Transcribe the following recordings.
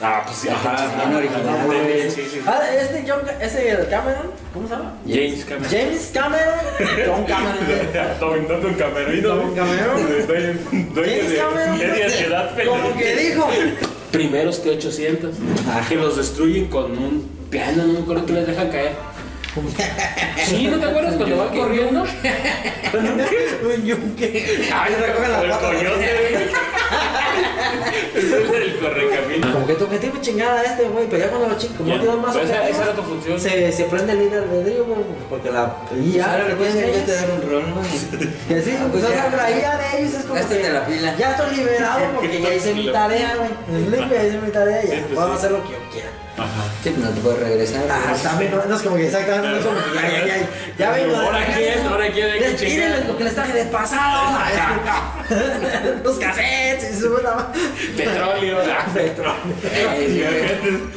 Ah, pues sí, ajá. original, güey. Sí, sí. Ah, este John, ese Cameron, ¿cómo se llama? James Cameron. James Cameron, John Cameron. Camerino. Don Cameron. Dueño dueño James de Cameron. media Como que dijo. Primeros T800. Que los destruyen con un piano, no me acuerdo que les dejan caer. Sí, ¿no te acuerdas cuando van corriendo? Un yunque. Ay, recoge la el pata. coyote, güey. Es el correcamino. Como que tu objetivo es chingar a este, güey, pero ya cuando lo chingas, como Ya. no tienes más Pues esa, esa era tu función. se, se prende el líder albedrío, güey, porque la Y IA ahora que le puedes tienen ya te dar un rol, ¿no? que sí, pues ya. o sea, la IA de ellos es como Gástate que la pila. ya estoy liberado porque ya hice mi tarea, güey, ya hice mi tarea, Sí, ya pues puedo sí. hacer lo que yo quiera. Ajá. Sí, pues no te puedes regresar. Ah, güey. también, no, no es como que exactamente, no es como que ya, ya, ya, ya vengo. de Ahora quién, ahora quién, hay que chingar. lo que les traje del pasado. Los cassettes y su puta madre. Petróleo. ah, Petróleo.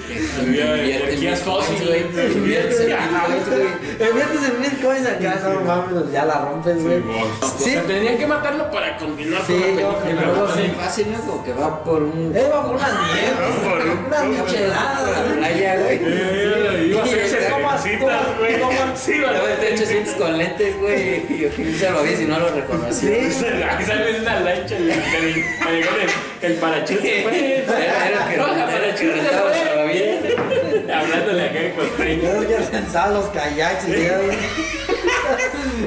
Energías güey. fósiles. Inviertes en bitcoins, güey. Acá, no mames, ya la rompes, güey. O sea, tenían que matarlo para continuar Sí, con la yo- película. yo- sí. Muy fácil, ¿no? Como que va por un. Eh, va por unas micheladas. la playa, güey. Iba a hacerse ¿Cómo- trencitas, cómo- güey. cómo- Sí, de 800 con lentes, güey. Y un salvavidas y no lo reconocí. Sí. Aquí sale una lancha y el, para llegar el, parachute, güey. Era que rentaba- parachute, güey. salvavidas. Hablándole acá en costeño. Yo que pensaba los kayaks y ya, güey.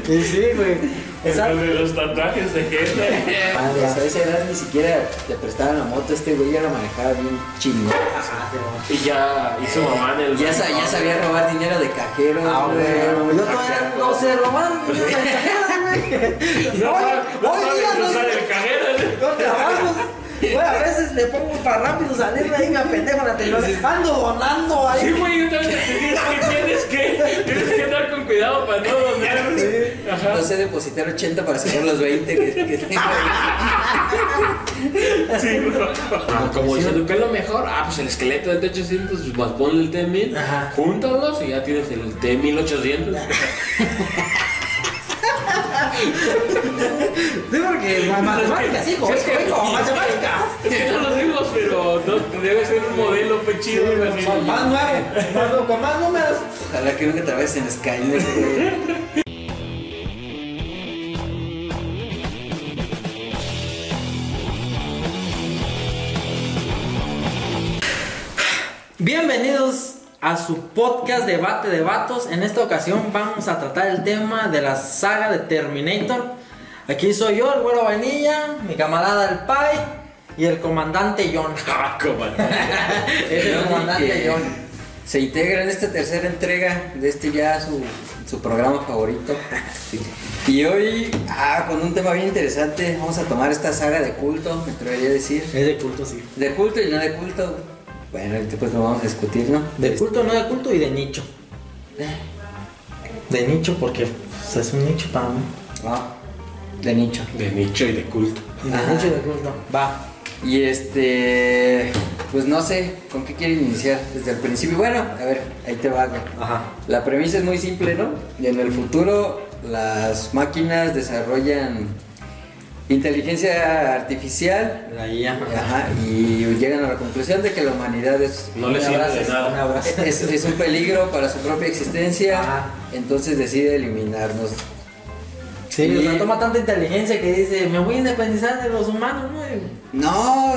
Y sí, güey. Esa- El de los tatuajes de gente. Pues a esa edad ni siquiera te prestaban la moto, este güey ya la manejaba bien chingón. Y ya hizo mamá en el. Ya, sa- ya sabía robar dinero de cajeros, Ah, güey. güey. Yo todavía no sé robar. güey. No Hoy- sabe, no día no cruzar sé- el cajero. Con trabajos. Güey, a veces le pongo para rápido salir de ahí, me apendejo en la tecnología. Ando donando ahí. Sí, güey, yo también te tienes que, tienes que, tienes que andar con cuidado para no donar. Ajá. No sé depositar 80 para sacar los 20 que, que tengo. Sí, bro. Ah, como diciendo, ¿qué es lo mejor? Ah, pues el esqueleto del T800, pues más ponle el T1000, Ajá. júntalos y ya tienes el T1800. Sí, porque ma- matemáticas, hijo. Sí, es que- hijo, matemáticas. Es que no lo digo, pero no, debe ser un modelo fue chido. Con más nuevo, más con más números. Ojalá que nunca trabajes en Skynet, güey. Bienvenidos a su podcast Debate de Vatos. En esta ocasión vamos a tratar el tema de la saga de Terminator. Aquí soy yo, el güero vainilla, mi camarada el Pai y el comandante John. Ah, comandante. Es el comandante John. Se integra en esta tercera entrega de este ya su, su programa favorito. Y hoy, ah, con un tema bien interesante, vamos a tomar esta saga de culto, me atrevería a decir. Es de culto, sí. De culto y no de culto. Bueno, ahorita pues lo vamos a discutir, ¿no? De culto, no de culto y de nicho. De nicho porque pues, es un nicho para mí. Ah, de nicho. De nicho y de culto. Y de Ajá. nicho y de culto. Va. Y este, pues no sé, ¿con qué quieren iniciar? Desde el principio. Bueno, a ver, ahí te va, güey. Ajá. La premisa es muy simple, ¿no? Y en el futuro las máquinas desarrollan inteligencia artificial La IA. ajá, y llegan a la conclusión de que la humanidad es, No abrazo, de nada. es, es un peligro para su propia existencia, Ajá. entonces decide eliminarnos. Sí, Y- o sea, toma tanta inteligencia que dice, me voy a independizar de los humanos, ¿no?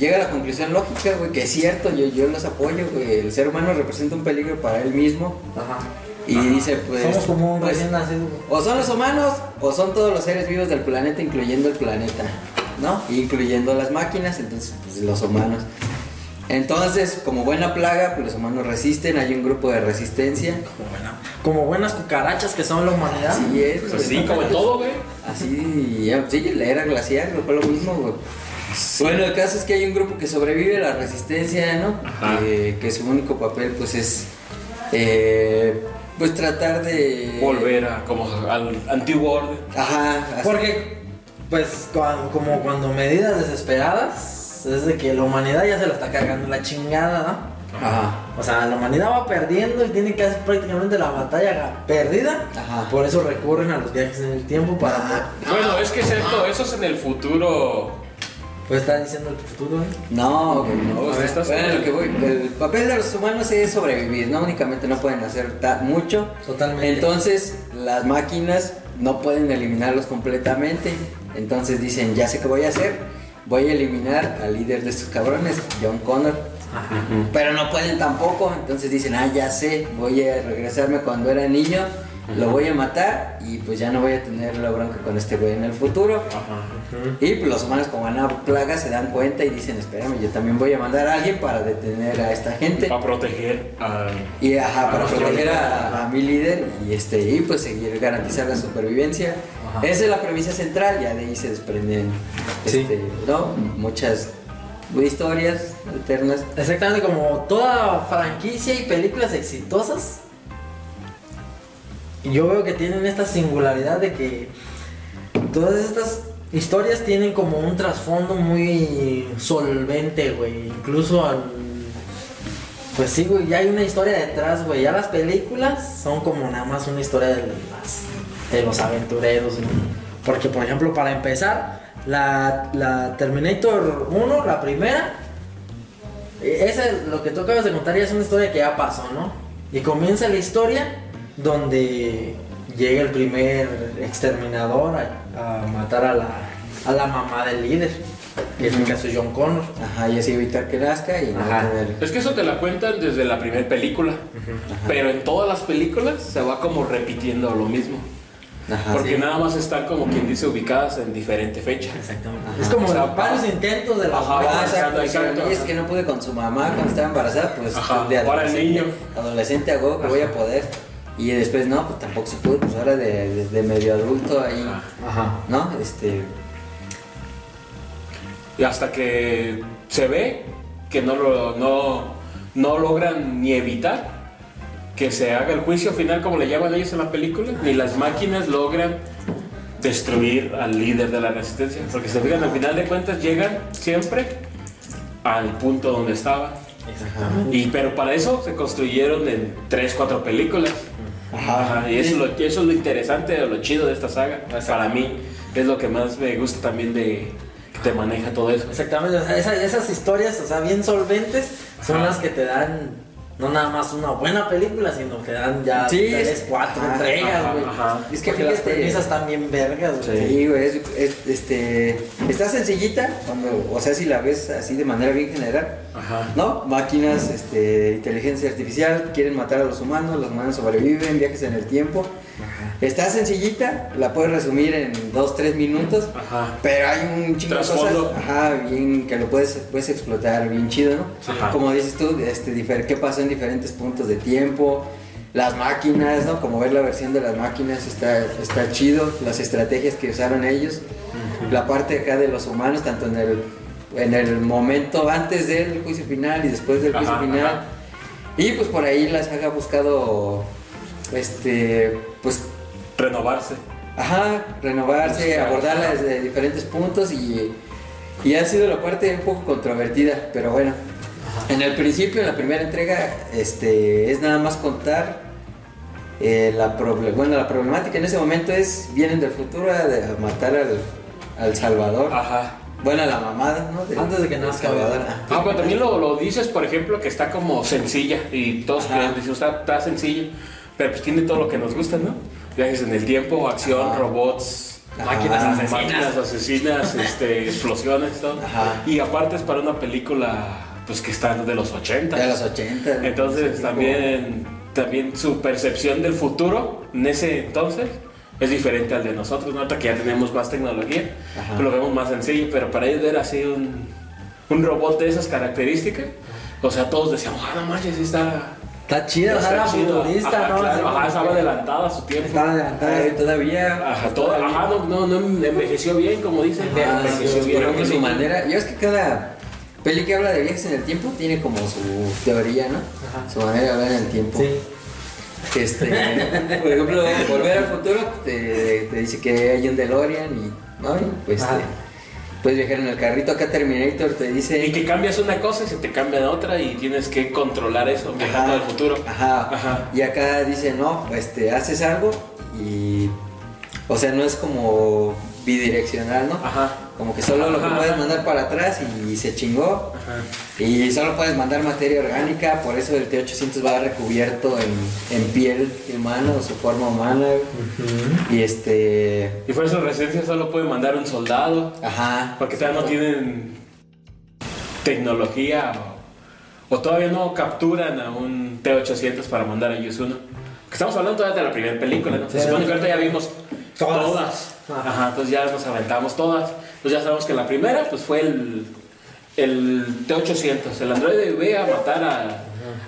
Llega a la conclusión lógica, güey, que es cierto, yo, yo los apoyo, güey, el ser humano representa un peligro para él mismo Ajá. Y dice, pues... Somos como un pues, recién nacido. O son los humanos o son todos los seres vivos del planeta, incluyendo el planeta, ¿no? Incluyendo las máquinas, entonces, pues los humanos. Entonces, como buena plaga, pues los humanos resisten, hay un grupo de resistencia. Como, buena- como buenas cucarachas que son la humanidad. Así es, Pues sí, como en todo, güey. Así, ya, sí, la era glacial, fue lo mismo, güey. Bueno, el caso es que hay un grupo que sobrevive a la resistencia, ¿no? Ajá. Que, que su único papel, pues, es, eh, pues, tratar de... Volver a como al antiguo orden. Ajá, así- Porque, pues, como cuando medidas desesperadas, es de que la humanidad ya se la está cargando la chingada, ¿no? Ajá. O sea, la humanidad va perdiendo y tiene que hacer prácticamente la batalla perdida. Ajá. Por eso recurren a los viajes en el tiempo para... Bueno, es que es cierto, eso es en el futuro Pues está diciendo el futuro, ¿eh? No, güey, no. No, A ver, estás- bueno, lo que voy, el papel de los humanos es sobrevivir, no únicamente no pueden hacer ta- mucho. Totalmente. Entonces, las máquinas no pueden eliminarlos completamente. Entonces dicen, ya sé qué voy a hacer. Voy a eliminar al líder de estos cabrones, John Connor. Ajá. Pero no pueden tampoco. Entonces dicen, ah, ya sé, voy a regresarme cuando era niño. Lo voy a matar y pues ya no voy a tener la bronca con este güey en el futuro. Y pues los humanos como una plaga se dan cuenta y dicen, espérame, yo también voy a mandar a alguien para detener a esta gente. Para proteger a. Y ajá, para proteger a, a mi líder y este y pues seguir garantizar la supervivencia. Ajá. Esa es la premisa central, ya de ahí se desprenden Sí. este, ¿no? muchas historias alternas. Exactamente como toda franquicia y películas exitosas. Yo veo que tienen esta singularidad de que todas estas historias tienen como un trasfondo muy solvente, güey. Incluso al... Pues sí, güey, ya hay una historia detrás, güey. Ya las películas son como nada más una historia de, los aventureros, güey. Porque, por ejemplo, para empezar, la, Terminator 1, la primera, eh, esa es lo que tú acabas de contar ya es una historia que ya pasó, ¿no? Y comienza la historia donde llega el primer exterminador a, a matar a la, a la mamá del líder, que es el caso John Connor. Ajá, y así evitar que nazca y no Ajá. tener. Es que eso te la cuentan desde la primera película. Pero en todas las películas se va como repitiendo lo mismo. Ajá, porque sí. nada más están como quien dice ubicadas en diferente fecha. Exactamente. Ajá. Es como O sea, varios va- intentos de la Ajá, exacto, exacto, y es que no pude con su mamá cuando estaba embarazada, pues Ajá, de ahora el adolescente, niño. adolescente a huevo que voy a poder. Y después no, pues tampoco se pudo, pues ahora de, de- de medio adulto ahí, Ajá. Ajá. ¿no? Este, Y hasta que se ve que no, lo, no, no logran ni evitar que se haga el juicio final, como le llaman ellos en la película, ni las máquinas logran destruir al líder de la resistencia. Porque se fijan, al final de cuentas llegan siempre al punto donde estaban. Exactamente. Y, pero para eso se construyeron en 3, 4 películas. Ajá. Ajá, y eso, es lo, eso es lo interesante o lo chido de esta saga. Para mí es lo que más me gusta también de que te maneja todo eso. Exactamente, o sea, esa- esas historias, o sea, bien solventes, son Ajá. las que te dan no nada más una buena película, sino que dan ya Sí, tres, es- cuatro ajá, entregas, ajá, güey. ajá. Es que Porque las fíjate- premisas están bien vergas, güey. Sí, güey, es, es- este, está sencillita, cuando, o sea, si la ves así de manera bien general, Ajá. ¿no? Máquinas, este, inteligencia artificial, quieren matar a los humanos, los humanos sobreviven, viajes en el tiempo. Está sencillita, la puedes resumir en dos, tres minutos, Ajá. pero hay un chingo de cosas, ajá, bien, que lo puedes, puedes explotar bien chido, ¿no? Ajá. Como dices tú, este, qué pasó en diferentes puntos de tiempo, las máquinas, ¿no? Como ver la versión de las máquinas está, está chido, las estrategias que usaron ellos, la parte acá de los humanos, tanto en el, en el momento antes del juicio final y después del juicio Ajá, final. ajá. Y pues por ahí la saga ha buscado, este, pues Renovarse. Ajá, renovarse, Buscar, abordarla desde diferentes puntos y, y ha sido la parte un poco controvertida, pero bueno. En el principio, en la primera entrega, este, es nada más contar eh, la, proble- bueno, la problemática en ese momento es, vienen del futuro a, de- a matar al, al Salvador. Ajá. Bueno, a la mamada, ¿no? Antes de que nazca, ah. Pero también lo, lo dices, por ejemplo, que está como sencilla y todos creen, dicen, está, está sencillo, pero pues tiene todo lo que nos gusta, ¿no? Viajes en el tiempo, acción, Ajá. robots, Máquinas Ajá. asesinas. máquinas asesinas, este, explosiones, todo. Ajá. Y aparte es para una película pues que está de los 80. De los 80. Entonces también, también su percepción del futuro en ese entonces es diferente al de nosotros, ¿no? Que ya tenemos más tecnología, Ajá. pues lo vemos más sencillo, pero para ellos ver así un, un robot de esas características, o sea, todos decíamos, ah, no manches, está... Está chida, o sea, era chido". futurista, Ajá, ¿no? claro, ajá, estaba que- adelantada a su tiempo. Estaba adelantada. Todavía. Ajá, todo- ajá, no, no, no envejeció bien, como dicen. Ah, envejeció bien. por ejemplo, su manera. Yo es que cada peli que habla de viajes en el tiempo tiene como su teoría, ¿no? Ajá. Su manera de hablar en el tiempo. Sí. Este, por ejemplo, Volver al Futuro te, te dice que hay un DeLorean y, ¿no? Y, pues Ajá. te- puedes viajar en el carrito. Acá Terminator te dice. Y que cambias una cosa y se te cambia otra y tienes que controlar eso viajando al futuro. Ajá. Ajá. Y acá dice, no, este, haces algo y. O sea, no es como bidireccional, ¿no? Ajá. Como que solo lo que puedes mandar para atrás y se chingó. Ajá. Y solo puedes mandar materia orgánica, por eso el T800 va recubierto en, en piel humana o su forma humana. Y este. Y por eso la resistencia solo puede mandar un soldado. Ajá. Porque todavía no tienen tecnología o, o todavía no capturan a un T-800 para mandar a Yusuno. Que Estamos hablando todavía de la primera película, ¿no? Se supone que ahorita ya vimos Todas. todas. Ajá, entonces ya nos aventamos todas. Entonces ya sabemos que la primera pues fue el, el T-800. El androide ve a matar a,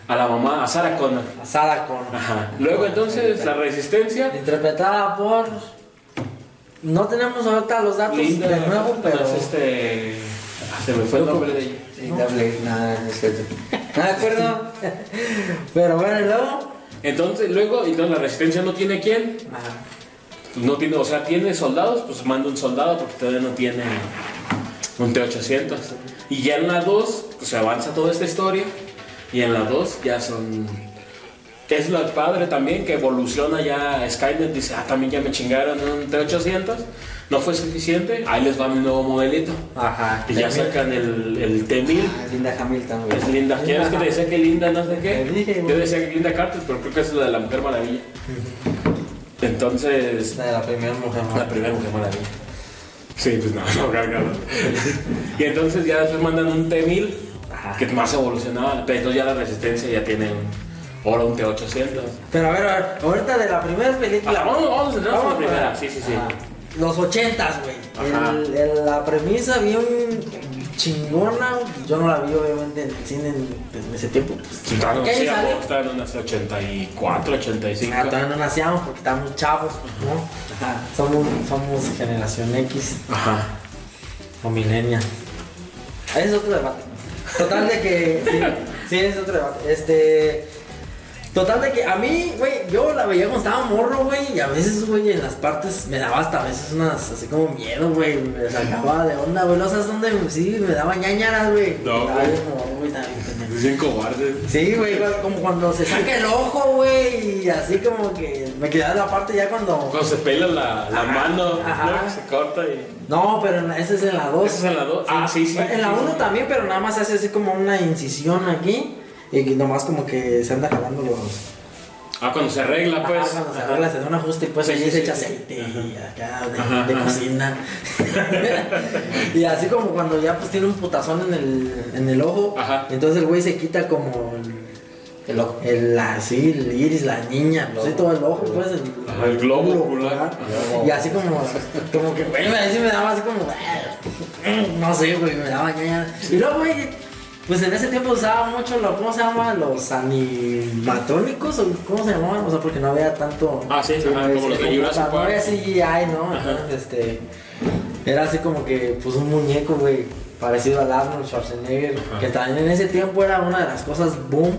a la mamá, a Sarah Connor. A Sarah Connor. Ajá. Luego entonces la resistencia. Interpretada por. No tenemos ahorita los datos Linda, de nuevo, pero. es este... ah, se me fue el nombre de ella. Doble, nada, no es cierto. No me acuerdo. Pero bueno, luego. Entonces, luego, entonces la resistencia no tiene quién. Ajá. No tiene, o sea, tiene soldados, pues manda un soldado porque todavía no tiene un T-800. Y ya en la 2, pues avanza toda esta historia. Y en la 2 ya son. Es lo padre también, que evoluciona ya Skynet. Dice, ah, también ya me chingaron un T-800. No fue suficiente. Ahí les va mi nuevo modelito. Ajá. Y ya sacan el, el T-1000. Ah, Linda Hamilton, güey. Es linda. ¿Quieres que te decía que linda no sé qué? Yo decía que linda Carter, pero creo que es la de la Mujer Maravilla. Entonces, La de la primera mujer. ¿no? la primera Mujer Maravilla. Sí, pues no, no, claro, Y entonces ya después mandan un T-1000, Ajá. que más evolucionado, pero entonces ya la resistencia ya tiene ahora un T-800. Pero a ver, a ver, ahorita de la primera película. Ajá, vamos, vamos a centrarnos en la Vamos primera. a- Sí, sí, sí. Ajá. Los ochentas, güey. La premisa bien chingona. Yo no la vi, obviamente, en el cine en, en ese tiempo. Pues, Claro, ¿qué sí, está en unas 84, 85. Ah, todavía no nacíamos porque estábamos chavos, pues, ¿no? Ajá. Somos, somos generación X Ajá. o millennial. Ese es otro debate. Total de que. Sí, sí, es otro debate. Este. Total de que a mí, güey, yo la veía cuando estaba morro, güey, y a veces, güey, en las partes me daba hasta a veces unas, así como miedo, güey, me sacaba de onda, güey, no sabes dónde, sí, me daba ñañaras, güey. No, güey. bien pendejo. Dicen cobardes. Sí, güey, como cuando se saca el ojo, güey, y así como que me quedaba la parte ya cuando... Cuando se pela la, la Ajá, mano, ajá. ¿no? se corta y. No, pero ese es en la 2. ¿Ese es en la dos? Ah, sí, sí, En la sí, 1 sí. también, pero nada más se hace así como una incisión aquí. Y nomás como que se anda jalando los. Ah, cuando se arregla, pues. Cuando se Ajá. arregla, se da un ajuste y pues Sí, ahí sí, se sí, echa sí. aceite y acá de, Ajá, de ajá. cocina. y así como cuando ya pues tiene un putazón en el, en el ojo. Ajá. Entonces el güey se quita como el, El ojo. el, así, el iris, la niña, pues sí, todo el ojo, pues. El, Ajá, el globo ocular. Y así como, como que, güey, así me daba así como, "Ah, no sé, güey, me daba ñaña. Y luego, güey, pues en ese tiempo usaba mucho, lo, ¿cómo se llama? Los animatrónicos, o ¿cómo se llamaban? O sea, porque no había tanto. Ah, sí, ajá, no como los de Jurassic No había Park. CGI, ¿no? Entonces, este. Era así como que, pues un muñeco, güey, parecido al Arnold Schwarzenegger, Ajá. que también en ese tiempo era una de las cosas boom.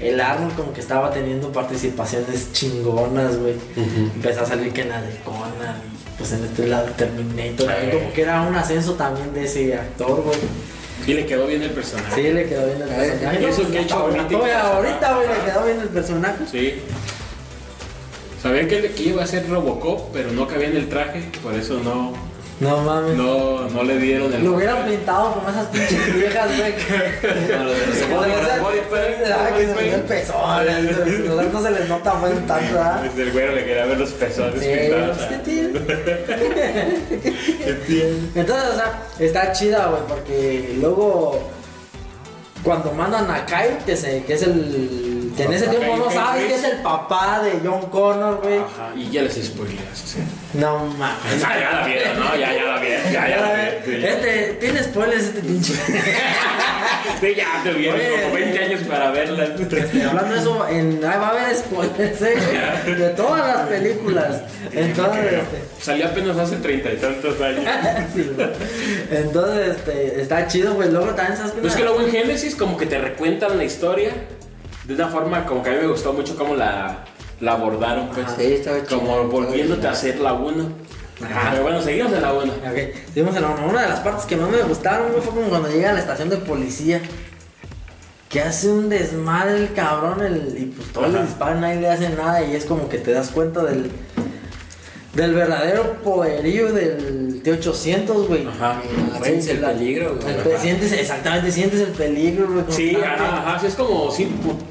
El Arnold como que estaba teniendo participaciones chingonas, güey. Empezó a salir que en la de Conan y pues en este lado Terminator. Como que era un ascenso también de ese actor, güey. Y le quedó bien el personaje. Sí, le quedó bien el personaje. eso que ha hecho ahorita, ahorita, güey, le quedó bien el personaje. Sí. Sabían que, que iba a ser Robocop, pero no cabía en el traje, por eso no, No mames. no, no le dieron el. Lo hubieran pintado como esas pinches viejas, güey. No, lo Se les- Ah, que se les el pezón. No, se les nota muy tanto, ¿verdad? Desde el güero le quería ver los pezones pintados. Entonces, o sea, está chida, güey, porque luego cuando mandan a Kyle, que, se, que es el. Que en ese tiempo no sabes que es el papá de John Connor, güey. Ajá, y ya les spoileaste. No mames. Ya, ya la vieron, ¿no? Ya, ya la vieron. Ya, ya la vieron. Este, tiene spoilers este pinche. Sí, ya te vieron como 20 años para verla. Hablando de eso, en, ahí va a haber spoilers, ¿eh? De todas las películas. Entonces, este, Salió apenas hace treinta y tantos años. sí, güey. Entonces, este, está chido, pues luego también esas Pues es que luego en Génesis como que te recuentan la historia de una forma como que a mí me gustó mucho cómo la, la abordaron, pues. Sí, estaba chido. Como volviéndote a hacer la 1. Ajá. Pero bueno, seguimos en la 1. Ok, seguimos en la uno. Una de las partes que más me gustaron, fue como cuando llega a la estación de policía. Que hace un desmadre el cabrón, el, y pues todos Ajá. le disparan, nadie le hace nada, y es como que te das cuenta del. Del verdadero poderío del T800, güey. Ajá. Ah, sientes el la- peligro, güey. el sientes, exactamente, sientes el peligro, güey. Sí, ajá, ajá, sí, es como, sí,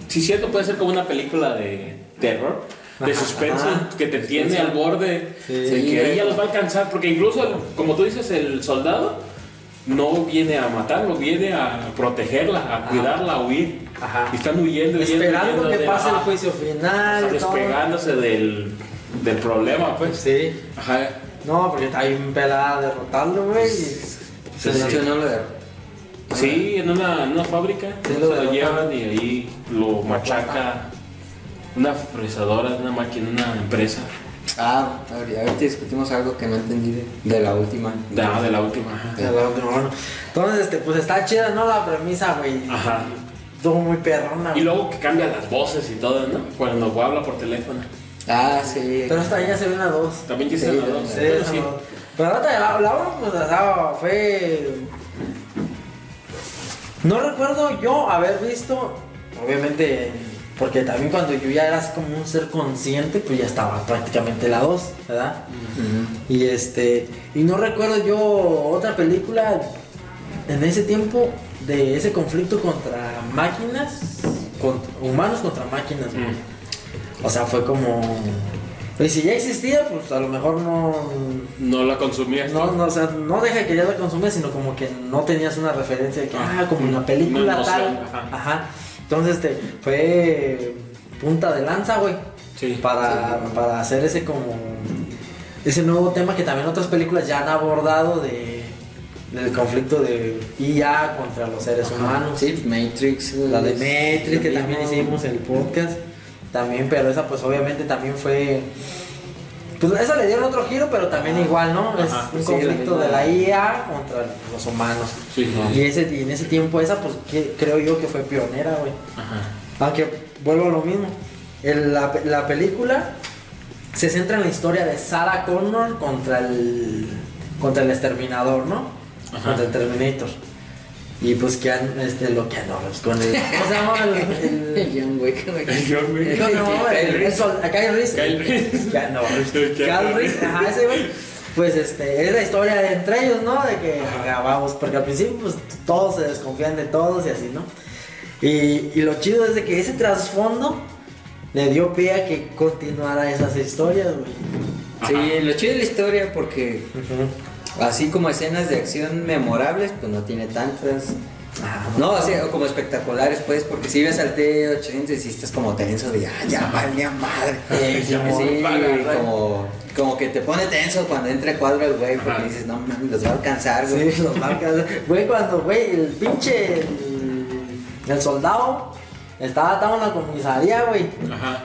sí, cierto, puede ser como una película de terror, de Ajá, suspenso, ajá. que te tiene al borde, Sí. de que ella los va a alcanzar, porque incluso, el- como tú dices, el soldado no viene a matarlo, viene a protegerla, a cuidarla, a huir. Ajá. Y están huyendo, huyendo, Esperando huyendo que de- pase el juicio final. todo. despegándose del, del problema, pues. Sí. Ajá. No, porque está bien pelada derrotarlo, güey. y- Sí, no lo de. Sí, en una, en una fábrica Sí, se lo llevan y ahí lo machaca una fresadora, una máquina, una empresa. Ah, ahorita ahorita discutimos algo que no entendí de, de la última. De, ah, de la última. de la última, bueno. Entonces, este, pues está chida, ¿no? La premisa, güey. Ajá. Estuvo muy perrona. Y luego que cambia las voces y todo, ¿no? Cuando habla por teléfono. Ah, sí. Pero esta ya se ve la 2. También Sí, dice la sí, dos. Sí, Pero sí. no. Pero la, la uno, pues, sea, fue. No recuerdo yo haber visto, obviamente, porque también cuando yo ya era así como un ser consciente, pues ya estaba prácticamente la 2, ¿verdad? Y este, y no recuerdo yo otra película en ese tiempo de ese conflicto contra máquinas, contra- humanos contra máquinas. Mm. O sea, fue como. Pues si ya existía, pues a lo mejor no. No la consumías. No, no, o sea, no deja que ya la consumes, sino como que no tenías una referencia de que, Ah, ah, como en la película tal. ajá. Ajá. Entonces, este, fue punta de lanza, güey. Sí. Para, para hacer ese como. Ese nuevo tema que también otras películas ya han abordado de. Del conflicto de IA contra los seres humanos. Sí, Matrix. La de Matrix, que también hicimos el podcast. También, pero esa pues obviamente también fue... Pues esa le dieron otro giro, pero también igual, ¿no? Es un sí, conflicto de la IA contra los humanos. Sí, no. Y, ese, y en ese tiempo esa pues que- creo yo que fue pionera, güey. Ajá. Aunque vuelvo a lo mismo. El- la, la película se centra en la historia de Sarah Connor contra el contra el exterminador, ¿no? Ajá. Contra el Terminator. Y pues que han, este, lo que no, pues, con el, ¿cómo se llama el, el- John Wick, güey. El John Wick. no, no, el, a Kyle Reese. Kyle Reese. Ya, no, Kyle Reese, ajá, ese güey. Pues este, es la historia de entre ellos, ¿no? De que vamos, porque al principio pues todos se desconfían de todos y así, ¿no? Y, y lo chido es de que ese trasfondo le dio pie a que continuara esas historias, güey. Sí, lo chido de la historia porque así como escenas de acción memorables, pues no tiene tantas. No, sea, como espectaculares, pues, porque si ves al T800 y sí estás como tenso de, ah, ya valía madre. Sí, Sí, va a como, como que te pone tenso cuando entra cuadro el güey, porque dices, no mames, los va a alcanzar, güey. Sí, los marcas. Güey, cuando, güey, el pinche. El, el soldado estaba atado en la comisaría, güey. Ajá.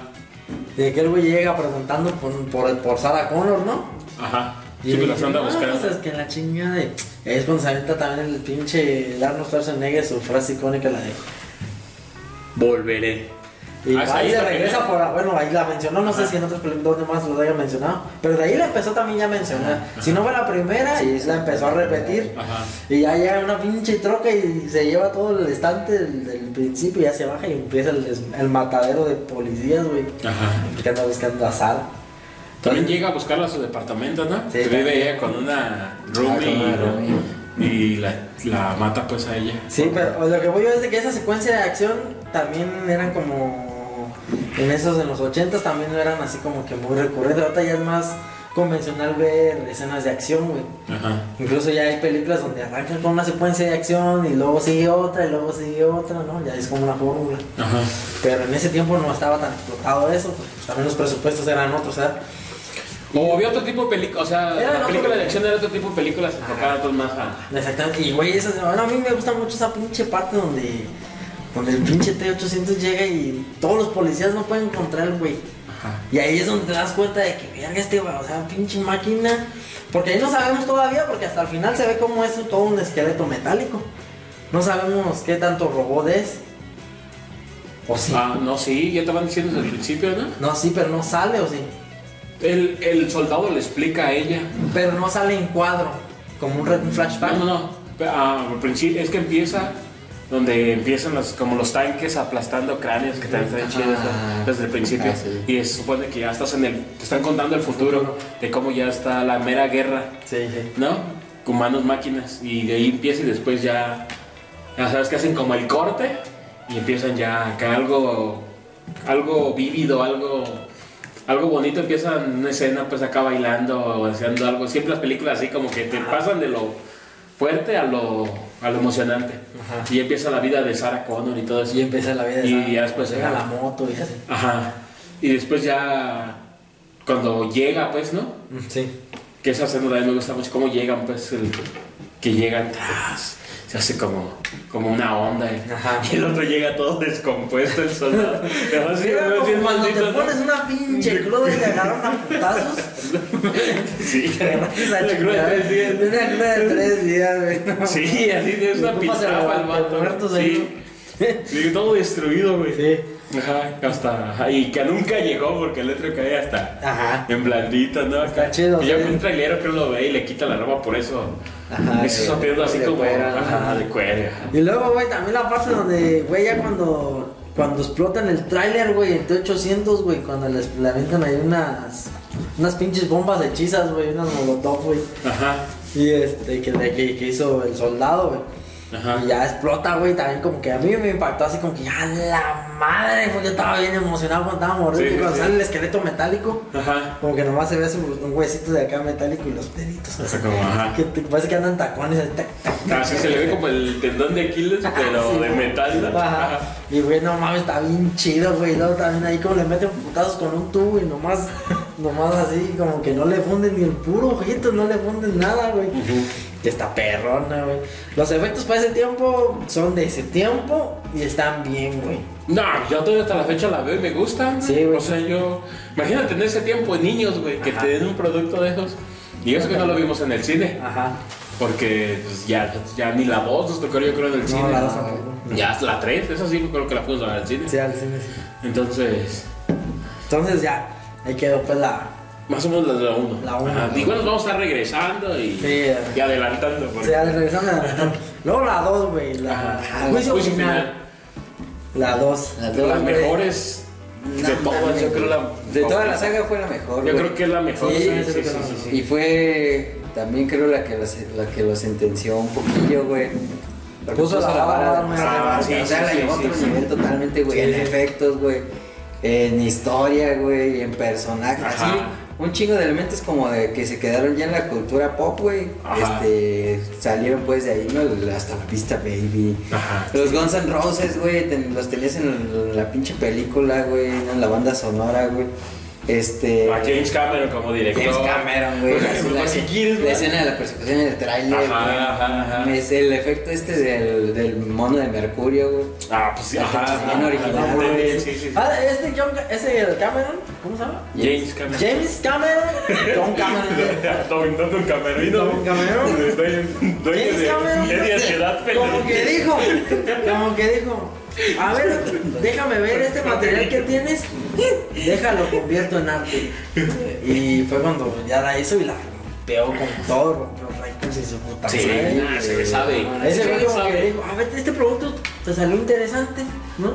De que el güey llega preguntando por, por, por Sarah Connor, ¿no? Ajá. Y Sí, le las anda "No, buscando. pues es que la chingada de... Es cuando se avienta también el pinche Arnold Schwarzenegger su frase icónica, la de... Volveré. Y Ah, ahí está regresa primero. por... Bueno, ahí la mencionó, no sé si en películas donde más lo haya mencionado. Pero de ahí la empezó también ya a mencionar. Si no fue la primera, Sí, la empezó a repetir. Ajá. Y ya llega una pinche troca y se lleva todo el estante del, del principio y ya se baja y empieza el, el matadero de policías, güey. Ajá. Que anda buscando a Sara. También llega a buscarla a su departamento, ¿no? Sí, Que vive ella con una Ah, roomie con una roomie. y, y la, la mata pues a ella. Sí, pero lo que voy yo es de que esa secuencia de acción también eran como. En esos, en los 80 también no eran así como que muy recurrentes. Ahorita ya es más convencional ver escenas de acción, güey. Ajá. Incluso ya hay películas donde arrancan con una secuencia de acción y luego sigue otra y luego sigue otra, ¿no? Ya es como una fórmula. Ajá. Pero en ese tiempo no estaba tan explotado eso, pues, también los presupuestos eran otros, ¿verdad? O había otro tipo de películas, o sea, Era la película de acción era otro tipo de películas enfocadas más a... Exactamente. Y güey, esas, bueno, a mí me gusta mucho esa pinche parte donde, donde el pinche T800 llega y todos los policías no pueden encontrar al güey. Y ahí es donde te das cuenta de que, verga, este, güey, o sea, pinche máquina. Porque ahí no sabemos todavía, porque hasta el final se ve como es todo un esqueleto metálico. No sabemos qué tanto robot es. O sí. Ah, no, sí, ya te van diciendo desde el principio, ¿no? No, sí, pero no sale, o sí. El, el soldado le explica a ella. Pero no sale en cuadro, como un, un flashback. No, no, no. Ah, al principio es que empieza donde empiezan los, como los tanques aplastando cráneos, que también están chidos Ah. ¿no? desde el principio. Ah, sí. Y se supone que ya estás en el. Te están contando el futuro de cómo ya está la mera guerra, Sí, sí. ¿no? Humanos, máquinas. Y de ahí empieza y después ya. Ya sabes que hacen como el corte y empiezan ya acá algo. Algo vívido, algo. Algo bonito, empiezan una escena pues acá bailando o haciendo algo. Siempre las películas así como que te pasan de lo fuerte a lo, a lo emocionante. Ajá. Y empieza la vida de Sarah Connor y todo eso. Y empieza la vida de Y esa- ya después llega la moto y así. Ajá. Y después ya. Cuando llega, pues, ¿no? Sí. Que esa escena también me gusta mucho. Cómo llegan, pues, el, que llegan tras. Se hace como, como una onda. Y, Ajá. y el otro llega todo descompuesto, el soldado. Pero así, Mira, como cuando te pones una pinche cruda y te agarran a putazos. Sí. La cruz de tres días. Una cruda de tres días, güey. no. Sí, así de una pistola al vato. Sí. Sí, todo destruido, güey. Sí. Ajá, hasta. ajá, Y que nunca llegó porque el otro cae hasta. Ajá. En blandita, ¿no? Está chido, Que ya un trailero que lo ve y le quita la ropa por eso. Ajá, Eso pidiendo así de como. ajá, de cuero. Y luego, güey, también la parte donde, güey, ya cuando, cuando explotan el tráiler, güey, en T-800, güey, cuando les le aventan ahí unas, unas pinches bombas hechizas, güey, unas molotov, güey. Ajá. Y este, que, que, que hizo el soldado, güey. Ajá. Y ya explota, güey, también como que a mí me impactó así como que ya la madre, porque yo estaba bien emocionado cuando estaba morrido, Sí, y cuando sí. sale el esqueleto metálico, Ajá. como que nomás se ve un huesito de acá metálico y los deditos. O sea, como, ajá. Que parece que andan tacones así, tac, tac, tac, Así se le ve como el tendón de Aquiles, pero Sí, de metal. ¿no? Ajá. Y güey, no mames, está bien chido, güey. Luego también ahí como le meten putazos con un tubo y nomás, nomás así, como que no le funden ni el puro ojito, no le funden nada, güey. Que está perrona, güey. Los efectos para ese tiempo son de ese tiempo y están bien, güey. No, yo todavía hasta la fecha la veo y me gusta. Sí, güey. O sea, yo. Imagínate en ese tiempo niños, güey, que Ajá. te den un producto de esos. Y eso que no lo vimos en el cine. Ajá. Porque pues, ya, ya ni la 2 nos tocó yo creo en el cine. No, la dos tampoco. Ya la 3, esa sí creo que la fuimos a ver al cine. Sí, al cine, sí. Entonces, Entonces ya, ahí quedó pues la. Más o menos la de la 1. La uno. Igual nos vamos a estar regresando y, Sí, y adelantando. O Porque, sea, regresando a la Luego la 2, güey. La Ajá. juicio, Juicio final. final. La 2. Las de dos, las güey. mejores No de todas, yo creo la. De toda la saga fue la mejor. Yo güey. creo que es la mejor. Sí, Sí, sí, sí, sí, sí. Y fue también creo la que los, la que lo sentenció un poquillo, güey. Puso la vara arriba. o Sí, sea, la sí, llevó a sí, otro sí. nivel totalmente, güey. Sí, en sí. efectos, güey. En historia, güey. En personajes. Ajá. Así. Un chingo de elementos como de que se quedaron ya en la cultura pop, güey. Este. Salieron pues de ahí, ¿no? Hasta la pista, baby. Ajá. Los Guns N' Roses, güey, ten- los tenías en la pinche película, güey, en la banda sonora, güey. Este. A James Cameron como director. James Cameron, güey. Pues, pues, la, si quieres, la ¿no? escena de la persecución en el tráiler, Ajá, ajá, ajá. Es el efecto este del, del mono de Mercurio, güey. Ah, pues sí, ajá. ajá, original, ajá, güey. Sí, sí, sí. Ah, este John, ese Cameron, ¿cómo se llama? James Cameron. James Cameron. John Cameron. Don, don, don Camerino. Don Cameron. Dueño James Cameron. media ciudad Como que dijo, como que dijo, a ver, déjame ver este material que tienes, déjalo convierto en arte. Y fue cuando ya la hizo y la rompió con todo, rompió récords y su puta Sí, madre. nah, se sabe. Ese le como que dijo, a ver, este producto te salió interesante, ¿no?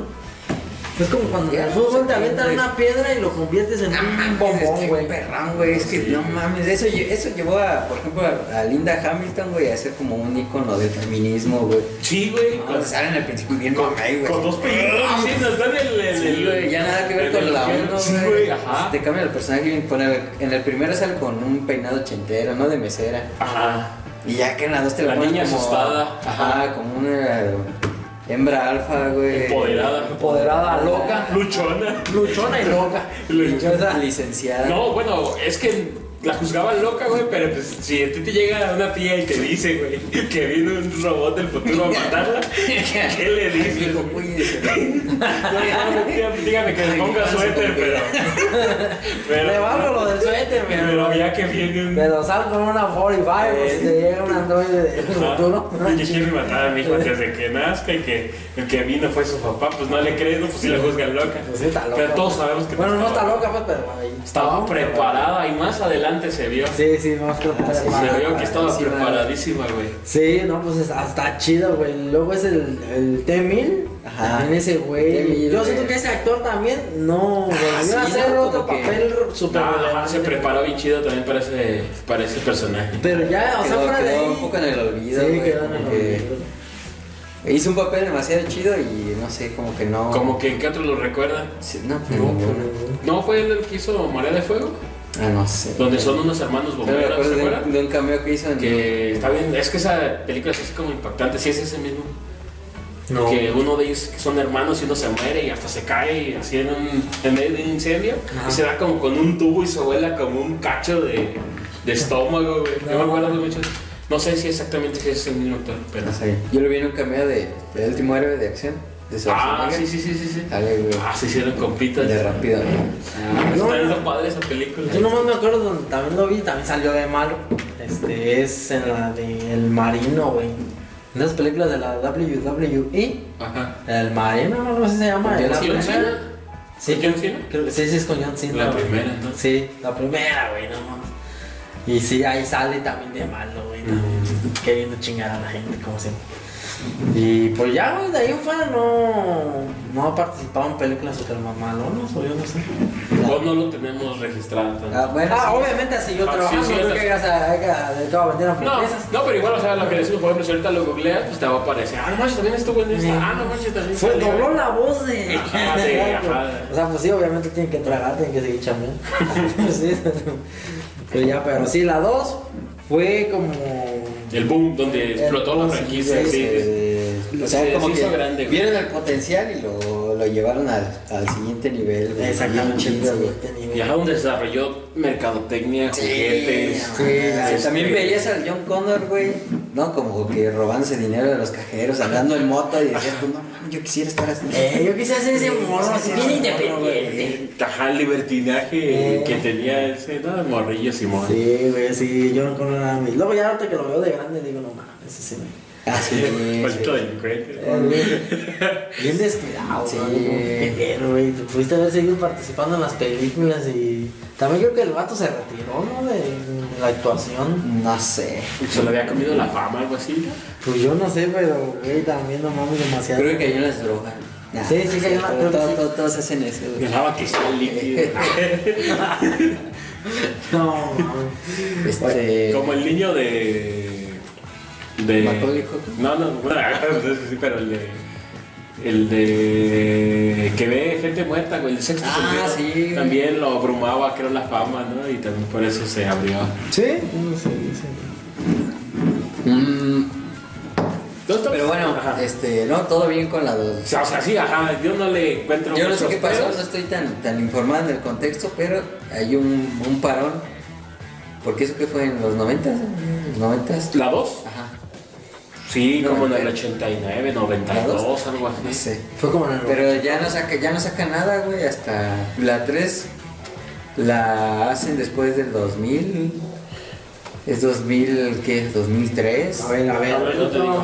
Es como cuando en el fútbol te avientan una piedra y lo conviertes en No un mames, bombón, güey. perrón, güey. Es que no mames, eso, eso llevó a, por ejemplo, a, Linda Hamilton, güey, a ser como un ícono del feminismo, güey. Sí, güey. No, sale en el principio bien Con, güey. con dos películas. Sí, nos dan el. el, Sí, el- güey, ya nada que ver el- con el- la 1, Sí, güey, ajá. Te cambia el personaje y pone- en el primero sale con un peinado ochentero, ¿no? De mesera. Ajá. Y ya que en la 2 te La lo ponen niña como, asustada. Ajá, como una hembra alfa, güey. Empoderada. Empoderada, loca, Luchona. luchona y loca. Luchona. Licenciada. No, bueno, es que la juzgaban loca, güey, pero pues si a ti te llega una tía y te dice, güey, que viene un robot del futuro a matarla, ¿qué le dices? Dígame que le ponga suéter, pero. pero Le valgo lo del suéter, pero. Pero ya que viene un. Pero sal con una 45 o si te llega un androide del futuro. Ah, y quiere matar a mi hijo antes de que nazca y que el que vino fue su papá, pues no le crees, no, pues si le juzgan loca. Pues sí, está loca. Pero todos sabemos que Bueno, no está loca, pues, pero ahí. Estaba preparada y más adelante se vio. Sí, sí, más preparada. Se vio que estaba preparadísima. preparadísima, güey. Sí, no, pues está, está chido, güey. Luego es el, el T-1000. Ajá. También ese güey. T-1000, Yo siento que ese actor también no volvió sí, a hacer ¿no? otro papel súper No, se preparó bien chido también para ese, para ese personaje. Pero ya, o sea, Quedó, fuera de quedó ahí. un poco en el olvido, Sí, güey, quedó en el como que olvido. Hizo un papel demasiado chido y no sé, como que no... Como que en qué otro lo recuerda. Sí, no, No, ninguno. ¿No fue él el que hizo Marea de Fuego? Ah, no sé. Donde son unos hermanos me bomberos, acuerdo ¿se de, acuerdan? un- de un cameo que hizo en... Que está bien, es que esa película es así como impactante, sí es ese mismo. No. Que uno de ellos son hermanos y uno se muere y hasta se cae así en, un, en medio de un incendio Ajá. y se da como con un tubo y se vuela como un cacho de, de estómago, güey. No. No. me acuerdo mucho. No sé si exactamente si es el mismo actor, pero. No sé. Yo lo vi en un cameo de, de El último héroe de acción. De Ah, sí, sí, sí, sí. güey. Ah, se hicieron compitas. De rápido. Ah, No, está no. padre esa película. Yo nomás me acuerdo donde también lo vi, también salió de malo. Este es en la de El Marino, güey. En esas películas de la WWE. Ajá. El Marino, no sé si se llama. ¿Con la John primera. Cena? Sí, ¿Con John Cena? Creo que sí, sí es con John Cena. La güey. primera, entonces. Sí, la primera, güey, no mames. Y sí, ahí sale también de malo, güey. ¿no? Mm. Queriendo chingar a la gente, como siempre. Y pues ya, güey, de ahí en fuera no, no ha participado en películas super más malonas, o yo no sé. Vos no lo tenemos registrado. tanto. Ah, bueno. Ah, sí. obviamente así yo Ah, trabajando, sí, sí, no las- que llegas a, a, a, a vender No, hamburguesas. no, pero igual, o sea, lo que decimos, por ejemplo, si ahorita lo googleas, pues te va a aparecer. Ah, no manches, también estuvo en esta. Ah, no manches, también Fue, dobló la voz de. Ajá, sí, ajá. O sea, pues sí, obviamente tienen que tragar, tienen que seguir chambeando. sí. Pero ya, pero sí, la 2 fue como. El boom, donde explotó la franquicia. sí, Sí, o sea, Se- como que hizo grande, güey. vieron el potencial y lo, lo llevaron al, al siguiente nivel. güey. Exactamente, chido, güey. donde desarrolló mercadotecnia, juguetes. Sí, Ah, También este, veías al John Connor, güey, ¿no? Como que robándose dinero de los cajeros, andando en moto y decías, pues no yo quisiera estar así. Eh, yo quise hacer ese morro así, bien independiente. Ajá, el libertinaje Eh. que tenía ese, ¿no? Morrillo Simón. Sí, güey, sí, yo no conozco nada a mí. Luego ya ahorita que lo veo de grande digo, no mames, ese sí me. Ah, sí, Maldito delincuente. Eh, bien, bien descuidado, Sí. ¿no? Qué pero, güey. Pudiste haber seguido participando en las películas y. También creo que el vato se retiró, ¿no? De, de la actuación. No sé. Se le había comido la fama, algo así. Pues yo no sé, pero, güey, también no mames demasiado. Creo que cayó en las drogas. Nah, Sí, sí cayó en las drogas, Todos hacen eso, güey. Dejaba que sea líquido. No, mames. Este. Como el niño de. De Macaulay Culkin. No, no, bueno, sí, pero el de. El de. que ve gente muerta, güey, el de sexto Ah, sentido. sí. También lo abrumaba, creo, la fama, ¿no? Y también por eso se abrió. ¿Sí? No sé, sí. Mm, pero bueno, Ajá. este, no, todo bien con la 2. O sea, o sea, sí, ajá, yo no le encuentro Yo no sé qué pasó, no estoy tan, tan informada en el contexto, pero hay un, un parón. Porque eso que fue en los 90 los 90 ¿La 2? Ajá, Sí, No, como en el ¿la 89, ¿La 92, dos? algo así. no sé. Fue como en el. Pero ya no saca, ya no saca nada, güey, hasta la 3 la hacen después del 2000. Es 2000, ¿qué? 2003. A ver, a ver. A ver, no te digo.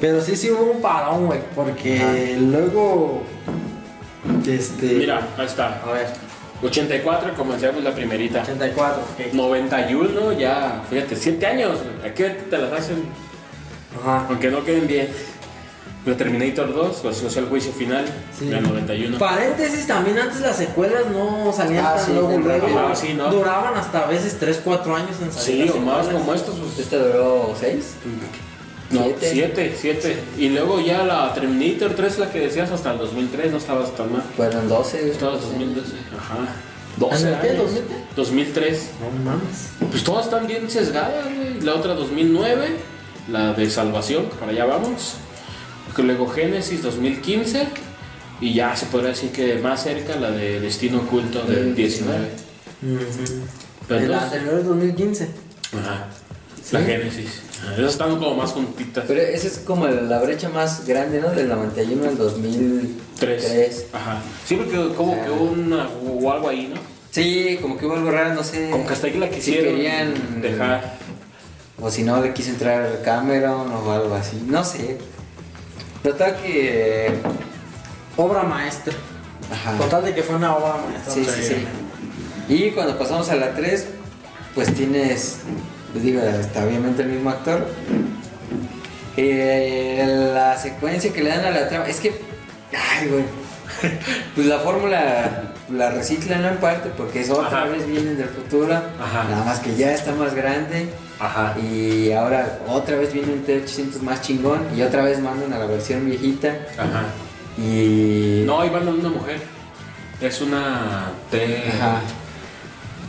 Pero sí, sí hubo un parón, güey, porque luego. Este. Mira, ahí está. A ver, 84 comenzamos la primerita. 84, ok. 91 ya, fíjate, 7 años. Aquí te las hacen, Ajá. aunque no queden bien. Pero Terminator 2, o sea, el juicio final, Sí. del 91. Paréntesis, también antes las secuelas no salían Ah, tan sí, luego, luego. Ah, sí, ¿no? Duraban hasta a veces 3, 4 años en salir. Sí, o más secuelas. como estos. Pues, Este duró 6. No, siete. 7, 7. Y luego ya la Terminator 3, la que decías, hasta el 2003, no estabas tan mal. Fueron 12. güey. Estabas 2012, ajá. 12 ¿En el qué, años. 2000 qué? 2003. No mames. Pues todas están bien sesgadas, güey. La otra 2009, la de Salvación, que para allá vamos. Luego Génesis 2015. Y ya se podría decir que más cerca la de Destino Oculto del 19. Pero En la entonces- anterior es 2015. Ajá. La. Génesis. Ah, Esas están como más juntitas. Pero esa es como la brecha más grande, ¿no? Del 91 al 2003. Tres. Ajá. Sí, porque como Ah. que una o algo ahí, ¿no? Sí, como que hubo algo raro, no sé. Como que hasta ahí la si quisieron querían dejar. O si no, le quiso entrar Cameron o algo así. No sé. Total que. Obra maestra. Ajá. Con tal de que fue una obra maestra. Sí, sí, sí. Y cuando pasamos a la 3, pues tienes, pues digo, está obviamente el mismo actor. Eh, la secuencia que le dan a la trama, es que, ay, güey, pues la fórmula la reciclan en parte porque es otra Ajá. vez vienen del futuro, Ajá. nada más que ya está más grande Ajá. y ahora otra vez viene un T800 más chingón y otra vez mandan a la versión viejita Ajá. y... No, ahí van una mujer. Es una T. Ajá.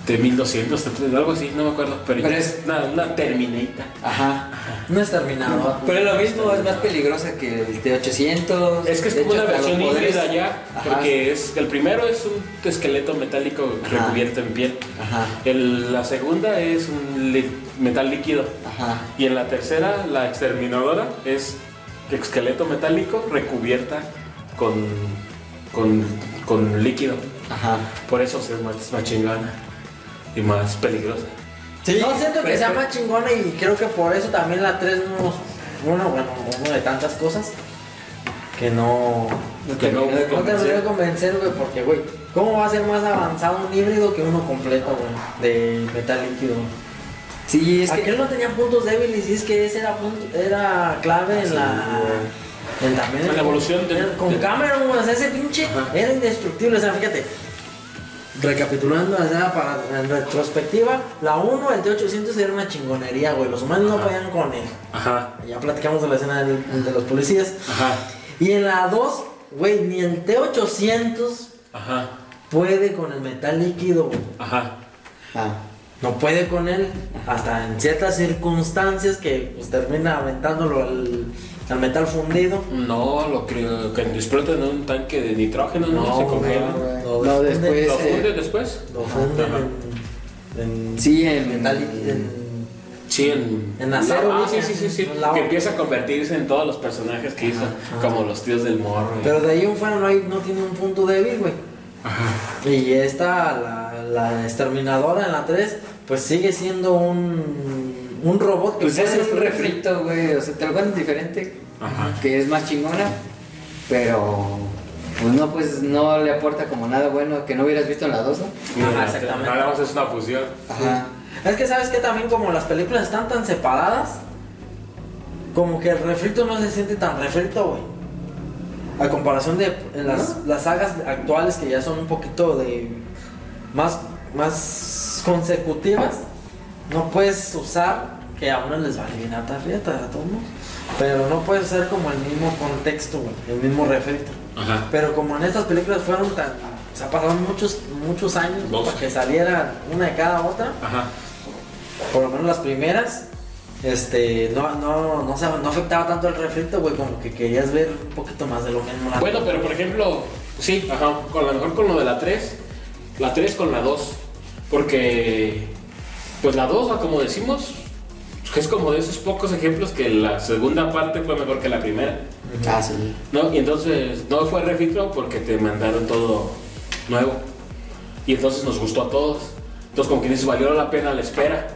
T1200, T3, algo así, no me acuerdo. Pero, Pero es una, una Terminator. Ajá. Un exterminador. Pero lo mismo es más peligrosa que el T800. Es que es como hecho, una versión híbrida ya, Ajá. porque es el primero es un esqueleto metálico Ajá. recubierto en piel. Ajá. El- la segunda es un metal líquido. Ajá. Y en la tercera, la exterminadora es esqueleto metálico recubierta con, con, con líquido. Ajá. Por eso es más, es más chingona y más peligrosa. Sí, no siento que sea más chingona y creo que por eso también la 3 no. Bueno, bueno, uno de tantas cosas que no. Que no de te voy a convencer, güey, porque, güey, ¿cómo va a ser más avanzado un híbrido que uno completo, güey, de metal líquido? Sí, es que. Aquel no tenía puntos débiles y es que ese era, punto, era clave en Sí, la. En también En la evolución de- con de- Cameron, güey, o sea, ese pinche Ajá. era indestructible. O sea, fíjate, recapitulando, sea, para, en retrospectiva, la 1, el T800 era una chingonería, güey. Los humanos no podían con él. Ajá, Ya platicamos de la escena del- de los policías. ajá, Y en la 2, güey, ni el T800 ajá, puede con el metal líquido, güey. ajá. Ah. No puede con él hasta en ciertas circunstancias que pues, termina aventándolo al, al metal fundido. No, lo creo que explota en un tanque de nitrógeno, no, se güey, congela. Lo No, funde- después, ¿Lo eh, funde después? Lo funden Ajá. en, en Sí, en. En, Sí, en, En acero, Ah, sí, sí, sí, sí. Que empieza a convertirse en todos los personajes que hizo, Ajá. como los tíos del morro. y- pero de ahí en fuera no, hay, no tiene un punto débil, güey. Ajá. Y esta, la, la exterminadora en la 3, pues sigue siendo un, un robot que Pues es un refrito, güey. O sea, te lo cuentan diferente. Ajá. Que es más chingona. Pero. Pues no, pues no le aporta como nada bueno que no hubieras visto en la 2, ¿no? Ajá, exactamente. Nada más es una fusión. Ajá. Es que sabes que también como las películas están tan separadas, como que el refrito no se siente tan refrito, güey. A comparación de las, las sagas actuales que ya son un poquito de más, más consecutivas, no puedes usar que a uno les vale bien a tarjeta, a todos, pero no puede ser como el mismo contexto, güey, el mismo refrito. Ajá. Pero como en estas películas fueron tan, o sea, pasaron muchos, muchos años Dos. para que saliera una de cada otra, Ajá. por lo menos las primeras, este, no, no, no, se- no afectaba tanto el refrito, güey, como que querías ver un poquito más de lo mismo. la- Bueno, pero por ejemplo, sí, ajá, con a lo mejor con lo de la 3, la 3 con la 2, porque pues la 2, como decimos, es como de esos pocos ejemplos que la segunda parte fue mejor que la primera, Ah, sí. ¿no? Y entonces no fue refrito porque te mandaron todo nuevo, y entonces nos gustó a todos, entonces como que dices, valió la pena la espera.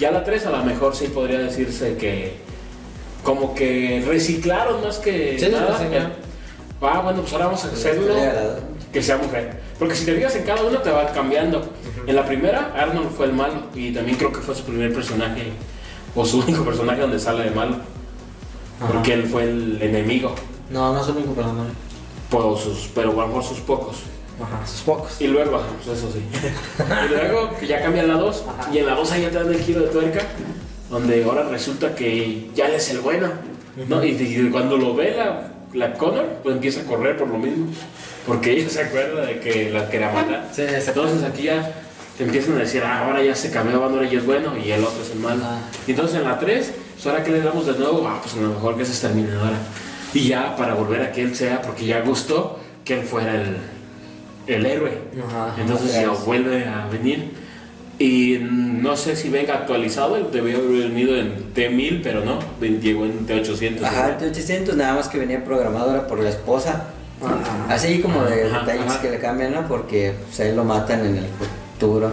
Ya la 3 a lo mejor sí podría decirse que como que reciclaron más que Sí, nada. reciclaron. Ah, bueno, pues ahora vamos a hacerlo que sea mujer. Porque si te fijas en cada uno te va cambiando. En la primera, Arnold fue el malo. Y también creo que fue su primer personaje. O su único personaje donde sale de malo. Ajá. Porque él fue el enemigo. No, no es el único personaje. Por sus, pero a lo mejor sus pocos. Ajá, sus pocos. Y luego, ajá, pues eso sí. y luego que ya cambia la 2. Ajá. Y en la 2 ahí ya te dan el giro de tuerca. Donde ahora resulta que ya él es el bueno. ¿no? y, y cuando lo ve la, la Connor, pues empieza a correr por lo mismo. Porque ella se acuerda de que la quería matar. Sí. Entonces aquí ya te empiezan a decir, ah, ahora ya se cambió, ahora ella es bueno y el otro es el malo. Y entonces en la 3, pues ahora que le damos de nuevo, ah, pues a lo mejor que es exterminadora. Y ya para volver a que él sea, porque ya gustó que él fuera el, el héroe. Ajá. Entonces ya vuelve a venir Y no sé si venga actualizado, debió haber venido en T1000, pero no, llegó en T800. Ajá, el T800 nada más que venía programado ahora por la esposa. Así como de Ajá, detalles que le cambian, ¿no? Porque pues, ahí lo matan en el futuro.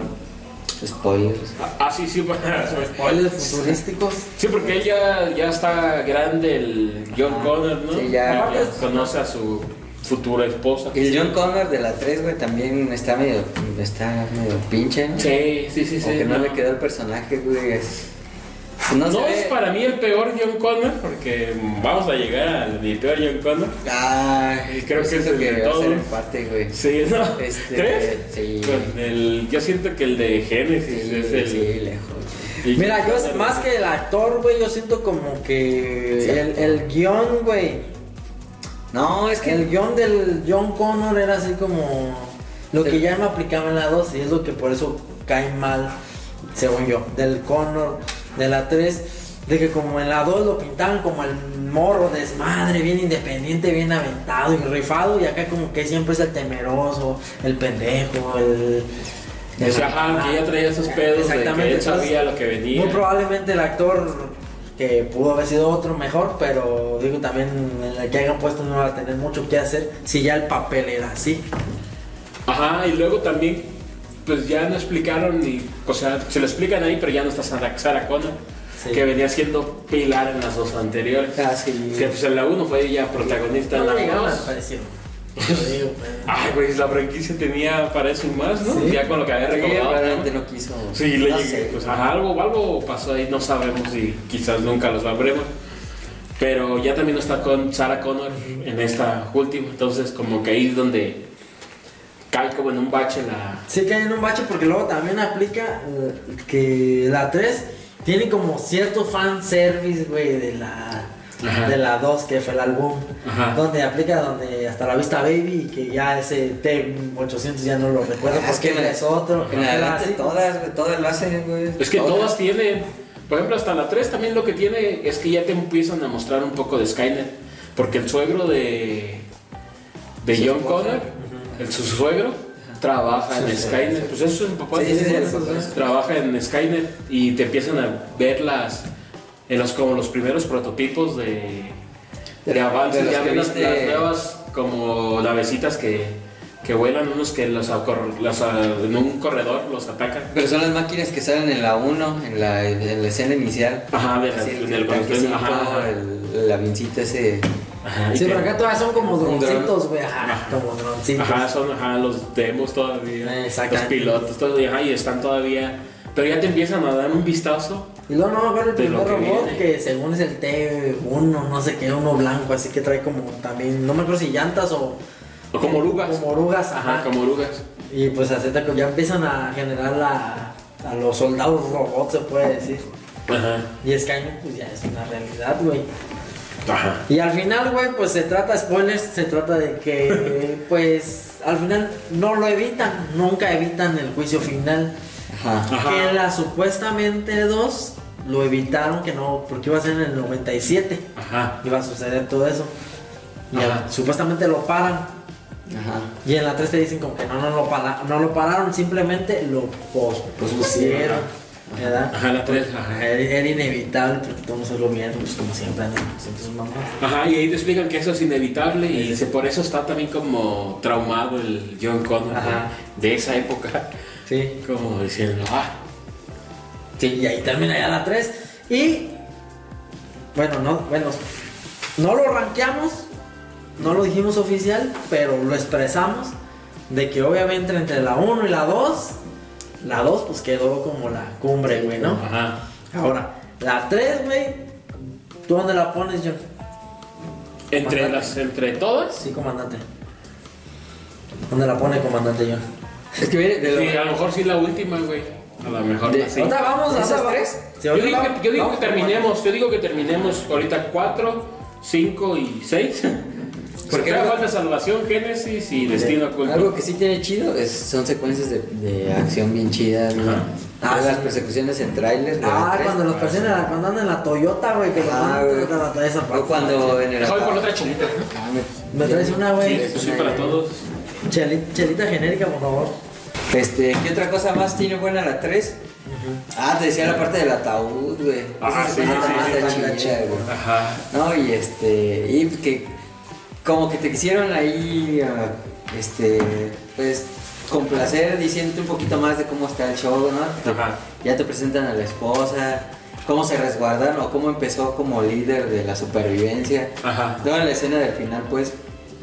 Spoilers. Ah, sí, sí, Spoilers futurísticos. sí, porque él ya, ya está grande, el John Connor, ¿no? Sí, ya. Conoce a su futura esposa. Y el John Connor de la 3, güey, también está medio, está medio pinche, ¿no? Sí, sí, sí, sí. Que no, no. le quedó el personaje, güey. es- no, No, es para mí el peor John Connor, porque vamos a llegar al mi peor John Connor. Ah, Creo que es el de va a ser todos. empate, güey. Sí, ¿no? Este, ¿Crees? sí. Con el, yo siento que el de Genesis Sí, es el. sí, lejos. el Mira, yo Connor. más que el actor, güey, yo siento como que Sí. el, el guion, güey. No, es que El guion del John Connor era así como lo que ya no aplicaba en la 2 y es lo que por eso cae mal, según yo, del Connor, de la 3, de que como en la 2 lo pintaban como el morro desmadre, bien independiente, bien aventado y rifado y acá como que siempre es el temeroso, el pendejo, el... O sea, ajá, que ya traía esos pedos de que Exactamente, él sabía lo que venía. Muy probablemente el actor que pudo haber sido otro mejor, pero digo también en el que hayan puesto no va a tener mucho que hacer si ya el papel era así. Ajá, y luego también, pues ya no explicaron, ni, o sea, se lo explican ahí, pero ya no está Sarah, Sarah Connor, Sí. que venía siendo pilar en las dos anteriores. Ah, sí. Que pues en la 1 fue ella protagonista No en le la llegaron al 2. parecido. Yo digo, pues, Ay, pues la franquicia tenía para eso y más, ¿no? Sí. Ya con lo que había Sí, recordado. realmente ¿no? no quiso. Sí, le no llegué, sé. pues ajá, algo, algo pasó ahí, no sabemos y quizás nunca lo sabremos. Pero ya también está con Sarah Connor en esta última, entonces como que ahí es donde cae como en un bache la... Sí que hay en un bache porque luego también aplica eh, que la 3 tiene como cierto fan service, güey, de la Ajá. de la 2 que fue el álbum. Ajá. Donde aplica donde hasta la vista baby y que ya ese T800 ya no lo recuerdo Ah, es porque que es otro. Adelante todas, güey, todas lo hacen, güey. Es que todas tienen, por ejemplo, hasta la 3 también lo que tiene es que ya te empiezan a mostrar un poco de Skynet, porque el suegro de, de John esposa. Connor, el su suegro, trabaja en Skynet, pues eso es un papá, Sí, sí, sí, trabaja en Skynet y te empiezan a ver las, en los, como los primeros prototipos de, de, De- avances, de los ya ven las, nuevas como navecitas que, que vuelan, unos que los, las, ah, en un corredor los atacan. Pero son las máquinas que salen en la 1, en la, en la escena inicial. Ajá, de la- en el el el, el avioncito ese. Ajá, Sí, que- pero acá todas son como droncitos, güey. Ajá, como droncitos. Ajá, son ajá, los demos todavía. Exactamente. Los pilotos todavía, ajá, y están todavía. Pero ya te empiezan a dar un vistazo. Y luego no acuerdo el primer que robot viene. que según es el T1, no sé qué, uno blanco, así que trae como también, no me acuerdo si llantas o. O como orugas. Como orugas, ajá. Ajá, como orugas. Y pues así te- ya empiezan a generar la, a los soldados robots, se puede decir. Ajá. Y Skynet, pues ya es una realidad, güey. Ajá. Y al final, güey, pues se trata, spoilers, se trata de que, pues, al final no lo evitan, nunca evitan el juicio final. Ajá. Ajá. Que la supuestamente dos lo evitaron, que no, porque iba a ser en el 97, Ajá. iba a suceder todo eso. Y al- supuestamente lo paran. Ajá. Y en la 3 te dicen como que no, no lo, para- no lo pararon, simplemente lo pospusieron. ¿Verdad? Ajá, la tres, ajá. Era, inevitable porque todos se lo vieron, pues como siempre andan siempre sus mamás. Ajá, y ahí te explican que eso es inevitable y por eso está también como traumado el John Connor de- Ajá. de, esa época. Sí. Como diciendo, ah, Sí, y ahí termina ya la 3. Y bueno, no, bueno, no lo rankeamos, no lo dijimos oficial, pero lo expresamos de que obviamente entre la 1 y la 2, la 2 pues quedó como la cumbre, güey, ¿no? ajá. Ahora, la 3, güey, ¿tú dónde la pones, John? Entre, Comandante. las, entre todas, Sí, comandante. ¿Dónde la pone, comandante John? Es que mire, de lo- sí, a lo mejor sí la última, güey. A lo mejor De- la sí. Ahorita vamos a ¿Esas tres? Sí, Yo digo, que, yo digo que terminemos, yo digo que terminemos ahorita 4, 5 y 6. Porque algo- falta Salvación, Génesis y Destino Oculto. Algo que sí tiene chido es, son secuencias de, de acción bien chidas. Ah, las sí. persecuciones en trailers. Ah, tres. cuando los persiguen, cuando andan en la Toyota, güey, que los Ah, mandan güey. a la- esa parte. O cuando en el. Deja voy por otra chelita. Ah, ¿Me traes una, güey? Sí, pues sí, para todos. Cheli- chelita genérica, por favor. Este, ¿qué otra cosa más tiene buena la 3? Ah, te decía la parte del ataúd, güey. Ah, Esa sí, sí, más sí, está sí, chida, sí. güey. Ajá. No, y este, y que como que te quisieron ahí, ah, este, pues, complacer diciéndote un poquito más de cómo está el show, ¿no? Ajá. Ya te presentan a la esposa, cómo se resguardaron o cómo empezó como líder de la supervivencia. Ajá. Toda la escena del final, pues,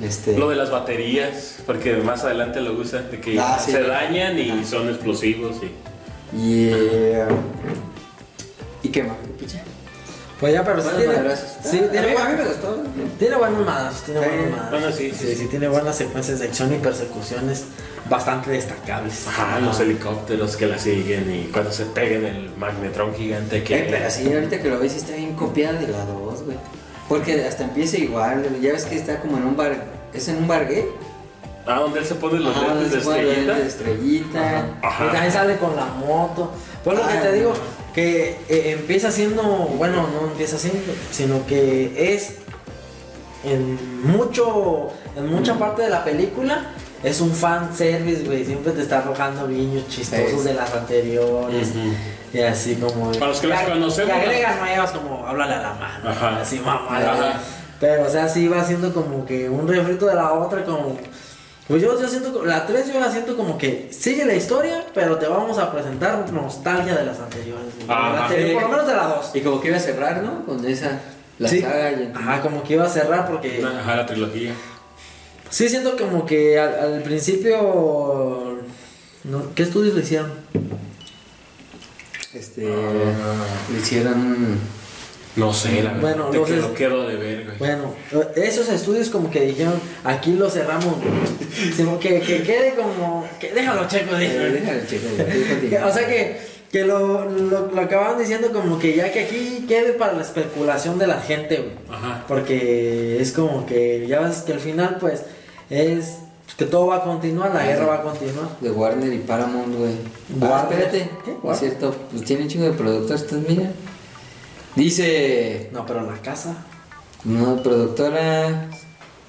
este... Lo de las baterías, porque más adelante lo usan, de que Ah, sí. se dañan y Ajá. son explosivos y... Y... eh, ¿Y qué más? ¿Qué picha? Pues ya, pero sí tiene, sí, tiene, a, mí, a buen- mí me gustó. tiene buenos madrazos, tiene Sí. madrazos. Bueno, sí, sí, sí, sí, tiene buenas secuencias de acción y persecuciones bastante destacables. Ajá, los helicópteros que la siguen y cuando se peguen el magnetron gigante que... Eh, pero sí, ahorita que lo ves, está bien copiada de la 2, güey. Porque hasta empieza igual, ya ves que está como en un bar. ¿Es en un bar gay? Ah, donde él se pone los Ajá, lentes de estrellita. de estrellita. Ajá. Y también sale con la moto. Pues lo que Ah, te digo, no. Que eh, empieza siendo, bueno, no empieza siendo, sino que es en mucho, en mucha parte de la película, es un fan service, güey. Siempre te está arrojando guiños chistosos Sí. de las anteriores. Y así como. Para los que las conocemos, Y agregan nuevas como háblale a la mano. Ajá. Así mamá. Ajá. Pero o sea, sí va siendo como que un refrito de la otra, como. Pues yo, yo siento, la 3 yo la siento como que sigue la historia, pero te vamos a presentar nostalgia de las anteriores. la anterior, por lo menos de la 2. Y como que iba a cerrar, ¿no? Con esa. La Sí. saga y Ajá, como que iba a cerrar porque Ajá, la trilogía. sí siento como que al, al principio no, ¿qué estudios le hicieron? Este. Le hicieron. No sé, la verdad. Bueno, te entonces- quedó, quedo de ver, güey. Bueno, esos estudios como que dijeron, aquí lo cerramos, güey. Sino que, que quede como, que déjalo checo, Eh, dije. déjalo, Que- continúa. O sea que, que lo, lo, lo acababan diciendo como que ya que aquí quede para la especulación de la gente, güey. Ajá. Porque es como que ya ves que al final pues es que todo va a continuar, la Ah, guerra va a continuar. De Warner y Paramount, güey. Ah, Warner. espérate. ¿Qué? Es cierto, pues tiene un chingo de productores, ¿estás mira? Dice. No, pero la casa. No, productora.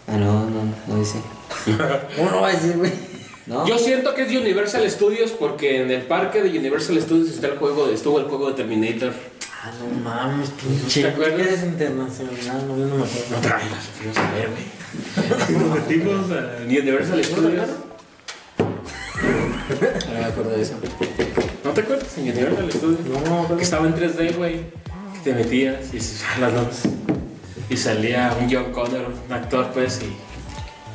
Ah, no, no, no dice. Uno va a decir, güey. ¿No? Yo siento que es Universal Studios porque en el parque de Universal Studios está el juego, de- estuvo el juego de Terminator. Ah, no mames, pinche. ¿Te acuerdas? Es internacional, no, yo no me acuerdo. No traigas, fuimos a ver, güey. Nos metimos a Universal Studios. No me acuerdo de eso. ¿No te acuerdas? En Universal Studios. No, pero- Que estaba en 3D, güey. Te metías y las. Y salía un John Connor, un actor, pues, y,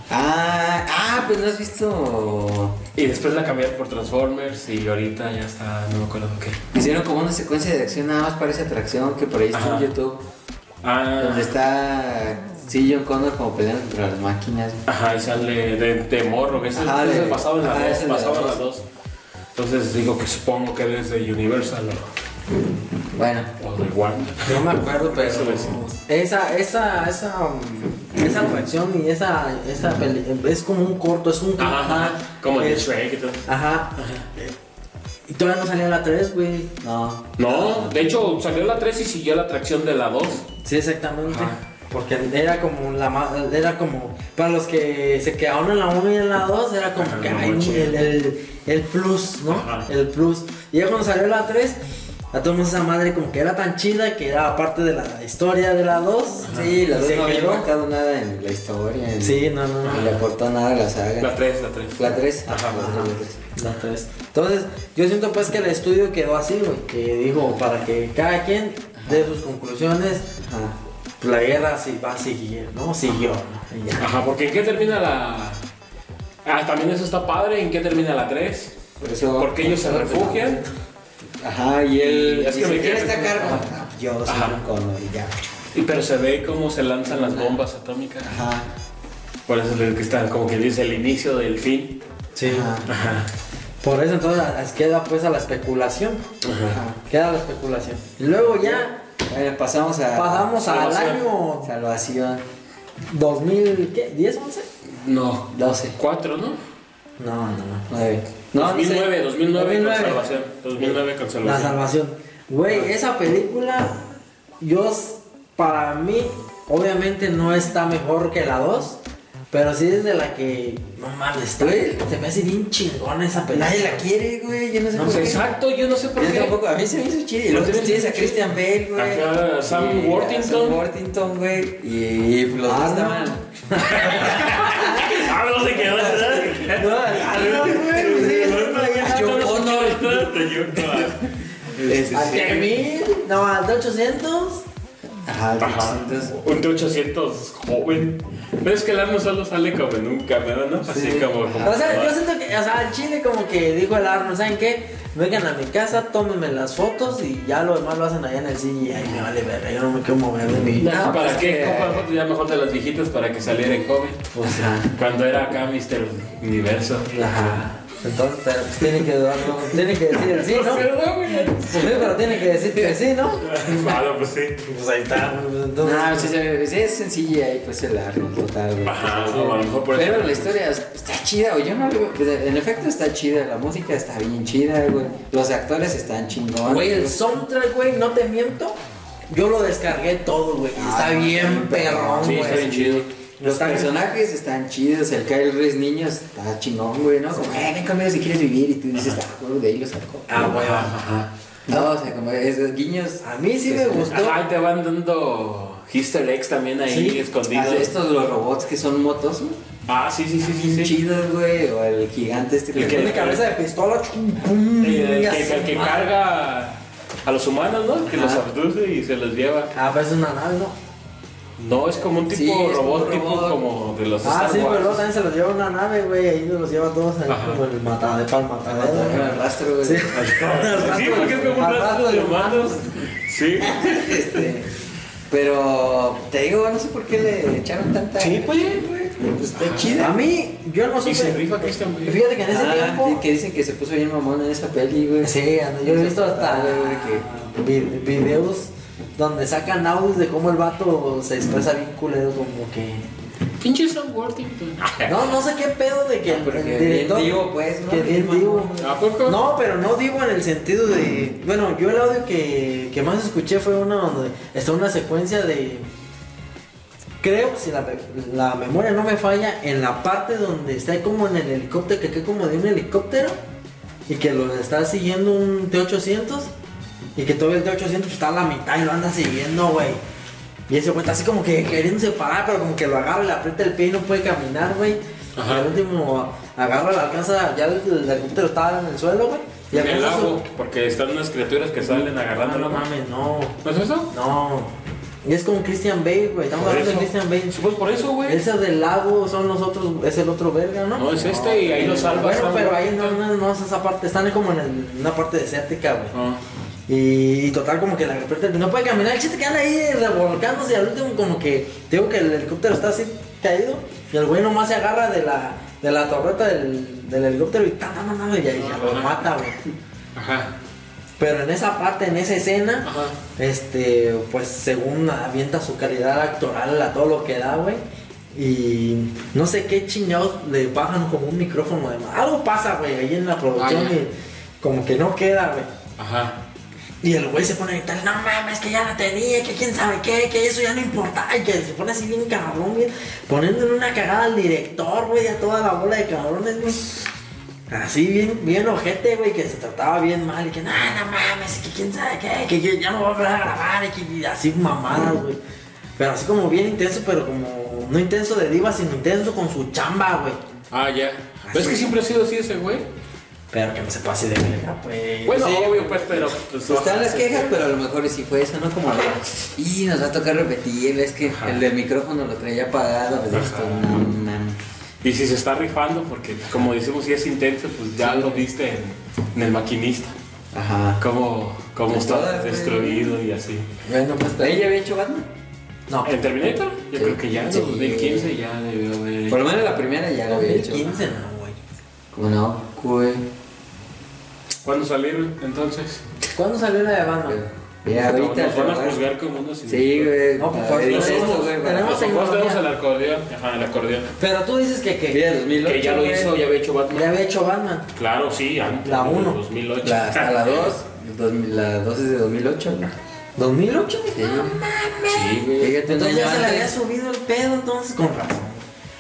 Ah, ah, pues no has visto. y después la cambiaron por Transformers y ahorita ya está, no me acuerdo qué. Hicieron como una secuencia de acción nada más para esa atracción que por ahí está Ajá. en YouTube. Ah, Donde está. Sí, John Connor como peleando contra las máquinas. Ajá, y sale de, de morro, que ese de- pasaba en las dos. Entonces digo que supongo que eres de Universal Bueno, o, o de Warner. No me acuerdo, pero esa, esa, esa, um, esa atracción y esa, esa peli- es como un corto, es un Ajá, ajá, como el Shrek y todo. Ajá. Y todavía no salía la 3, güey. no. No, de hecho salió la 3 y siguió la atracción de la 2. Sí, exactamente. Ajá. Porque era como la ma- era como para los que se quedaron en la 1 y en la 2 era como que no ay, manches. el, el, el plus, ¿no? El plus. Y ya cuando salió la 3, a todos esa madre como que era tan chida que era parte de la historia de la 2. Sí, la Y dos se no había impactado nada en la historia. en- Sí, no, no, no. Ni le aportó nada a la saga. La 3, la 3. La 3. Ajá, La 3. Entonces, yo siento pues que el estudio quedó así, güey. Que dijo, para que cada quien dé sus conclusiones, pues, la guerra sí va a seguir, ¿no? Siguió, ya. Ajá, porque ¿en qué termina la...? Ah, también eso está padre, ¿en qué termina la 3? Por eso. Porque ellos se refugian. Ajá, y él. Y es que me ¿quién quedé está cargo? Ah, Yo soy un cono y ya. Y, pero se ve cómo se lanzan las bombas atómicas. Ajá. Por eso es lo que está como que dice el inicio del fin. Sí. Ajá. Ajá. Por eso entonces queda pues a la especulación. Ajá. Queda la especulación. Y luego ya Bueno, pasamos a. pasamos al año Salvación 2000, ¿qué? ¿10, 11? No, 12. 4, ¿no? No, no, no. 9. No, 2009, 2009, 2009. con salvación. 2009 con La salvación. salvación. Güey, esa película, yo, para mí, obviamente no está mejor que la 2, Pero sí es de la que. No mames, Güey. se me hace bien chingona esa película. Nadie la quiere, güey. Yo no sé No por qué. exacto, yo no sé por Yo qué. tampoco, a mí se me hizo chido. Y luego Pues tienes a. Christian Bale, güey. Ajá, Sam Y Worthington. Sam Worthington, güey. Y los dos Ah, estaban. Ah, no se quedó, ¿verdad? No, ah, no, Este, ¿A qué mil? No, al de 800. Ajá. Un T800 joven. Pero es que el Arno solo sale como en un cameo, ¿no? Así Sí. como. como- O sea, yo siento que, o sea, el Chile como que dijo el Arnold, ¿saben qué? Vengan a mi casa, tómenme las fotos y ya lo demás lo hacen allá en el cine y ahí me vale verga, yo no me quiero mover de mi... No, ¿Para pues qué? que- Compra fotos ya mejor de las viejitas para que saliera en joven. Pues, Ajá. Cuando era acá Mr. Universo. Ajá. Entonces, pero pues tiene que darlo, tiene que decir el sí, ¿no? Sí, pero tiene que decir que sí, ¿no? Claro, pues sí. Pues ahí está, pues, entonces... No, sí, se- sí, es sencilla ahí, pues el Arnold, total, güey. Ajá, no, a lo mejor por Pero la historia está chida, güey. Yo no le veo- pues, En efecto está chida, la música está bien chida, güey. Los actores están chingones. Güey, el soundtrack, güey, no te miento. Yo lo descargué todo, güey. Ah, Está bien perrón, Sí, güey. está bien chido. Los personajes están chidos, el Kyle Reese niño está chingón, güey, ¿no? Como, eh, ven conmigo si quieres vivir y tú dices, ah, güey, de ahí lo sacó. Ah, güey. Ajá. No, o sea, como esos guiños. A mí sí me gustó. Ajá, te van dando Easter eggs también ahí Sí. Ah, escondidos. estos los robots que son motos, güey. Ah, sí, sí, sí, sí. Chidos, güey. O el gigante este El que tiene cabeza de pistola, chum, pum, Eh, ya que, carga a los humanos, ¿no? Que los abduce y se los lleva. Ah, pues es una nave, ¿no? No, es como un tipo Sí, robot, un tipo robot. como de los Ah, Star sí, pero luego también se los lleva una nave, güey. Ahí los lleva todos ahí Ajá. como el matadero para el matadero. El rastro, güey. Sí. Sí, porque es como un rastro de humanos. Sí. Este, pero te digo, no sé por qué le echaron tanta. Sí, pues. Pues está chida. A mí, yo no Y se supe. rifa Christian Bale. Fíjate que en ese Ah, tiempo. que dicen que se puso bien mamón en esa peli, güey. Sí, yo he visto hasta Güey, vi- videos donde sacan audios de cómo el vato se expresa bien culero, como que. Pinche Sam Worthington. No, no sé qué pedo de que el, que el director. bien divo, pues, ¿no? Que bien Bien divo. mamón. ¿A poco? No, pero no digo en el sentido de. Bueno, yo el audio que, que más escuché fue uno donde está una secuencia de. Creo, si la, la memoria no me falla, en la parte donde está como en el helicóptero, que cae como de un helicóptero y que lo está siguiendo un T-800 y que todo el T-800 está a la mitad y lo anda siguiendo, güey. Y ese güey está así como que queriéndose parar, pero como que lo agarra, le aprieta el pie y no puede caminar, güey. Y al último agarra, le alcanza, ya el, el helicóptero estaba en el suelo, güey. Y En el su- lago, porque están unas criaturas que salen agarrando. no mames, no. ¿No es eso? No. Y es con Christian Bale, güey. Estamos hablando de. Christian Bale. Pues por eso, güey. Ese del lago son los otros, es el otro verga, ¿no? No, es este y ahí lo salva. Bueno, pero ahí no, no, no es esa parte, están como en el- una parte desértica, güey. Ah. Y, y total como que la el- no puede caminar, el chiste que anda ahí revolcándose y al último como que digo que el helicóptero está así caído y el güey nomás se agarra de la, de la torreta del, del helicóptero y ta, ta, ta, ta, y ahí ya lo mata, güey. Ajá. Pero en esa parte, en esa escena, Ajá. este, pues según avienta su calidad actoral a todo lo que da, güey. Y no sé qué chingados le bajan como un micrófono de más. Algo pasa, güey, ahí en la producción Ah, ya. y como que no queda, güey. Ajá. Y el güey se pone a gritar, no mames, que ya la tenía, que quién sabe qué, que eso ya no importa. Y que se pone así bien cabrón, güey. Poniéndole una cagada al director, güey, a toda la bola de cabrones, güey. Así bien, bien ojete, güey, que se trataba bien mal y que no, no mames, que quién sabe qué, que yo ya no voy a volver a grabar y que así mamadas, güey. Pero así como bien intenso, pero como no intenso de diva, sino intenso con su chamba, güey. Ah, ya. Pero es que siempre ha sido así ese güey. Pero que no se pase de verga, pues. Bueno, Sí. obvio, pues, pero. Pues, Están las quejas, pero a lo mejor sí fue eso, ¿no? Como de, y nos va a tocar repetir, es que Ajá. el del micrófono lo traía apagado, pues esto, no mames. Y si se está rifando, porque como decimos, si es intenso, pues ya lo viste en, en el maquinista. Ajá. Cómo, cómo Pues está todas, destruido y así. Bueno, pues. ¿Ahí ya había hecho Batman? No. ¿En Terminator? Yo Sí. creo que ya en Sí. 2015 ya debió haber. Por lo menos la primera ya la había hecho. 2015, no, güey. ¿Cómo no? Güey. ¿Cuándo salieron entonces? ¿Cuándo salió la de Batman? Ya ahorita. Nos van a juzgar como unos Sí, güey. No, pues, pues, tenemos- tenemos- el acordeón. Ajá, el acordeón. Pero tú dices que, que Mira, 2008. Que ya lo hizo, ya había hecho ya Batman. había hecho Batman. Claro, sí, antes. La en uno. 2008. La, hasta la 2. La 2 es de 2008, güey. ¿2008? Sí. Sí, güey. Fíjate, Entonces ya se le había subido el pedo, entonces con razón.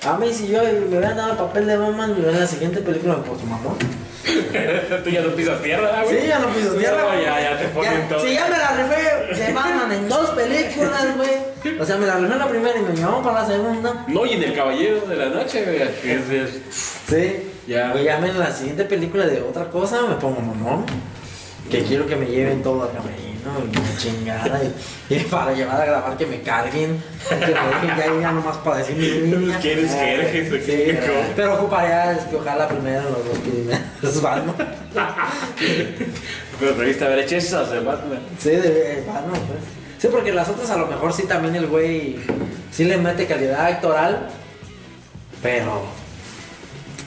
A mí, si yo me hubieran dado el papel de Batman, yo en la siguiente película me puedo mamón. Tú ya no pisas tierra, güey. Sí, ya no piso tierra. Güey. ya, ya te ponen todo. Si ya me la rifé de Batman en dos películas, güey. O sea, me la rifé en la primera y me llamó para la segunda. No, y en el Caballero de la Noche, güey. es Sí. Ya. Güey, ya me en la siguiente película de otra cosa me pongo mamón. Que quiero que me lleven todo al camerino y la chingada. Y, y para llevar a grabar que me carguen. Que me dejen ya ya nomás para decir mi. ¿Quieres jerjes o Sí, qué? ¿Cómo? pero ocuparía despejar la primera en los dos primeros Batman. Pero revista haber hecho esas de Batman. Sí, de eh, Batman, pues. Sí, porque las otras a lo mejor sí también el güey sí le mete calidad actoral, pero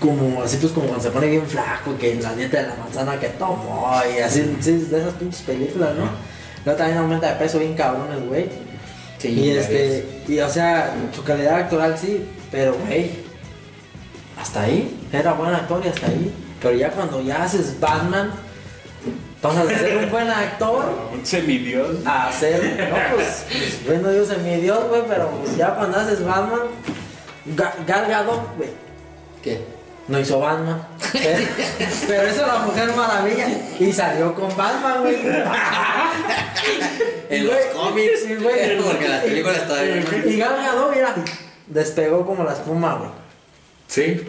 como así pues como cuando se pone bien flaco, que en la dieta de la manzana que tomó y así, sí, de esas pinches películas, ¿no? Luego también aumenta de peso bien cabrón el güey. Sí, y este, y o sea, su calidad actoral sí, pero güey, hasta ahí, era buen actor y hasta ahí. Pero ya cuando ya haces Batman, pasas de ser un buen actor Un semidios. a hacer, no pues, pues bueno yo soy mi dios, güey, pero pues, ya cuando haces Batman, Ga- Gal Gadot, güey, ¿Qué? No hizo Batman. Pero, pero hizo la Mujer Maravilla y salió con Batman, güey. En los güey, cómics, sí, güey. porque las películas todavía no. Y Gal Gadot, mira, despegó como la espuma, güey. Sí.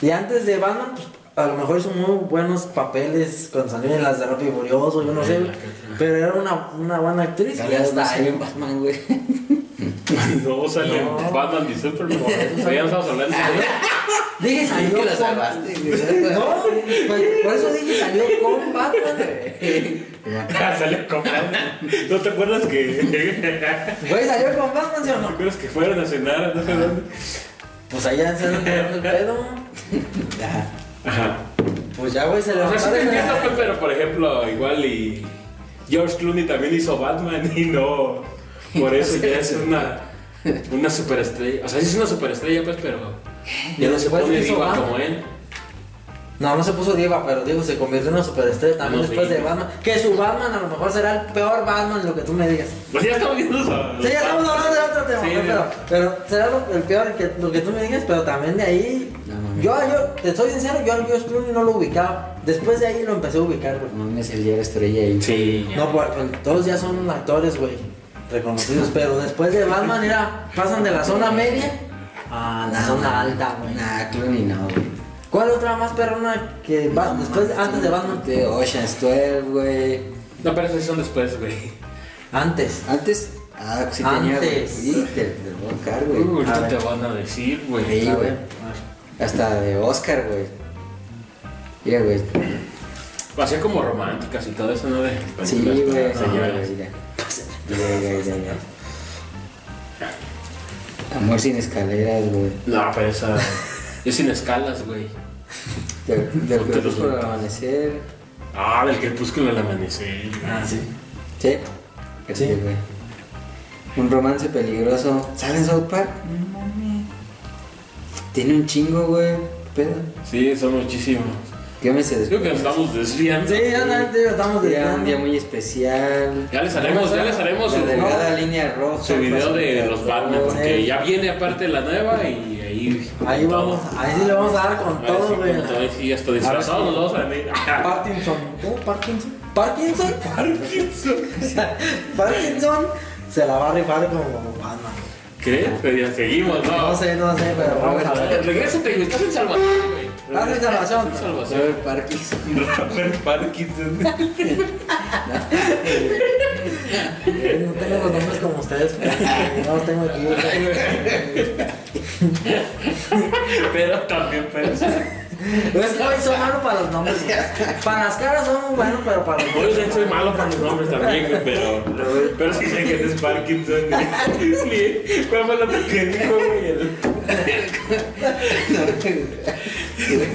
Y antes de Batman, pues a lo mejor hizo muy buenos papeles cuando salió en las de Rápido y Furioso, yo no sé, güey. pero era una, una buena actriz y Ya está salió ahí. en Batman, güey. No sale No. Batman y Superman. O sea, ya no estamos hablando de Dije salió que la salvaste. No, pues, por eso dije salió con Batman. Sale con Batman. ¿No te acuerdas que.? Güey, salió con Batman, ¿sí o ¿Te no? acuerdas que fueron a cenar? No sé dónde. Pues allá se el pedo. Ya. Ajá. Pues ya, güey, se le O sea, sí te entiendo, va pues, pero por ejemplo, igual y. George Clooney también hizo Batman y no. Por eso ya es una. Una superestrella. O sea, sí es una superestrella, pues, pero. Ya no se pone Batman. como él. No, no se puso diva, pero digo, se convirtió en una superestrella también No, después sí. de Batman. Que su Batman a lo mejor será el peor Batman, lo que tú me digas. Pues ya estamos viendo eso. Sí, ya estamos hablando de otro tema, Sí, pero, pero será lo, el peor que, lo que tú me digas, pero también de ahí. No, yo, yo, te soy sincero, yo al George Clooney no lo ubicaba. Después de ahí lo empecé a ubicar, güey. No mames, el día de estrella ahí. Sí, ya. No, pues, pues, todos ya son actores, güey, reconocidos, pero después de Batman, era, pasan de la zona media a la zona alta, güey. Nah, Clooney no, güey. ¿Cuál otra más perrona que va No, después, antes de Batman? De Ocean's 12, güey. No, pero esos son después, güey. Antes. Antes. Ah, sí tenía. Antes. Sí, te, te lo voy a sacar, güey. Uh, ahorita A ver. te van a decir, güey. Sí, güey. ver. Hasta de Oscar, güey. Mira, güey. Hacía como románticas y todo eso, ¿no? De Sí, güey. para Sí, señoras. güey, mira. Mira, mira, mira, mira. Amor sin escaleras, güey. No, pero esa. Es sin escalas, güey. Del, del crepúsculo al amanecer. Ah, del crepúsculo al amanecer. Ah, sí. Sí. Sí. Sí, güey. Un romance peligroso. ¿Sale en South Park? No mames. Tiene un chingo, güey. ¿Qué pedo? Sí, son muchísimos. ¿Qué me se Creo que nos estamos desviando. Sí, ya digo, estamos de Ya un día muy especial. Ya les haremos, ya les haremos La su, delgada línea roja. su video de los Batman, porque ya viene aparte la nueva y ahí. Vamos, todo. ahí sí le vamos a dar con todo, güey. con todo, ahí sí, hasta disfrazados nos vamos a venir. Parkinson. ¿Cómo? Parkinson. Parkinson. Parkinson. Parkinson se la va a rifar como Batman. ¿Qué? Pero ya seguimos, ¿no? No sé, no sé, pero vamos a ver. Regrésate, güey. Estás en Salvador, güey. Estás en Salvación. Estás en. Robert Parkinson. Robert Parkinson. No tengo los nombres como ustedes, pero no los tengo aquí. Pero también. Pero es que hoy soy malo para los nombres. Para las caras son muy buenos, pero para los nombres. sé, soy malo para los nombres también, güey, pero. Pero sí sé que es Parkinson. güey. ¿Cuál fue otra que dijo, güey?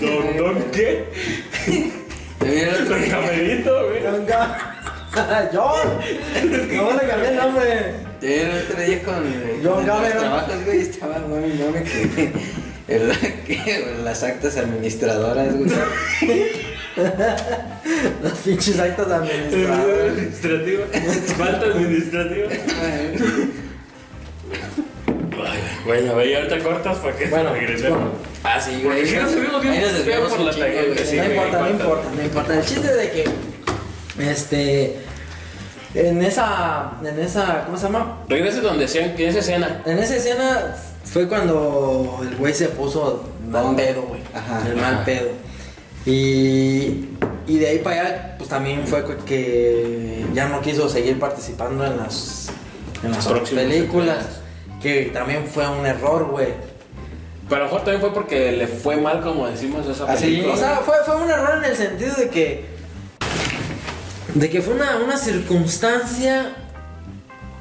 ¿Don, don qué? También el otro Don Camerito, güey. John. No le cambié el nombre. También el otro día con, John con los trabajos, güey, estaba mami, mami, que, el, que las actas administradoras, güey. Los pinches actos administrados. Administrativo. Falta administrativa. Bueno, ve, y ahorita cortas para que Bueno, regresemos. bueno. Ah, sí, Porque güey. si nos subimos bien Ahí nos desviamos por la tangente, güey. sí. no güey, importa, no importa. importa, no importa. El chiste de que, este, en esa, en esa, ¿cómo se llama? Regresa donde sean, en esa escena. En esa escena fue cuando el güey se puso mal pedo, güey. Ajá. El mal Ajá. pedo. Y, y de ahí para allá, pues también fue que ya no quiso seguir participando en las, en las otras Próximas películas. Que también fue un error, güey. Pero a lo mejor también fue porque le fue mal, como decimos, esa Ah, sí. película. O sea, fue, fue un error en el sentido de que. De que fue una, una circunstancia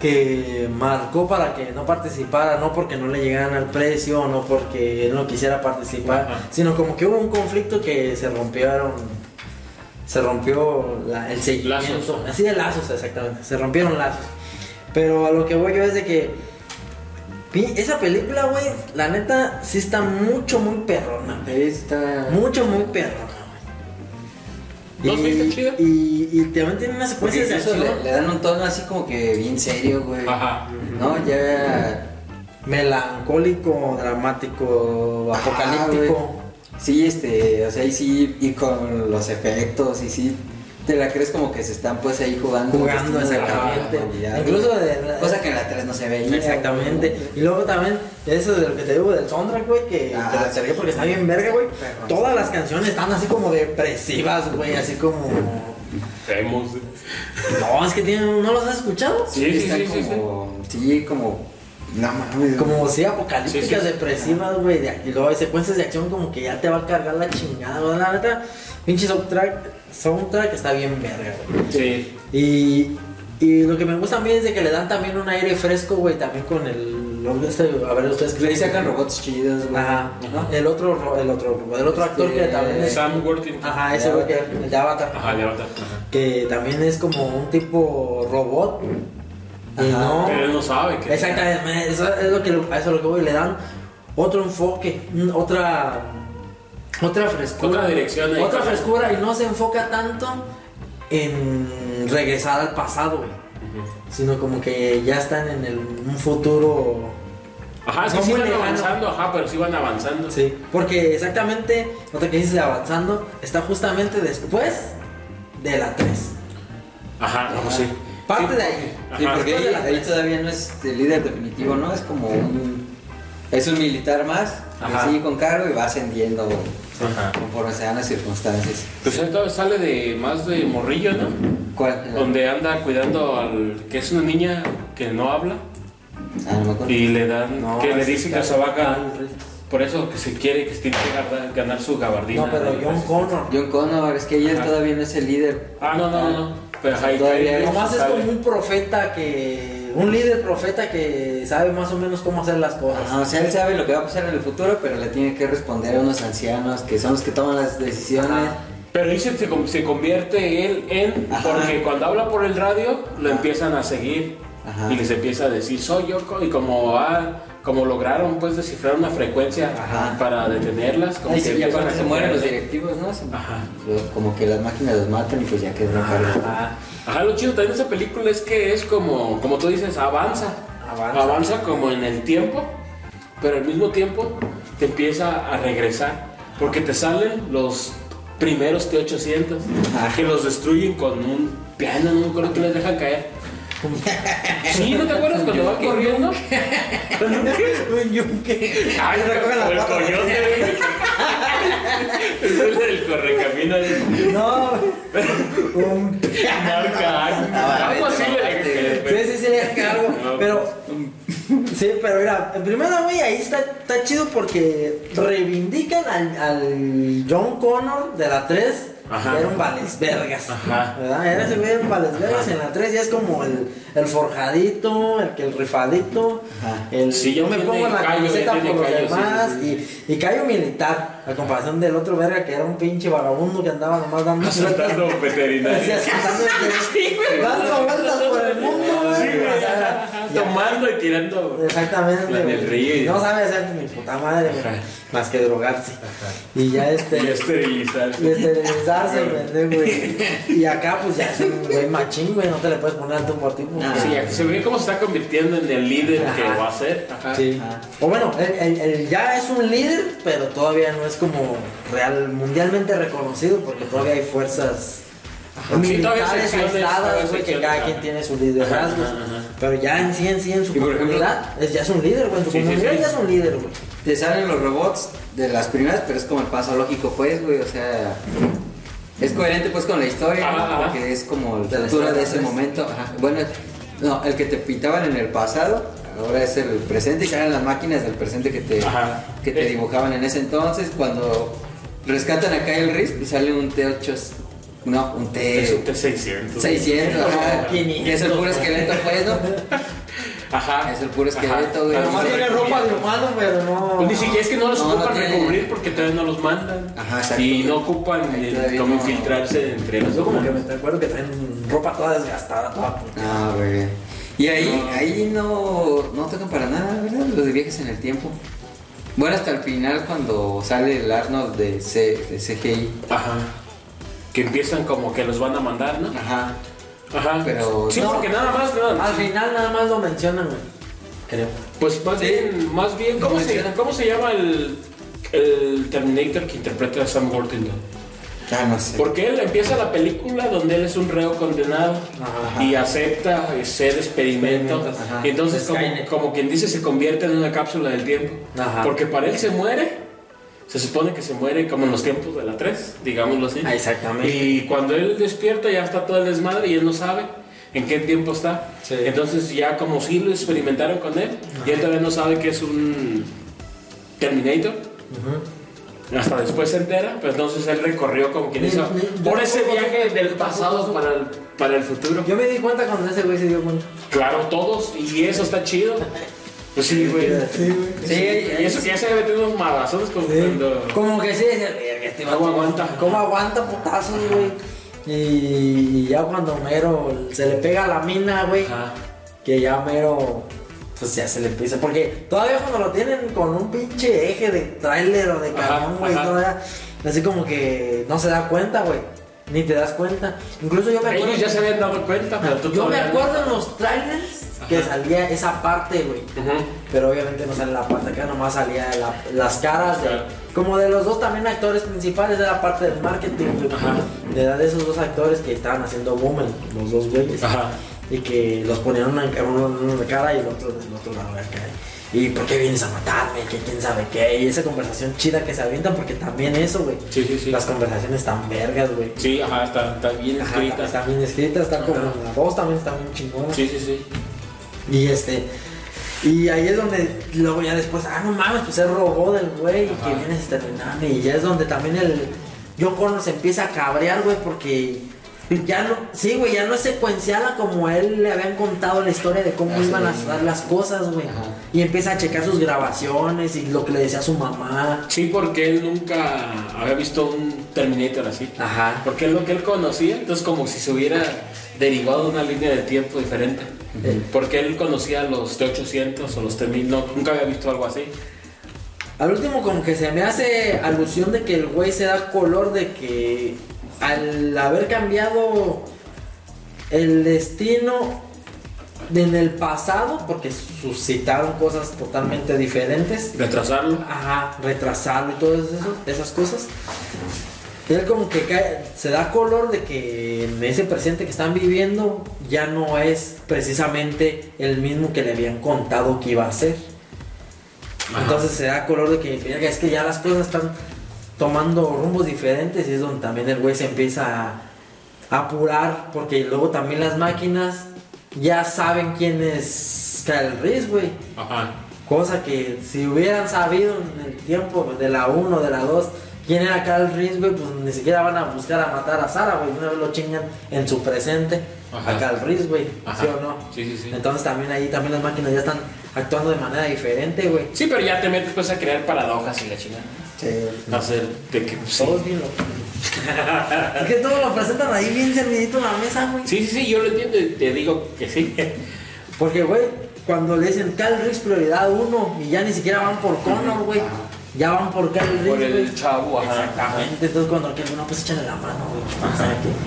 que marcó para que no participara, no porque no le llegaran al precio, no porque él no quisiera participar, Ajá. sino como que hubo un conflicto que se rompieron. Se rompió la- el seguimiento. Lazos. Así de lazos, exactamente. Se rompieron lazos. Pero a lo que voy yo es de que. Esa película, güey, la neta, sí está mucho, muy perrona. está. Mucho, muy perro. ¿No? Y, y también tiene unas secuencias de acción le, le dan un tono así como que bien serio, güey. Ajá. No, ya. melancólico, dramático, Ajá, apocalíptico. güey. Sí, este, o sea, y sí, y con los efectos, y sí, te la crees como que se están pues ahí jugando. Jugando, de exactamente. Incluso de la- Cosa que en la 3 no se veía. Exactamente. güey. Y luego también, eso de lo que te digo del soundtrack, güey, que Ah, te la cargué porque está bien verga, güey. Todas las canciones están así como depresivas, güey, así como. Vemos. No, es que tienen, ¿no los has escuchado? Sí, sí, están sí, sí, como, sí, como, no mames. Como sí, apocalípticas, Sí, sí, sí. depresivas, güey. de- Y luego hay secuencias de acción como que ya te va a cargar la chingada, güey. La neta, pinche soundtrack, soundtrack está bien verga, güey. Sí. Y, y lo que me gusta a mí es de que le dan también un aire fresco, güey, también con el... este, a ver, ustedes Le sacan robots chidos, güey. Ajá. Ajá. El otro, ro- el otro, el otro actor Este, que también es... Sam Worthington. Ajá, ese güey que el de Avatar. Ajá, de otra. Ajá. Que también es como un tipo robot. Y Ajá. no... Pero él no sabe que. Exactamente, eso es lo que, a eso es lo que voy, le dan otro enfoque, otra otra frescura, Otra dirección ahí. otra frescura y no se enfoca tanto en regresar al pasado, güey, sino como que ya están en el, un futuro, Ajá, es que No sí van lejano. avanzando, ajá, pero sí van avanzando. sí, porque exactamente otra que dices de avanzando está justamente después de la 3, Ajá, no, pues sí. parte de ahí, Sí, Ajá. porque ahí, ahí todavía no es el líder definitivo, ¿no? Es como un... Es un militar más, Ajá. sigue con cargo y va ascendiendo Ajá. conforme se dan las circunstancias. Pues él todavía sale de más de morrillo, ¿no? ¿Cuál? Donde anda cuidando al que es una niña que no habla Ah, no me acuerdo. y le dan No, que le dicen que se va a ganar. Por eso que se quiere que se tiene que ganar, su gabardina. no, pero John Connor, John Connor, es que ella Ajá. todavía no es el líder. Ah, no, no, no. Pero ahí Todavía ahí Nomás es como un profeta que. Un líder profeta que sabe más o menos cómo hacer las cosas. Ajá, o sea, él sabe lo que va a pasar en el futuro, pero le tiene que responder a unos ancianos que son los que toman las decisiones. Ajá. Pero ahí se, se con- se convierte él en. Ajá. Porque cuando habla por el radio, lo Ajá. empiezan a seguir. Ajá. Y les empieza a decir, soy yo. co-", Y como, ah, como lograron pues descifrar una frecuencia Ajá. para detenerlas. Como que sí, y empiezan aparte a se mueren los directivos, ¿no? Se- Ajá. los- como que las máquinas los matan y pues ya quedó. Ajá. Ajá, lo chido también de esa película es que es como, como tú dices, avanza. Avanza. como en el tiempo, pero al mismo tiempo te empieza a regresar. Porque te salen los primeros T-800 Ajá. que los destruyen con un piano, no me acuerdo que les dejan caer. Sí, ¿no te acuerdas cuando va corriendo? Un yunque. Ay, recoge las el patas. coyote. Es el del correcamino. No, un. Marca algo así le caer. Sí, sí, sí, le algo. No. Pero. Sí, pero mira, en primera, güey, ahí está, está chido porque reivindican al, al John Connor de la 3. Ajá. Era un vales vergas. Ajá. ¿Verdad? Era ese güey, un vales vergas. En la 3 ya es como el, el forjadito, el que el rifadito. Ajá. El, Sí, yo me pongo la callo, camiseta por los callo, sí, demás. sí, Y, y callo militar. A comparación del otro verga que era un pinche vagabundo que andaba nomás dando Asaltando veterinarios. asaltando, dando vueltas por el mundo, tomando y tirando. Exactamente. Del güey. río y- No sabe hacer ni puta madre, Ajá. más que drogarse. Y ya este. Y esterilizarse. Y esterilizarse, güey. Y acá, pues ya es un güey machín, güey. No te le puedes poner alto por ti. porque- Ah, Sí, se ve cómo se está convirtiendo en el líder que va a ser. Ajá. Sí. O bueno, él, él- él ya es un líder, pero todavía no es como real, mundialmente reconocido, porque todavía hay fuerzas Ajá. Sí, militares secciones, aisladas, güey, que cada quien tiene sus liderazgos. Ajá, ajá, ajá. Pero ya en sí, en sí, en su comunidad, es, ya es un líder, güey. En su Sí, sí, comunidad sí. ya es un líder, güey. Te salen los robots de las primeras, pero es como el paso lógico, pues, güey. O sea, es coherente, pues, con la historia, ¿no? Porque es como la historia, de ese pues. momento. Bueno, no, el que te pintaban en el pasado, ahora es el presente, y eran las máquinas del presente que te, Ajá. que te Eh. dibujaban en ese entonces. Cuando rescatan a Kyle Reese, pues sale un T8, no, un T... Es un T600. 600, ajá, 500, que es el puro esqueleto, pues, ¿no? Ajá. Es el puro esqueleto, güey. Nomás no tiene ropa de humano, pero no. Pues ni siquiera es que no los No, no ocupan tiene- recubrir porque todavía no los mandan. Ajá, exacto. Y no ocupan Ahí eh, como no. infiltrarse entre los Yo como que me acuerdo que traen ropa toda desgastada, toda puta. Ah, güey. Y ahí, No. ahí no, no tocan para nada, ¿verdad? Lo de viajes en el tiempo. Bueno, hasta el final cuando sale el Arnold de, C, de CGI. Ajá. Que empiezan como que los van a mandar, ¿no? Ajá. Ajá. Pero- Sí, No. porque nada más, nada Al final nada más lo mencionan, güey. Creo. Pues más Sí. bien, más bien, ¿cómo, se, mencionan. ¿cómo se llama el, el Terminator que interpreta a Sam Worthington? Ah, no sé. Porque él empieza la película donde él es un reo condenado Ajá. y acepta ser experimento. Y entonces, como, como quien dice, se convierte en una cápsula del tiempo. Ajá. Porque para él se muere, se supone que se muere como en los tiempos de la 3, digámoslo así. Ah, exactamente. Y cuando él despierta ya está todo el desmadre y él no sabe en qué tiempo está. Sí. Entonces ya como si lo experimentaron con él, y él todavía no sabe que es un Terminator. Hasta después se entera, pero entonces él recorrió como quien hizo por ese viaje del pasado para el, para el futuro. Yo me di cuenta cuando ese güey se dio cuenta. Claro, todos, y eso está chido. Pues sí, güey. Sí, güey. Sí, Y eso que ya se debe tener unos madazones como cuando. Como que sí, decía, "Verga, este ¿Cómo aguanta?" ¿Cómo aguanta putazos, güey? Y, ya cuando Mero se le pega a la mina, güey, Ajá. que ya Mero, pues ya se le empieza. Porque todavía cuando lo tienen con un pinche eje de tráiler o de camión, güey, todavía, así como que no se da cuenta, güey. Ni te das cuenta. Incluso yo me acuerdo. Ellos ya se habían dado cuenta, pero tú yo me no. acuerdo en los trailers que Ajá. salía esa parte, güey. Pero obviamente no sale la parte acá, nomás salía la- las caras de, Claro. como de los dos también actores principales de la parte del marketing, güey. De edad de esos dos actores que estaban haciendo boom, en- los dos güeyes. Ajá. Y que los ponían uno en uno en una cara y el otro del otro lado de acá. ¿Y por qué vienes a matarme? Que quién sabe qué. Y esa conversación chida que se avientan, porque también eso, güey. Sí, sí, sí. Las conversaciones están vergas, güey. Sí, ajá, está, está bien Ajá, escrita. Están bien escritas, están como Ajá. la dos también están bien chingonas. Sí, sí, sí. Y este. Y ahí es donde luego ya después, ah, no mames, pues es robot del güey Ajá. que viene exterminando. Y ya es donde también el John Connor se empieza a cabrear, güey, porque ya no, sí, güey, ya no es secuencial a como a él le habían contado la historia de cómo iban a dar las cosas, güey. Y empieza a checar sus grabaciones y lo que le decía a su mamá. Sí, porque él nunca había visto un Terminator así. Ajá. Porque es lo que él conocía, entonces como si se hubiera derivado de una línea de tiempo diferente. Porque él conocía los T800 o los T1000, no, nunca había visto algo así. Al último como que se me hace alusión de que el güey se da color de que al haber cambiado el destino de en el pasado, porque suscitaron cosas totalmente diferentes, Retrasarlo. ajá, retrasarlo y todas esas cosas, él como que cae- se da color de que en ese presente que están viviendo ya no es precisamente el mismo que le habían contado que iba a ser. Ajá. Entonces se da color de que es que ya las cosas están tomando rumbos diferentes y es donde también el güey se empieza a apurar porque luego también las máquinas ya saben quién es Kyle Reese, güey. Ajá. Cosa que si hubieran sabido en el tiempo de la 1, de la 2, quién era Kyle Reese, güey, pues ni siquiera van a buscar a matar a Sara, güey. Una vez lo chingan en su presente Ajá. a Kyle Reese, güey. ¿Sí o no? Sí, sí, sí. Entonces también ahí también las máquinas ya están actuando de manera diferente, güey. Sí, pero ya te metes pues a crear paradojas y la chingada. Sí. Hacer de que sí. Todos bien locos. es que todos lo presentan ahí bien servidito en la mesa, güey. Sí, sí, sí, yo lo entiendo y te digo que sí. Porque, güey, cuando le dicen Cal Reese prioridad uno y ya ni siquiera van por Connor, güey. Ya van por Cal. Por el chavo, ajá. Exactamente. Entonces cuando el no, pues échale la mano, güey.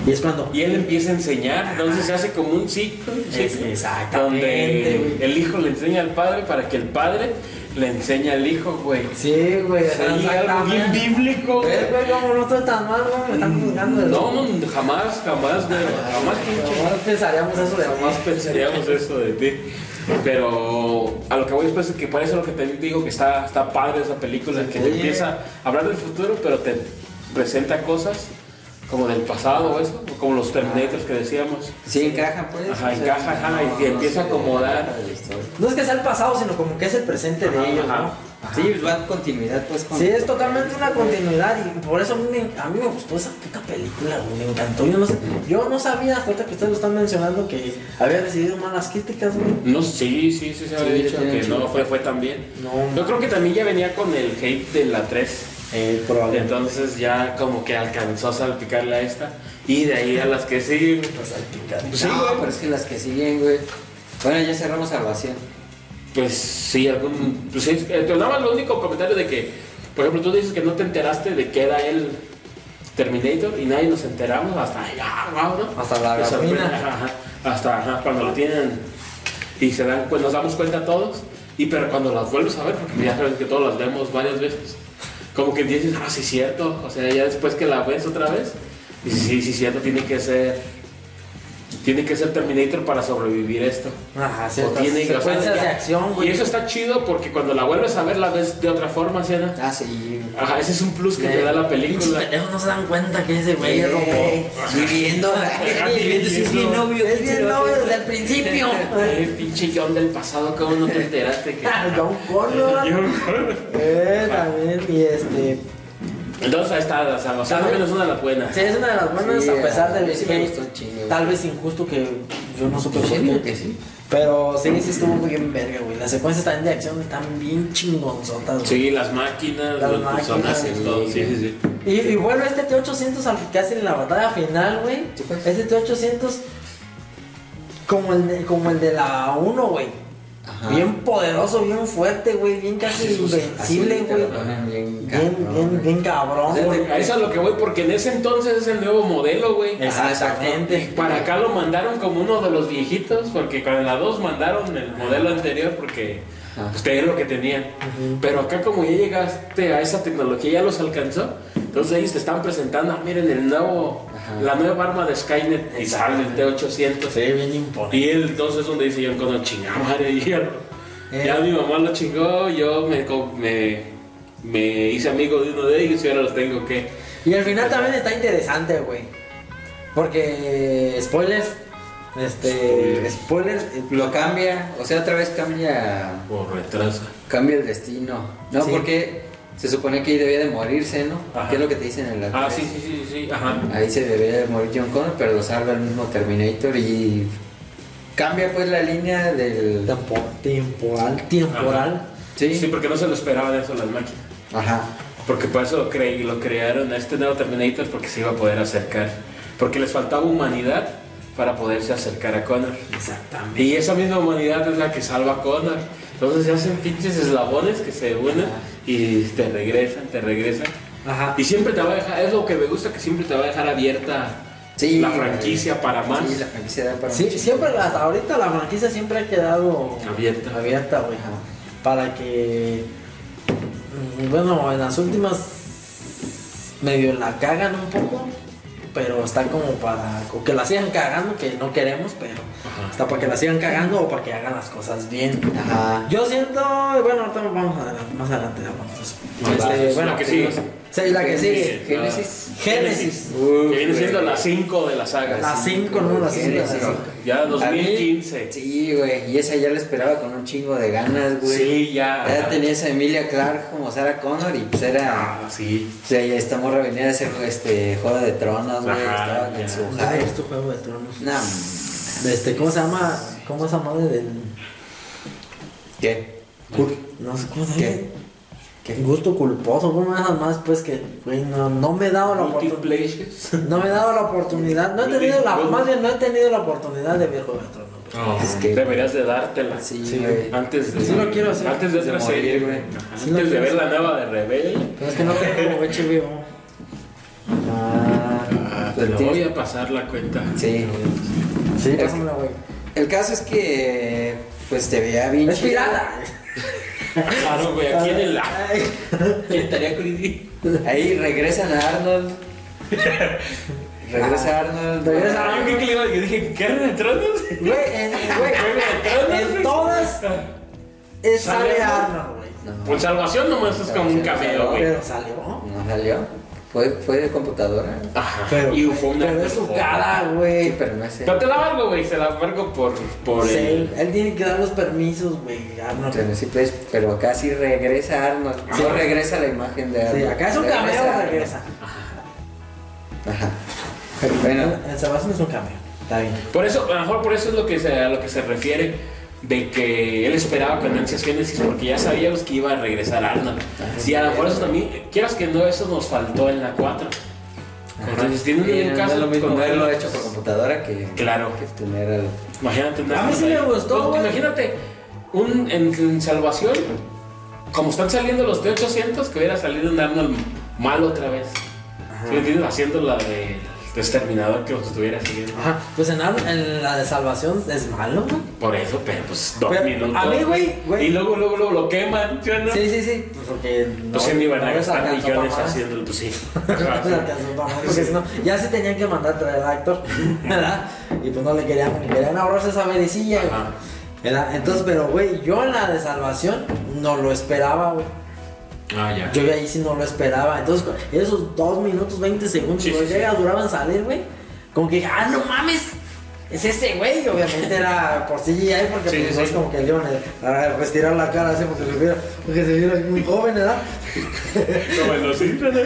Y es cuando. Y él empieza a enseñar, entonces se hace como un ciclo, Es- exactamente, donde el hijo le enseña al padre para que el padre le enseñe al hijo, güey. Sí, güey. Sí, algo bien bíblico. Eh, güey, como no estoy tan mal, güey. Me están juzgando de No, no, jamás, jamás, güey, jamás. Jamás pensaríamos eso de Jamás pensaríamos eso de ti. Pero a lo que voy después es que por eso lo que te digo que está, está padre esa película, que te Sí. empieza a hablar del futuro, pero te presenta cosas como del pasado o eso, como los Terminators que decíamos. Sí, encaja, pues. Ajá, encaja, ajá, y empieza a acomodar. No es que sea el pasado, sino como que es el presente de Ajá, ellos, ajá. ¿no? Sí, va continuidad, pues. Con... Sí, es totalmente una continuidad y por eso a mí, me, a mí me gustó esa puta película, güey, me encantó. Yo no, sé, yo no sabía hasta ahorita que ustedes lo están mencionando que había recibido malas críticas, güey. No, sí, sí, sí, se había Sí, dicho que no fue, fue tan bien. No, Yo creo que también ya venía con el hate de la 3. Eh, probablemente. Entonces ya como que alcanzó a salpicarle a esta. Y de ahí a las que siguen. Pues sí, no, güey. pero es que las que siguen, güey. Bueno, ya cerramos Salvación. Pues sí, algún. Pues sí, nada más lo único comentario de que, por ejemplo, tú dices que no te enteraste de que era el Terminator y nadie nos enteramos hasta ya, wow, ¿no? Hasta la ajá, hasta ajá, cuando lo tienen y se dan, pues nos damos cuenta todos. Y pero cuando las vuelves a ver, porque ya sabes que todos las vemos varias veces, como que dices, ah, sí, cierto. O sea, ya después que la ves otra vez, dices, sí, sí, cierto, tiene que ser. Tiene que ser Terminator para sobrevivir esto. Ajá, O tiene- o sea, secuencias de acción, Y güey. eso está chido porque cuando la vuelves a ver la ves de otra forma, ¿sí, Ana? Ah, sí. Ajá, ese es un plus que te da la película. pendejos no se dan cuenta que ese güey es Eh. Viviendo, viviendo, es mi novio. Es bien novio desde el principio. Eh, pinche John del pasado, ¿cómo no te enteraste? Que... John Connor. Eh, también, y este. Entonces ahí está, la salvación también es una de las buenas. Sí, es una de las buenas, Sí, a pesar del sí me gustó chingo. Tal vez injusto que yo no supe por qué. que sí. Pero sí, sí estuvo muy bien verga, güey. Las secuencias también de acción están bien chingonzotas, güey. Sí, las máquinas, Las los máquinas, personajes, sí, todo. Sí, sí. sí, sí. Y, y vuelve este T-800 al que hacen en la batalla final, güey. Pues. Este T-800 como el, de, como el de la 1, güey. Ajá. Bien poderoso, bien fuerte, güey. Bien casi Así, invencible, güey. bien Bien, cabrón, bien, cabrón. A eso es a lo que voy, porque en ese entonces es el nuevo modelo, güey. Exactamente. Para acá lo mandaron como uno de los viejitos, porque con la 2 mandaron el modelo anterior porque Ajá. usted es lo que tenían. Pero acá como ya llegaste a esa tecnología, ya los alcanzó, entonces ellos te están presentando, ah, miren el nuevo, Ajá. la nueva arma de Skynet y sale el T-800. Sí, bien imponente. Y él entonces es donde dice John Connor, chingada madre, y Eh. ya mi mamá lo chingó, yo me, me, me hice amigo de uno de ellos y ahora los tengo que... Y al final también está interesante, güey. Porque, spoilers, este, spoilers, eh, Lo cambia, o sea, otra vez cambia Por retraso. cambia el destino. No, Sí. porque se supone que ahí debía de morirse, ¿no? Ajá. ¿Qué es lo que te dicen en la Ah, sí, sí, sí, sí, ajá. Ahí se debería de morir John Connor, pero lo salva el mismo Terminator y cambia pues la línea del... tempo- temporal, temporal. Sí. Sí, porque no se lo esperaban eso las máquinas. Ajá. Porque por eso lo, cre- lo crearon a este nuevo Terminator porque se iba a poder acercar. Porque les faltaba humanidad para poderse acercar a Connor. Exactamente. Y esa misma humanidad es la que salva a Connor. Entonces se hacen pinches eslabones que se unen y te regresan, te regresan. Ajá. Y siempre te va a dejar, es lo que me gusta, que siempre te va a dejar abierta Sí, la franquicia para más. Sí, la franquicia da para Sí, siempre, hasta ahorita la franquicia siempre ha quedado Abierta. abierta, güey. Para que, mm, bueno, en las últimas medio la cagan un poco, pero está como para que la sigan cagando, que no queremos, pero Ajá. está para que la sigan cagando o para que hagan las cosas bien. Ajá. Yo siento, bueno, ahorita vamos adelante, más adelante hablamos Este, es bueno, la que sigue. Sí, la que sigue. Génesis. Génesis. Que viene siendo la 5 de la saga. La 5, ¿no? La 5. Génesis. Ya A mí, 2015. Sí, güey. Y esa ya la esperaba con un chingo de ganas, güey. Sí, ya. Ya tenías a Emilia Clark como Sarah Connor y pues era. Ah, sí. O sea, ya esta morra venía de hacer este Juego de Tronos, güey. Estaba ya. en su hype. es tu juego de tronos. No, Este, ¿cómo se llama? ¿Cómo es esa madre del ¿Qué? No sé cómo se llama. ¿Qué? ¿Qué? Gusto culposo, como esas más, pues que, güey, no, no me he dado la oportunidad. No me he dado la oportunidad, no he tenido la, más bien no he tenido la oportunidad de ver Juego de Tronos. No, Es que- deberías de dártela. Sí, Sí. güey. Antes de, Sí lo quiero hacer. Antes de otra morir, serie, güey. Sí Antes de ver la nueva de Rebelde. Pero es que no tengo HBO. Ah, Ah, pues te lo voy a pasar la cuenta. Sí. Sí, pásamela, güey. El caso es que, pues te veía bien. Es chido. pirata. Claro, güey, aquí en el. ¿Quién estaría creepy? Ahí regresan a Arnold. Regresa Arnold. Regresa Ah, yo creí que le iba a dije, ¿qué de Tronos? Güey, en, güey, en todas es Sale Arnold. Arnold, güey. No, Pues Salvación nomás es como un cameo, güey. Pero salió. no salió. Fue, fue de computadora. Ajá. Pero, y fue una. pero es su cara, Sí, güey. pero no es él. Pero te la valgo, güey, se la valgo por, por Sí, el. él, él tiene que dar los permisos, güey. Arnold. Pero sí, pues, pero acá sí regresa Arnold. Sí. No regresa la imagen de Arnold. Sí, acá es un cameo, Arnold. regresa. Ajá. Pero Bueno. en, en Salvación es un cameo. Está bien. Por eso, a lo mejor por eso es lo que se, a lo que se refiere de que él esperaba con ansias Génesis porque ya sabíamos que iba a regresar Arnold. Sí, a lo mejor eso también, quieras que no, eso nos faltó en la 4. Entonces tiene un, no caso lo mismo Arnold. hecho por computadora que, Claro. que tener al. Imagínate un A mí sí me gustó, Pues. Imagínate, un, en, en Salvación, como están saliendo los T-800, que hubiera salido un Arnold malo otra vez. ¿Sí me entiendes? Haciendo la de exterminador que los estuviera siguiendo. Ajá. Pues en, Ar- en la de Salvación es malo, güey. Por eso, pero pues dos Pero, minutos. a mí, güey, güey. Y luego, luego, luego lo queman, ¿sí o no? Sí, sí, sí. Pues porque no, Pues no iban a gastar millones haciéndolo, pues sí. Porque si no, ya sí tenían que mandar traer al actor, ¿verdad? Y pues no le querían, querían ahorrarse esa medicilla. Entonces, pero güey, yo en la de salvación no lo esperaba, güey. Ah, ya. Yo ahí sí no lo esperaba. Entonces, esos 2 minutos 20 segundos Sí, sí, sí. llega, duraban salir, güey. Como que, ah, no mames. Es ese güey, obviamente era por CGI porque Sí, pues, sí, no es sí. como que le iban a, retirar la cara así porque se viera, porque se viera muy joven, ¿verdad? Como en los Simpsons.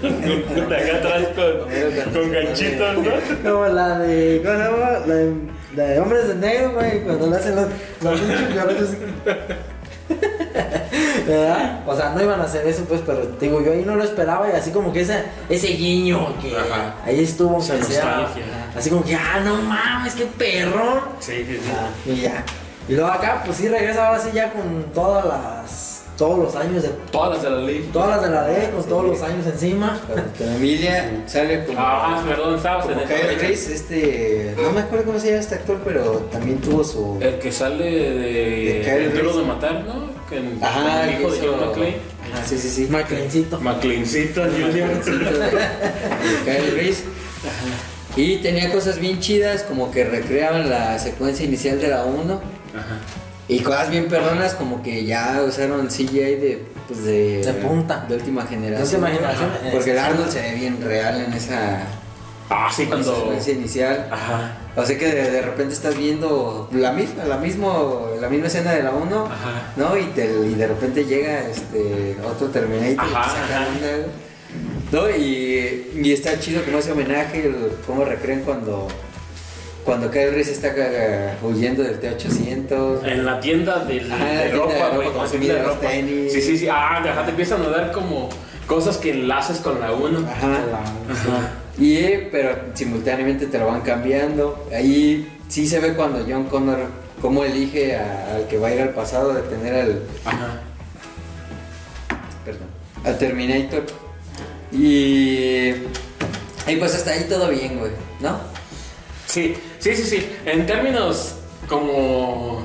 Con, acá atrás con, con ganchitos, ¿no? Como la de. ¿Cómo se llama? La de, la de hombres de negro, güey. Cuando le hacen los, los pinches. ¿Verdad? O sea, no iban a hacer eso, pues, pero te digo, yo ahí no lo esperaba y así como que ese, ese guiño que Ajá. ahí estuvo, Esa que sea, nostalgia. así como que, ah, no mames, qué perro. Sí, sí, sí. Ah, y ya. Y luego acá, pues sí, regresa ahora sí ya con todas las. Todos los años de. Todas las de la ley. Todas las de la ley, con todos los años encima. Con Emilia sale como. Ah, perdón, estabas en el Kyle Reese, este. No me acuerdo cómo se llama este actor, pero también tuvo su. El que sale de, De El Duro de Matar, ¿no? Que en- Ajá, el el hijo que de John McClane. Ajá, sí, sí, sí. McLeancito. McClancito Jr. de Kyle Reese. Y tenía cosas bien chidas, como que recreaban la secuencia inicial de la 1. Ajá. Y cosas bien perronas, como que ya usaron CGI de. Pues de. De punta. De última generación. De última generación, Ajá. eh, Porque el. Arnold se ve bien real en esa. Ah, sí, cuando. secuencia inicial. Ajá. O sea que de, de repente estás viendo la misma, la mismo, la misma escena de la 1, Ajá. ¿no? Y, te- y de repente llega este otro Terminator y Ajá, te saca ajá. onda, ¿no? Y, y está chido como ese homenaje, cómo recrean cuando cuando Kyle Reese está huyendo del T800. En la tienda del, de la tienda ropa, güey. de los ropa. tenis. Sí, sí, sí. Ah, ajá, te empiezan a dar como cosas que enlaces con la 1. Ajá. Ajá. Y, pero simultáneamente te lo van cambiando. Ahí sí se ve cuando John Connor, cómo elige a- al que va a ir al pasado de tener al, Ajá. perdón, al Terminator. Y, y pues hasta ahí todo bien, güey, ¿no? Sí, sí, sí, sí. En términos como.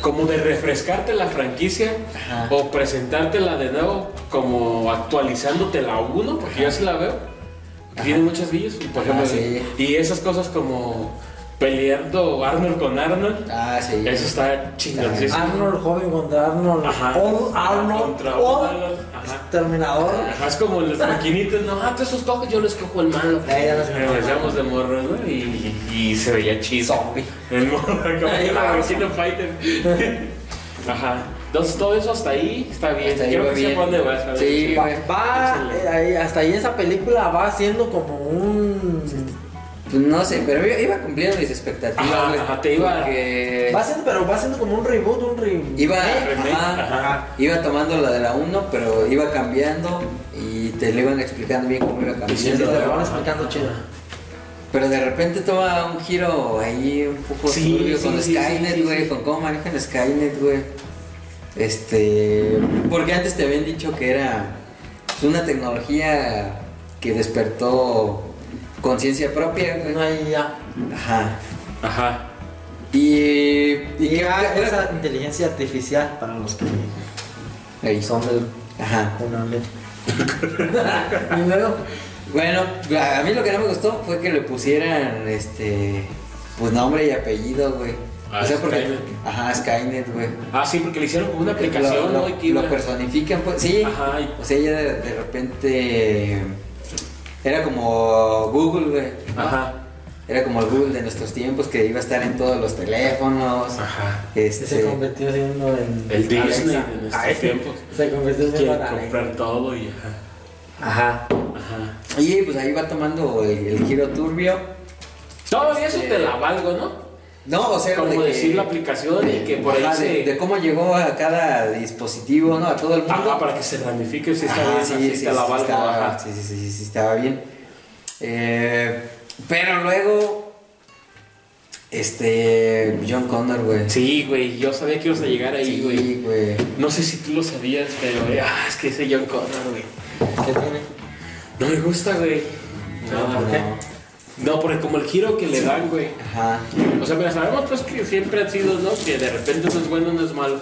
como de refrescarte la franquicia Ajá. o presentártela de nuevo como actualizándote la 1, porque yo sí la veo. Tiene muchas villas, por Ajá, ejemplo. sí. Y esas cosas como peleando Arnold con Arnold. Ah, sí. Eso está chingoncísimo. Arnold joven contra Arnold. Ajá. Old Arnold. Contra Old Arnold, ajá. Terminador. Ajá, es como las maquinitas, no, ah, tú esos yo les cojo el malo. Ahí ya los- de morro, ¿no? Y, y se veía chido. Zombie. El morro, como fighter. Ajá. Entonces todo eso hasta ahí está bien. Hasta ahí Creo va que sé bien. por dónde vas. a ver. Sí, Va, va, eh, hasta ahí esa película va siendo como un. Pues no sé, pero iba- iba cumpliendo mis expectativas, Ajá, güey. ajá, te iba- porque Va siendo, pero va siendo como un reboot, un re... Iba, remake, ajá, ajá. iba tomando la de la 1, pero iba cambiando y te le iban explicando bien cómo iba Sí, cambiando. te lo van explicando chido. Pero de repente toma un giro ahí un poco Sí, turbio sí, con sí, Skynet, sí, sí, güey, sí. con cómo manejan Skynet, güey. Este, porque antes te habían dicho que era pues, una tecnología que despertó conciencia propia, güey. Ahí ya. Ajá. Ajá. Y, y ya era- esa inteligencia artificial para los que Ahí. son del Ajá. Y luego, Bueno, a mí lo que no me gustó fue que le pusieran este pues nombre y apellido, güey. Ah, o sea, porque Skynet. ajá, Skynet, güey. Ah, sí, porque le hicieron como una aplicación, lo, ¿no? lo- Y que iba- lo personifican, pues sí. Ajá, y- O sea, ella de, de repente era como Google, güey. ¿no? Ajá. Era como el Google de nuestros tiempos que iba a estar en todos los teléfonos. Ajá. Este, se convirtió siendo en. El Disney Alexa. de nuestros Ay, tiempos. Se convirtió siendo en Alexa. comprar todo y ajá. Ajá. Ajá. y pues ahí va tomando el, el giro turbio. Todavía eso te la valgo, ¿no? No, o sea, Como de que- decir la aplicación y que por ahí de, se. de cómo llegó a cada dispositivo, ¿no? A todo el mundo. Ajá, para que se ramifique, si está Ajá, bien, sí, sí, sí, estaba, sí, sí, estaba bien. Eh, pero luego, este, John Connor, güey. Sí, güey, yo sabía que ibas a llegar ahí, güey. Sí, güey. No sé si tú lo sabías, pero güey, ah, es que ese John Connor, güey. ¿Qué tiene? No me gusta, güey. No, ¿por qué? No, porque como el giro que le dan, güey. Ajá. O sea, mira, sabemos pues que siempre ha sido, ¿no? Que de repente no es bueno, no es malo.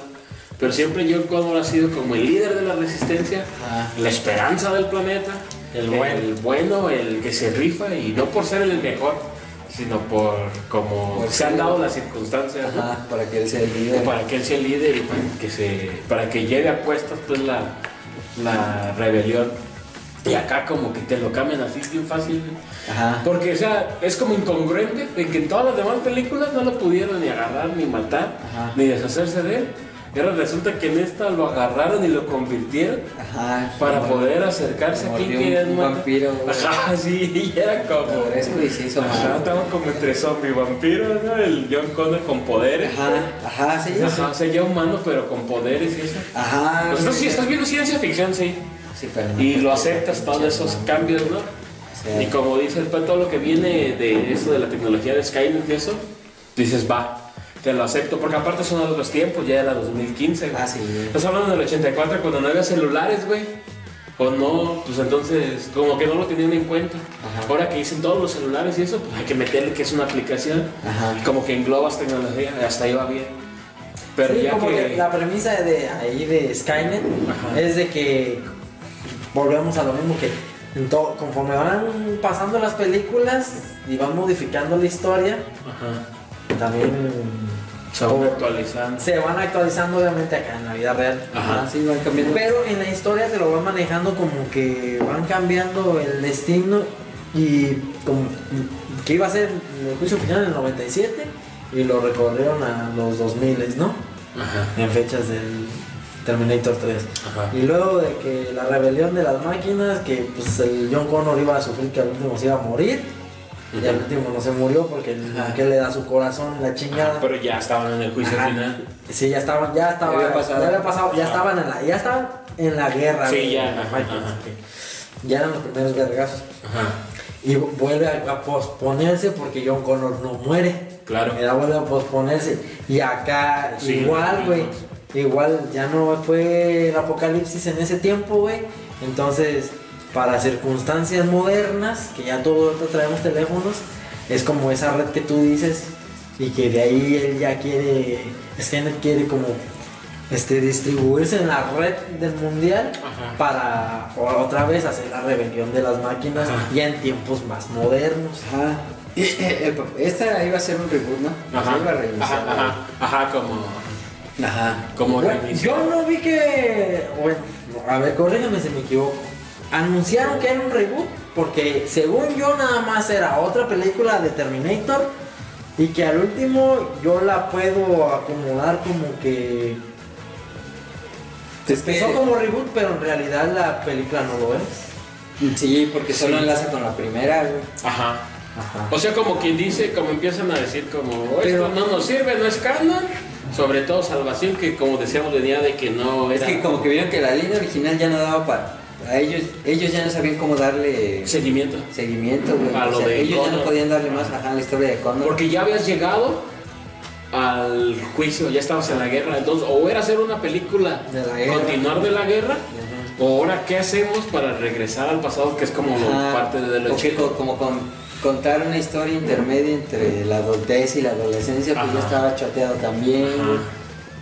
Pero siempre John Connor ha sido como el líder de la resistencia, Ajá. la esperanza del planeta, El bueno. el bueno, el que se rifa y no por ser el mejor, sino por como Por se han dado las circunstancias, ¿no? Ajá, para que él sea el líder. para que él sea el líder y para que se para que lleve a cuestas pues la, la rebelión. Y acá como que te lo cambian así bien fácil. Ajá. Porque, o sea, es como incongruente en que en todas las demás películas no lo pudieron ni agarrar, ni matar, Ajá. ni deshacerse de él. Y ahora resulta que en esta lo agarraron y lo convirtieron Ajá. para poder acercarse a quien un- querían un matar. vampiro, güey. Ajá, sí, y era como. Fresco y se hizo Ajá, estaba como entre zombie vampiro, ¿no? El John Connor con poderes. Ajá, ajá, sí, Ajá, o sea, ya humano, pero con poderes y eso. Ajá. Pues sí, estás viendo ciencia ficción, sí. Sí. Y lo aceptas todos esos cambios, ¿no? sea, Y como dices, pues, todo lo que viene de eso de la tecnología de Skynet y eso, dices, va, te lo acepto, porque aparte son otros tiempos, ya era 2015, güey. Ah, sí, güey. Estás hablando del 84 cuando no había celulares, güey. O no, pues entonces, como que no lo tenían en cuenta. Ajá. Ahora que dicen todos los celulares y eso, pues hay que meterle que es una aplicación. Ajá. Y como que englobas tecnología, hasta ahí va bien. Pero Sí, ya como que. que la premisa de ahí de Skynet Ajá. es de que volvemos a lo mismo que en todo- conforme van pasando las películas y van modificando la historia, Ajá. también Se van actualizando. se van actualizando obviamente acá en la vida real. Ajá. Sí, van cambiando. Pero en la historia te lo van manejando como que van cambiando el destino y como que iba a ser el juicio final en el 97 y lo recorrieron a los 2000, ¿no? Ajá. En fechas del Terminator 3. Ajá. Y luego de que la rebelión de las máquinas, que pues el John Connor iba a sufrir que al último se iba a morir. Y al último no se murió porque que le da su corazón la chingada. Pero ya estaban en el juicio Ajá. final. Sí, ya estaban, ya estaba, Ya había pasado. ya había pasado, ya Ajá. estaban en la, ya estaban en la guerra. Sí, ya. las Ajá, máquinas. Ya eran los primeros vergazos. Ajá. Y vuelve a, a posponerse porque John Connor no muere. Claro. Era vuelve a posponerse. Y acá Sí, igual, güey. Igual ya no fue el apocalipsis en ese tiempo, güey. Entonces, para circunstancias modernas, que ya todos traemos teléfonos, es como esa red que tú dices y que de ahí él ya quiere, Skynet quiere como este, distribuirse en la red del mundial Ajá. para otra vez hacer la rebelión de las máquinas Ajá. ya en tiempos más modernos. Ajá. Esta iba a ser un reboot, ¿no? Ajá. Se iba a reiniciar. Ajá, ajá, ajá, como, Ajá. como Bueno, yo no vi que. Bueno, a ver, corrígeme si me equivoco. Anunciaron que era un reboot porque, según yo, nada más era otra película de Terminator y que al último yo la puedo acomodar como que. Es que- Empezó como reboot, pero en realidad la película no lo es. Sí, porque solo Sí. enlaza con la primera, güey. Ajá. Ajá. O sea, como quien dice, como empiezan a decir, como Pero- esto no nos sirve, no es canon. Sobre todo Salvación, que como decíamos, venía de que no Es era que como que vieron que la línea original ya no daba para... A ellos, ellos ya no sabían cómo darle seguimiento. seguimiento, güey. A O lo sea, de ellos ya no podían darle más ajá, a la historia de Connor. Porque ya habías llegado al juicio, ya estabas en la guerra. Entonces, o era hacer una película, De la guerra. continuar de la guerra, ahora qué hacemos para regresar al pasado, que es como Ajá, parte de lo o que chido. co- como con, contar una historia intermedia entre la adultez y la adolescencia, pues Ajá. ya estaba chateado también. Ajá.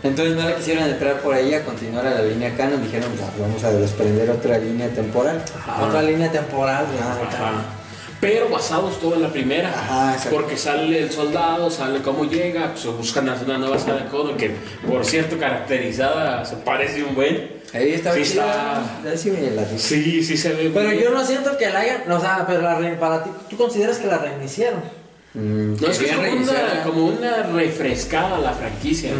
Entonces no le quisieron entrar por ahí a continuar a la línea canon, dijeron, "Ya, vamos a desprender otra línea temporal. Otra línea temporal. Ajá. Pero basados todo en la primera. Ajá, porque sale el soldado, sale cómo llega, pues buscan hacer una nueva Sarah Connor, que por cierto caracterizada se parece un buen. Ahí estaba Sí está. ahí sí. Sí, sí se ve. Pero yo no siento que la hayan. O sea, pero la re- para ti, ¿tú consideras que la reiniciaron? Mm, No, es que es como una, como una refrescada la franquicia.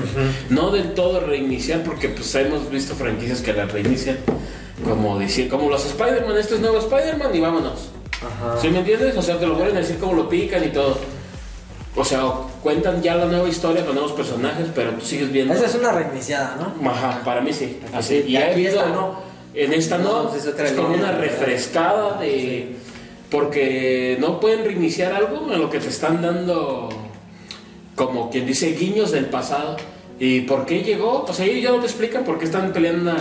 No del todo reiniciar, porque pues hemos visto franquicias que la reinician. Como decir, como los Spider-Man, este es nuevo Spider-Man y vámonos. Ajá. ¿Sí me entiendes? O sea, te lo vuelven a decir como lo pican y todo. O sea, cuentan ya la nueva historia con nuevos personajes, pero tú sigues viendo. Esa es una reiniciada, ¿no? Ajá, para mí sí. sí. Así. Y ha aquí esta no. En esta no. No, pues es como una refrescada de. Porque no pueden reiniciar algo en lo que te están dando. Como quien dice, guiños del pasado. ¿Y por qué llegó? O sea, ellos ya no te explican por qué están peleando una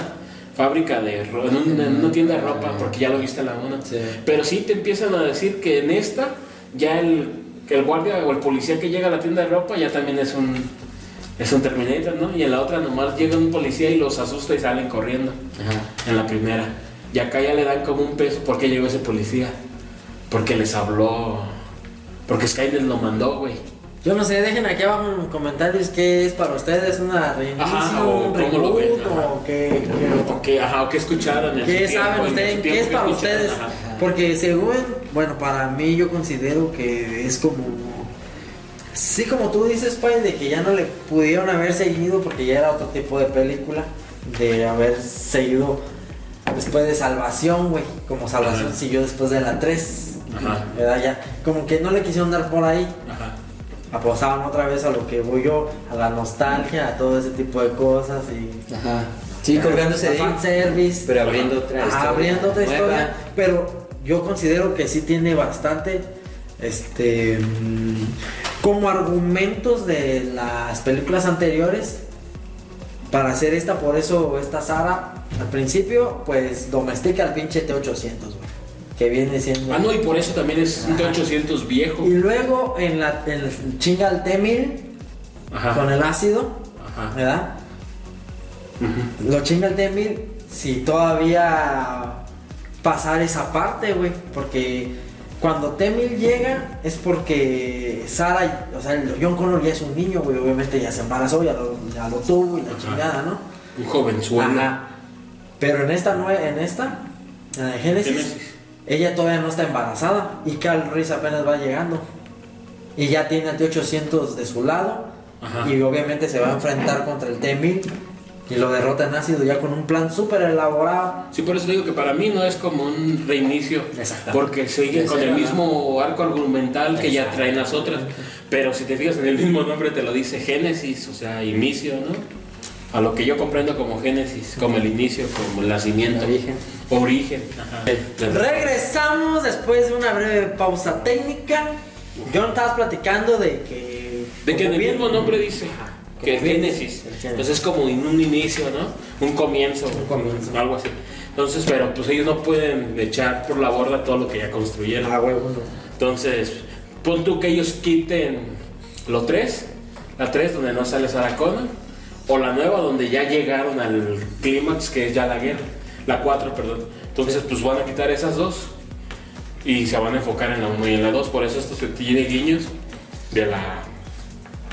fábrica de en, un- en una tienda de ropa, porque ya lo viste en la una. Sí. Pero sí te empiezan a decir que en esta, ya el, que el guardia o el policía que llega a la tienda de ropa ya también es un, es un Terminator, ¿no? Y en la otra nomás llega un policía y los asusta y salen corriendo. Ajá. En la primera. Y acá ya le dan como un peso. ¿Por qué llegó ese policía? Porque les habló. Porque Skynet lo mandó, güey. Yo no sé, dejen aquí abajo en los comentarios qué es para ustedes una reinicio, Ajá, o un cómo lo ven, reboot, o qué, qué- O qué, ajá, o qué escucharon en ¿Qué su tiempo, saben en su ustedes? tiempo ¿Qué es para ustedes? ajá. Porque según, bueno, para mí yo considero que es como... Sí, como tú dices, Pai, de que ya no le pudieron haber seguido porque ya era otro tipo de película, de haber seguido después de Salvación, güey, como Salvación Ajá. siguió después de la 3, Ajá. ¿verdad? Ya, como que no le quisieron dar por ahí, Ajá. Apostaban otra vez a lo que voy yo, a la nostalgia, a todo ese tipo de cosas y... Ajá. Sí, colgándose de fanservice. pero abriendo otra historia. abriendo otra nueva. historia, pero yo considero que sí tiene bastante, este, mm, como argumentos de las películas anteriores para hacer esta, por eso esta Sara al principio, pues domestica al pinche T800, güey, que viene siendo... Ah, no, y por eso también es un T800 viejo. Y luego en la en el chinga al T1000 Ajá. con el ácido, Ajá. ¿verdad? Lo chinga el T-1000 si todavía pasar esa parte, güey. Porque cuando T-1000 llega es porque Sara, o sea, el John Connor ya es un niño, güey. Obviamente ya se embarazó, ya lo, ya lo tuvo y la Ajá. chingada, ¿no? Un jovenzuelo. Ajá. Pero en esta, en esta, en la de Génesis, Génesis. Ella todavía no está embarazada y Carl Reese apenas va llegando. Y ya tiene al T-800 de su lado. Ajá. Y obviamente se va a enfrentar contra el T-1000 y lo derrota en ácido ya con un plan súper elaborado. Sí, por eso digo que para mí no es como un reinicio. Exactamente. Porque siguen con el mismo arco argumental que ya traen las otras. Pero si te fijas en el mismo nombre te lo dice Génesis, o sea, inicio, ¿no? A lo que yo comprendo como Génesis, como el inicio, como el nacimiento. Origen. Origen. Ajá. Regresamos después de una breve pausa técnica. John estabas platicando de que. De que en el bien- mismo nombre dice Ajá, que es Génesis. Entonces es como en un inicio, ¿no? Un comienzo. Un comienzo. Algo así. Entonces, pero pues ellos no pueden echar por la borda todo lo que ya construyeron. Ah, huevo, no. Entonces, pon tú que ellos quiten lo 3, la 3 donde no sale Sarah Connor, o la nueva donde ya llegaron al clímax que es ya la guerra, la 4, perdón. Entonces, pues van a quitar esas dos y se van a enfocar en la 1 y en la 2, por eso esto se tiene guiños de la,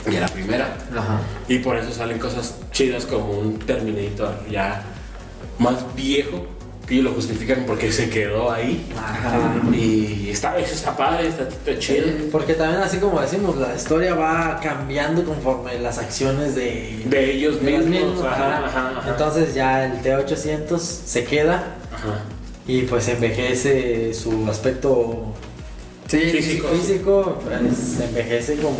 de la primera. Ajá. Y por eso salen cosas chidas como un Terminator ya más viejo, que ellos lo justifican porque se quedó ahí. Ajá. Y está, eso está padre, está, está chido. Porque también, así como decimos, la historia va cambiando conforme las acciones de, De ellos de mismos. mismos, ajá, ajá. Entonces, ya el T800 se queda Ajá. y pues envejece su aspecto Sí, Físico. físico, pues, envejece como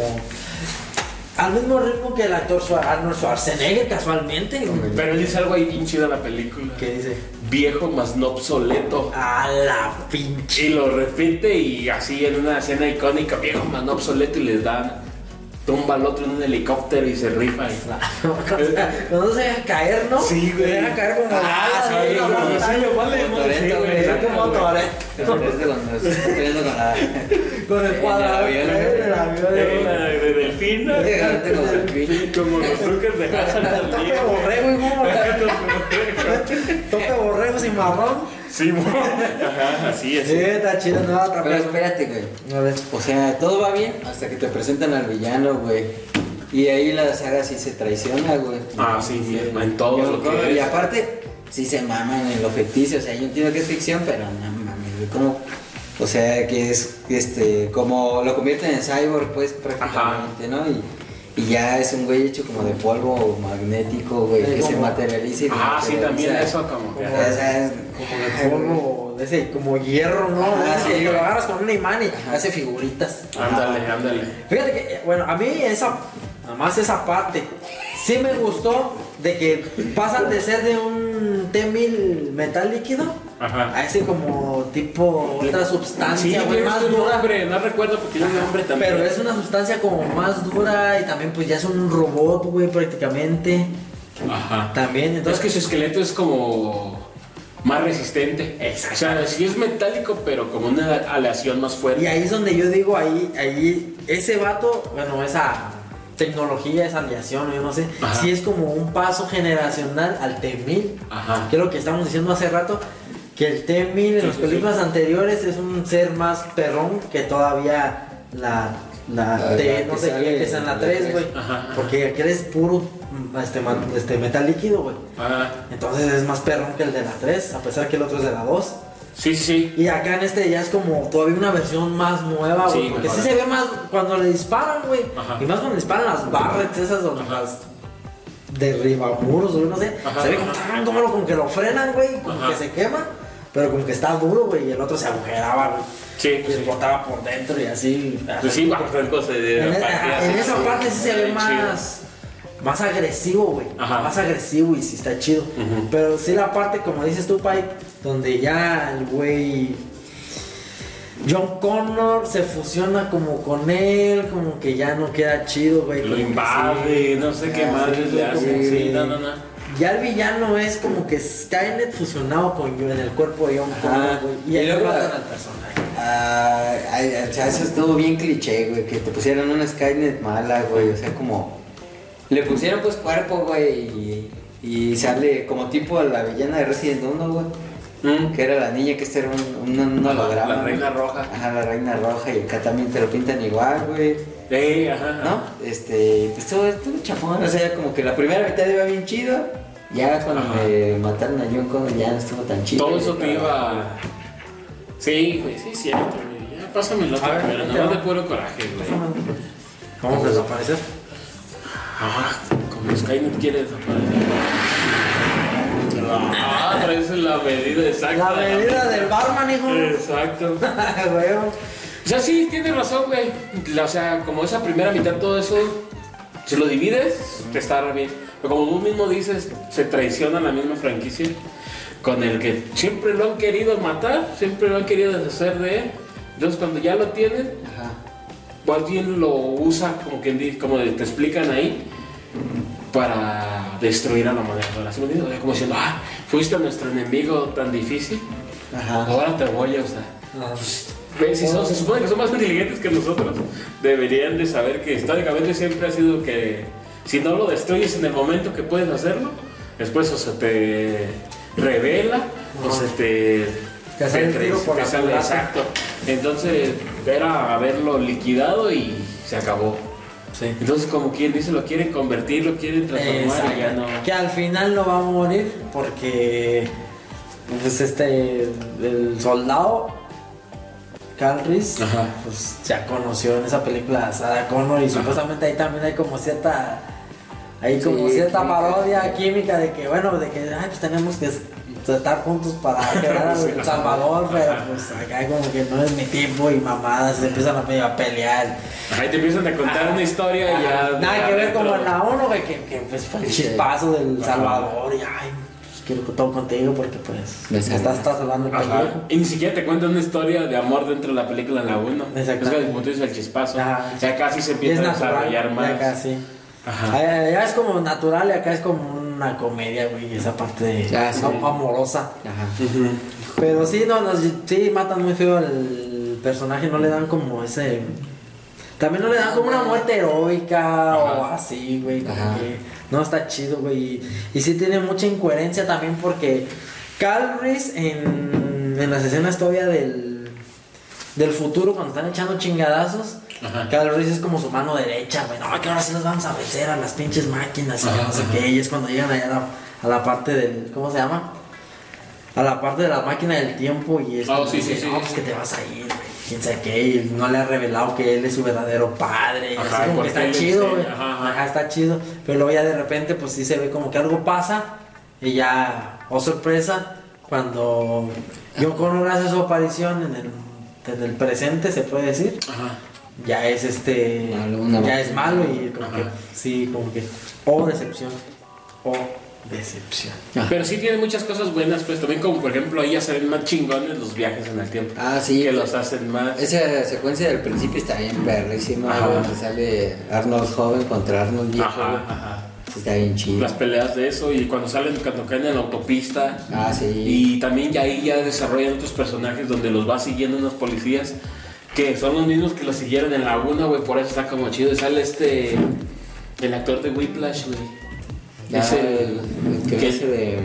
al mismo ritmo que el actor Arnold Schwarzenegger casualmente. Pero él dice algo ahí bien chido en la película. ¿Qué dice? Viejo más no obsoleto. A la pinche. Y lo repite y así en una escena icónica, viejo más no obsoleto y les dan tumba al otro en un helicóptero y se rifa. Y... O sea, no se deja caer, ¿no? Sí, güey. Se deja caer como Ah, sí, ¿no? Como sí, sí, güey, güey. exacto, como güey. Con el cuadrado. El avión. De delfín, ¿no? Como los truques de Hassan Tope borrego y Tope borrego sin marrón. Sí, mo. Ajá, así Sí, es. está chido, no otra Pero espérate, güey. A ver. O sea, todo va bien hasta que te presentan al villano, güey. Y ahí la saga sí se traiciona, güey. Ah, sí, sí, en todo lo que es. Y aparte, sí se maman en lo ficticio. O sea, yo entiendo que es ficción, pero no mames, güey. Como, o sea, que es este, como lo convierten en cyborg, pues prácticamente, ¿no? Y, y ya es un güey hecho como de polvo magnético, güey, que se materializa y Ah, sí, también eso como que. Como- O sea, es- Como de polvo, de ese, como hierro, ¿no? Ah, sí. lo agarras con un imán y Ajá. hace figuritas. Ándale, ándale. Fíjate que, bueno, a mí esa, nada más esa parte, sí me gustó de que pasan de ser de un T-1000 metal líquido Ajá. a ese como tipo otra Sí, sustancia, güey, más dura. nombre, no recuerdo porque tiene un nombre también. Pero es una sustancia como más dura y también pues ya es un robot, güey, prácticamente. Ajá. También, Es entonces que su esqueleto es como más resistente. Exacto. O sea, sí es metálico, pero como una aleación más fuerte. Y ahí es donde yo digo, ahí, ahí, ese vato, bueno, esa tecnología, esa aleación, yo no sé, Ajá. sí es como un paso generacional al T-1000. Ajá. Que es lo que estamos diciendo hace rato, que el T-1000 en Sí, las sí, películas anteriores es un ser más perrón que todavía la, la, La- T, no sé qué, que es en la en la 3, tres. güey. Porque aquel es puro este, este, metal líquido, güey. Ah, Entonces es más perrón que el de la 3, a pesar que el otro es de la 2. Sí, sí, sí. Y acá en este ya es como todavía una versión más nueva, güey. Sí, porque sí se ve más cuando le disparan, güey. Y más cuando le disparan las barrets esas Ajá. las derribamuros, güey, no sé. Ajá, se ve como, ajá. tan, como, como que lo frenan, güey. Como Ajá. que se quema. Pero como que está duro, güey. Y el otro se agujeraba, güey. Sí, Y pues sí. explotaba por dentro y así. Pues sí, bajo el cosa de En, e- esa parte sí se ve más, más agresivo, güey. Más agresivo y sí está chido. Ujú. Pero sí la parte, como dices tú, Pike, donde ya el güey John Connor se fusiona como con él, como que ya no queda chido, güey. Lo invade, sí. no sé qué Ah, madre sí, le Sí, no, no, no. Ya el villano es como que Skynet fusionado con en el cuerpo de John. Connor, güey. Y Y ahí luego- matan al personaje. Ah, o sea, eso estuvo bien cliché, güey, que te pusieran una Skynet mala, güey, o sea, como... Le pusieron pues cuerpo, güey, y, y sale como tipo a la villana de Resident 1, güey, Mm. que era la niña que este era un, un, un Ajá, holograma. la reina güey. roja. Ajá, la reina roja, y acá también te lo pintan igual, güey, Eh, ajá. ¿no? Este, pues todo estuvo chafón, o sea, como que la primera mitad iba bien chido, ya cuando Ajá. me mataron a John Connor ya no estuvo tan chido. Todo eso te pero- iba. Sí, güey, sí, cierto, güey. Ya, pásame la A nada más va. de puro coraje, güey. ¿Cómo desaparecer? Ah, como Skynet quiere desaparecer. Ah, traes la medida exacta. La medida del barman, hijo. Exacto. O sea, sí, tienes razón, güey. O sea, como esa primera mitad, todo eso, si lo divides, te está bien. Pero como tú mismo dices, se traiciona la misma franquicia con el que siempre lo han querido matar, siempre lo han querido deshacer de él. Entonces, cuando ya lo tienen, Ajá. alguien lo usa, como, quien di- como te explican ahí, para destruir a la moderadora. ¿Sí me entiendes? O sea, como diciendo, ah, fuiste nuestro enemigo tan difícil, Ajá. ahora te voy a usar. Ah. Si son- se supone que son más inteligentes que nosotros, deberían de saber que históricamente siempre ha sido que si no lo destruyes en el momento que puedes hacerlo, después o se te revela o se te... Te sale el te- tiro por te la sale, culata. Exacto. Entonces era haberlo liquidado y se acabó. Sí. Entonces como quien dice, lo quieren convertir, lo quieren transformar y ya no... Que al final no va a morir porque pues este el soldado Ajá. pues ya conoció en esa película a Sarah Connor y supuestamente ahí también hay como cierta hay como Sí, cierta química. parodia química de que bueno de que ay, pues tenemos que estar juntos para quedar a Sí. El Salvador, pero pues acá como que no es mi tipo y mamadas, se empiezan a, medio a pelear. Ahí te empiezan a contar una historia y ya. Nada que ver como en la 1, que, que, que, pues fue el chispazo del Ajá. Salvador y ay, pues quiero todo contigo porque pues Me estás, estás hablando el pellejo. Y ni siquiera te cuentan una historia de amor dentro de la película en la 1. Es Exactamente. que como tú dices el chispazo. Ya casi se empieza es a desarrollar más. acá sí. Ajá. Allá, allá es como natural y acá es como una comedia, güey, esa parte de Ah, sí. amorosa. Ajá. Pero sí, no, no, sí matan muy feo al personaje, no le dan como ese... También no le dan como una muerte heroica o así, güey, que no está chido, güey. Y, y sí tiene mucha incoherencia también porque Cal Reese en, en las escenas todavía del, del futuro, cuando están echando chingadazos, Ajá. Cal Reese es como su mano derecha, güey. No, que ahora sí nos vamos a vencer a las pinches máquinas y Ajá, no sé ajá. qué. Y es cuando llegan allá a la, a la parte del. ¿Cómo se llama? A la parte de la máquina del tiempo y es Oh, como sí, dice, sí. no, pues que te vas a ir, güey. Quién sabe qué. Y no le ha revelado que él es su verdadero padre. Ajá, así como porque que está chido, güey. Ajá, está chido. Pero luego ya de repente, pues sí se ve como que algo pasa. Y ya, oh sorpresa, cuando John Connor hace su aparición en el, en el presente, se puede decir Ajá. Ya es este ya es malo y como que sí como que o decepción o decepción. Pero sí tiene muchas cosas buenas, pues también como por ejemplo ahí ya se ven más chingones los viajes en el tiempo. Ah, sí. Que los hacen más. Esa secuencia del principio está bien perrísima, donde sale Arnold joven contra Arnold viejo. Ajá, ajá. Sí, Está bien chido. Las peleas de eso y cuando salen, cuando caen en la autopista. Ah, sí. Y también ya ahí ya desarrollan otros personajes donde los va siguiendo unos policías que son los mismos que los siguieron en la 1, güey, por eso está como chido. Y sale este, el actor de Whiplash, güey. Es el, el que que- hace de.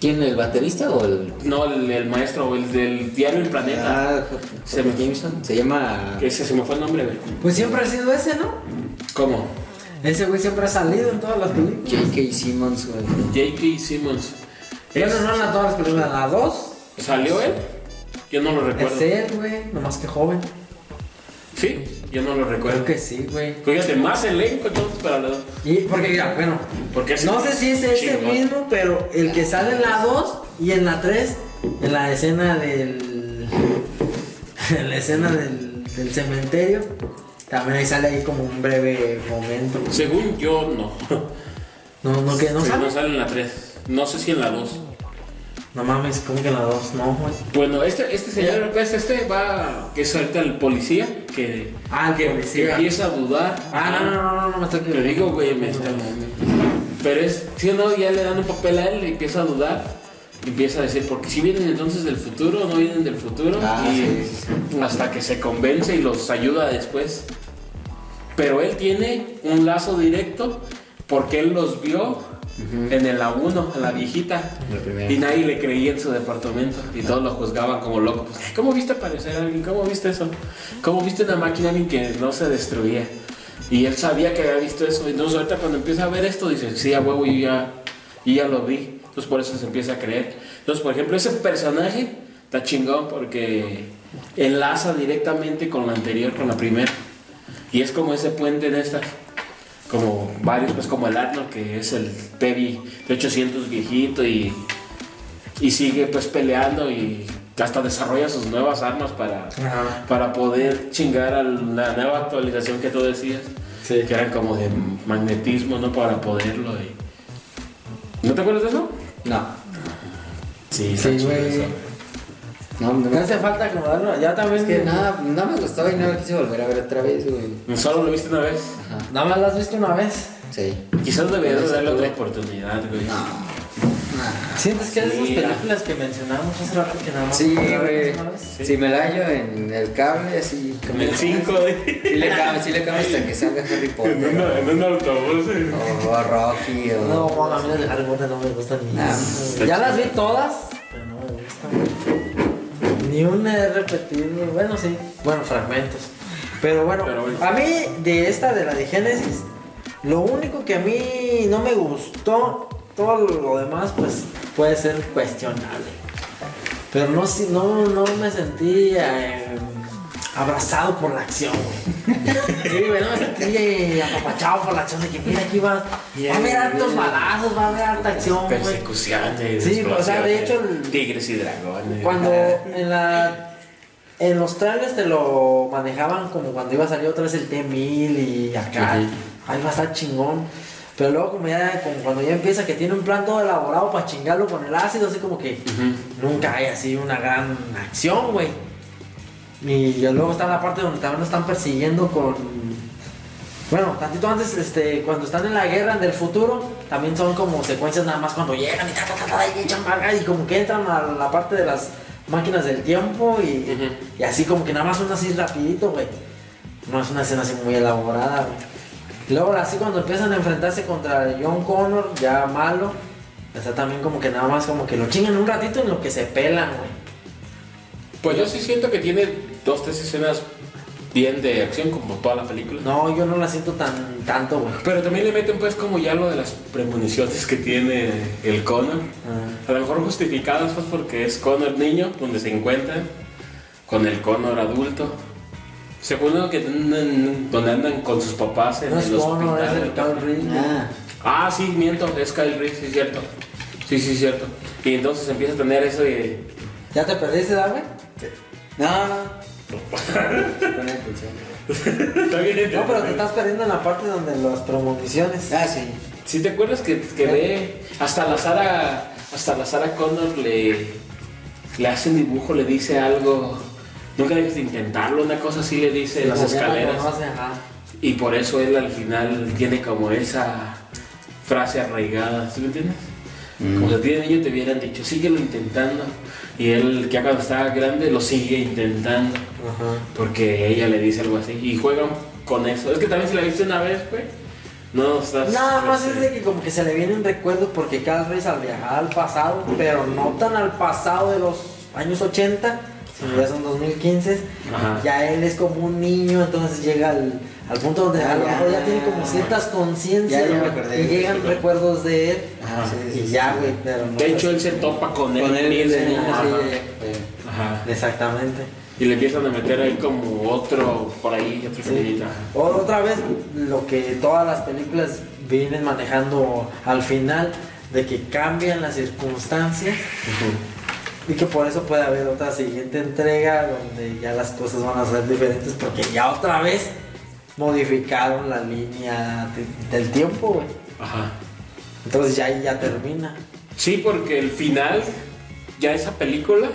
¿Quién? ¿El baterista o el.? no, el, el maestro, el del diario El Planeta. Ah, Se se me- Jameson. Se llama. Ese se me fue el nombre, güey. pues siempre ha sido ese no ¿Cómo? ese güey siempre ha salido en todas las películas J.K. Simmons, güey. J.K. Simmons. Bueno, no en todas las películas en las dos ¿Salió él? Yo no lo recuerdo. es él güey nomás que joven Sí, yo no lo recuerdo. creo que sí güey Fíjate, más elenco entonces para la dos. y porque mira bueno Porque no sé si es ese chingón. mismo pero el que sale en la 2 y en la 3 en la escena del en la escena del, del cementerio también ahí sale ahí como un breve momento Según yo, no. no no que no Sí, sale no sale en la 3. No sé si en la 2. No mames, ¿cómo que en la 2? No, güey. Bueno, este, este señor, pues, este va, que es ahorita el policía, que, Ah, el que policía. empieza a dudar. Ah, no, no, no, no, no me estoy Te digo, güey, me está... Pero es, si o no, ya le dan un papel a él y empieza a dudar. y Empieza a decir, porque si vienen entonces del futuro o no vienen del futuro. Ah, y sí, sí, hasta que se convence y los ayuda después. Pero él tiene un lazo directo porque él los vio en el A1, en la viejita. La. Y nadie le creía en su departamento y todos lo juzgaban como loco. Pues, ¿Cómo viste aparecer a alguien? ¿Cómo viste eso? ¿Cómo viste una máquina alguien que no se destruía? Y él sabía que había visto eso. Entonces ahorita cuando empieza a ver esto dice, sí, a huevo, yo ya, yo ya lo vi. Entonces por eso se empieza a creer. Entonces, por ejemplo, ese personaje está chingón porque enlaza directamente con la anterior, con la primera. Y es como ese puente en esta. Como varios, pues como el Arnold, que es el Tevi de 800 viejito y, y sigue pues peleando y hasta desarrolla sus nuevas armas para, Ajá. para poder chingar a la nueva actualización que tú decías. Sí. Que eran como de magnetismo, ¿no? Para poderlo. y- ¿No te acuerdas de eso? No. Sí, chido No, no, Me hace falta acomodarlo. Ya también. Es que nada, no me gustó y no lo quise volver a ver otra vez, güey. Solo lo viste una vez. Ajá. Nada más lo has visto una vez. Sí. Quizás deberías darle otra oportunidad, güey. No. ¿Sientes que Sí, esas películas que mencionamos hace rato que nada más? Sí, güey. vez? Si me la hallo en el cable, así. En el 5 de... Sí le cambio, sí le cambio hasta que salga Harry En, Potter. una- en un autobús. eh. O, Rocky, o. No, bueno, a mí las de Harry Potter no me gustan ni. Ah, ya las vi todas, pero no me gustan. Ni una he repetido. Bueno, sí. Bueno, fragmentos. Pero bueno, Pero bueno. a mí de esta, de la de Génesis, lo único que a mí no me gustó, todo lo demás, pues puede ser cuestionable. Pero no, no, no me sentí eh, abrazado por la acción, güey. Sí, güey, no me sentí apapachado por la acción de que mira aquí va, va a haber hartos balazos, va a haber harta acción. Persecuciones. Sí, o sea, de hecho, el- Tigres y dragones. Cuando en la en los trailers te lo manejaban como cuando iba a salir otra vez el T1000 y acá, ahí va a estar chingón. Pero luego como ya como cuando ya empieza que tiene un plan todo elaborado para chingarlo con el ácido, así como que nunca hay así una gran acción, güey. Y luego está la parte donde también lo están persiguiendo con. Bueno, tantito antes, este, cuando están en la guerra del futuro, también son como secuencias nada más cuando llegan y ta, ta, ta, ta, y echan acá y como que entran a la parte de las máquinas del tiempo y, y así como que nada más una así rapidito, güey. No es una escena así muy elaborada, güey. Luego así cuando empiezan a enfrentarse contra John Connor, ya malo, está también como que nada más como que lo chingan un ratito en lo que se pelan, güey. Pues yo sí siento que tiene dos, tres escenas bien de acción como toda la película. No, yo no la siento tan tanto, güey. Pero también le meten pues como ya lo de las premoniciones que tiene el Connor. Ah. A lo mejor justificadas pues porque es Connor niño, donde se encuentran, con el Connor adulto. Según lo que andan, donde andan con sus papás en No es el Connor, es hospital. el Reed. Ah, Ah, sí, miento, es Kyle Reese, sí, es cierto. Sí, sí, es cierto. Y entonces empieza a tener eso de... ¿Ya te perdiste, ¿da, güey? no, no. Está bien, No, pero te estás perdiendo en la parte donde las premoniciones. Ah, sí. Si te acuerdas que, que ve hasta la Sara hasta la Sara Connor le le hace un dibujo, le dice algo, nunca dejes de intentarlo, una cosa así le dice en las que escaleras. Y por eso él al final tiene como esa frase arraigada, ¿sí me entiendes? Como si a ti de niño te hubieran dicho, síguelo intentando. Y él, ya cuando está grande, lo sigue intentando. Ajá. Porque ella le dice algo así. Y juegan con eso. Es que también si la viste una vez, güey. No estás. Nada más es de que como que se le vienen recuerdos porque Carl Reed al viajar al pasado, pero no tan al pasado de los años 80, sino ya son 2015, Ajá. ya él es como un niño, entonces llega al, al punto donde Ah, a lo ya. mejor ya tiene como ciertas conciencias y llegan recuerdos de él sí, sí, y sí, ya, sí. güey, pero no De hecho, él se topa con él, Con él mismo. de niño, Ajá. sí, ya, ya. Ajá. Exactamente. Y le empiezan a meter ahí como otro por ahí, otro Sí. Otra vez, lo que todas las películas vienen manejando al final, de que cambian las circunstancias y que por eso puede haber otra siguiente entrega donde ya las cosas van a ser diferentes porque ya otra vez modificaron la línea de- del tiempo, güey. Ajá. Entonces ya ya termina. Sí, porque el final, ya esa película,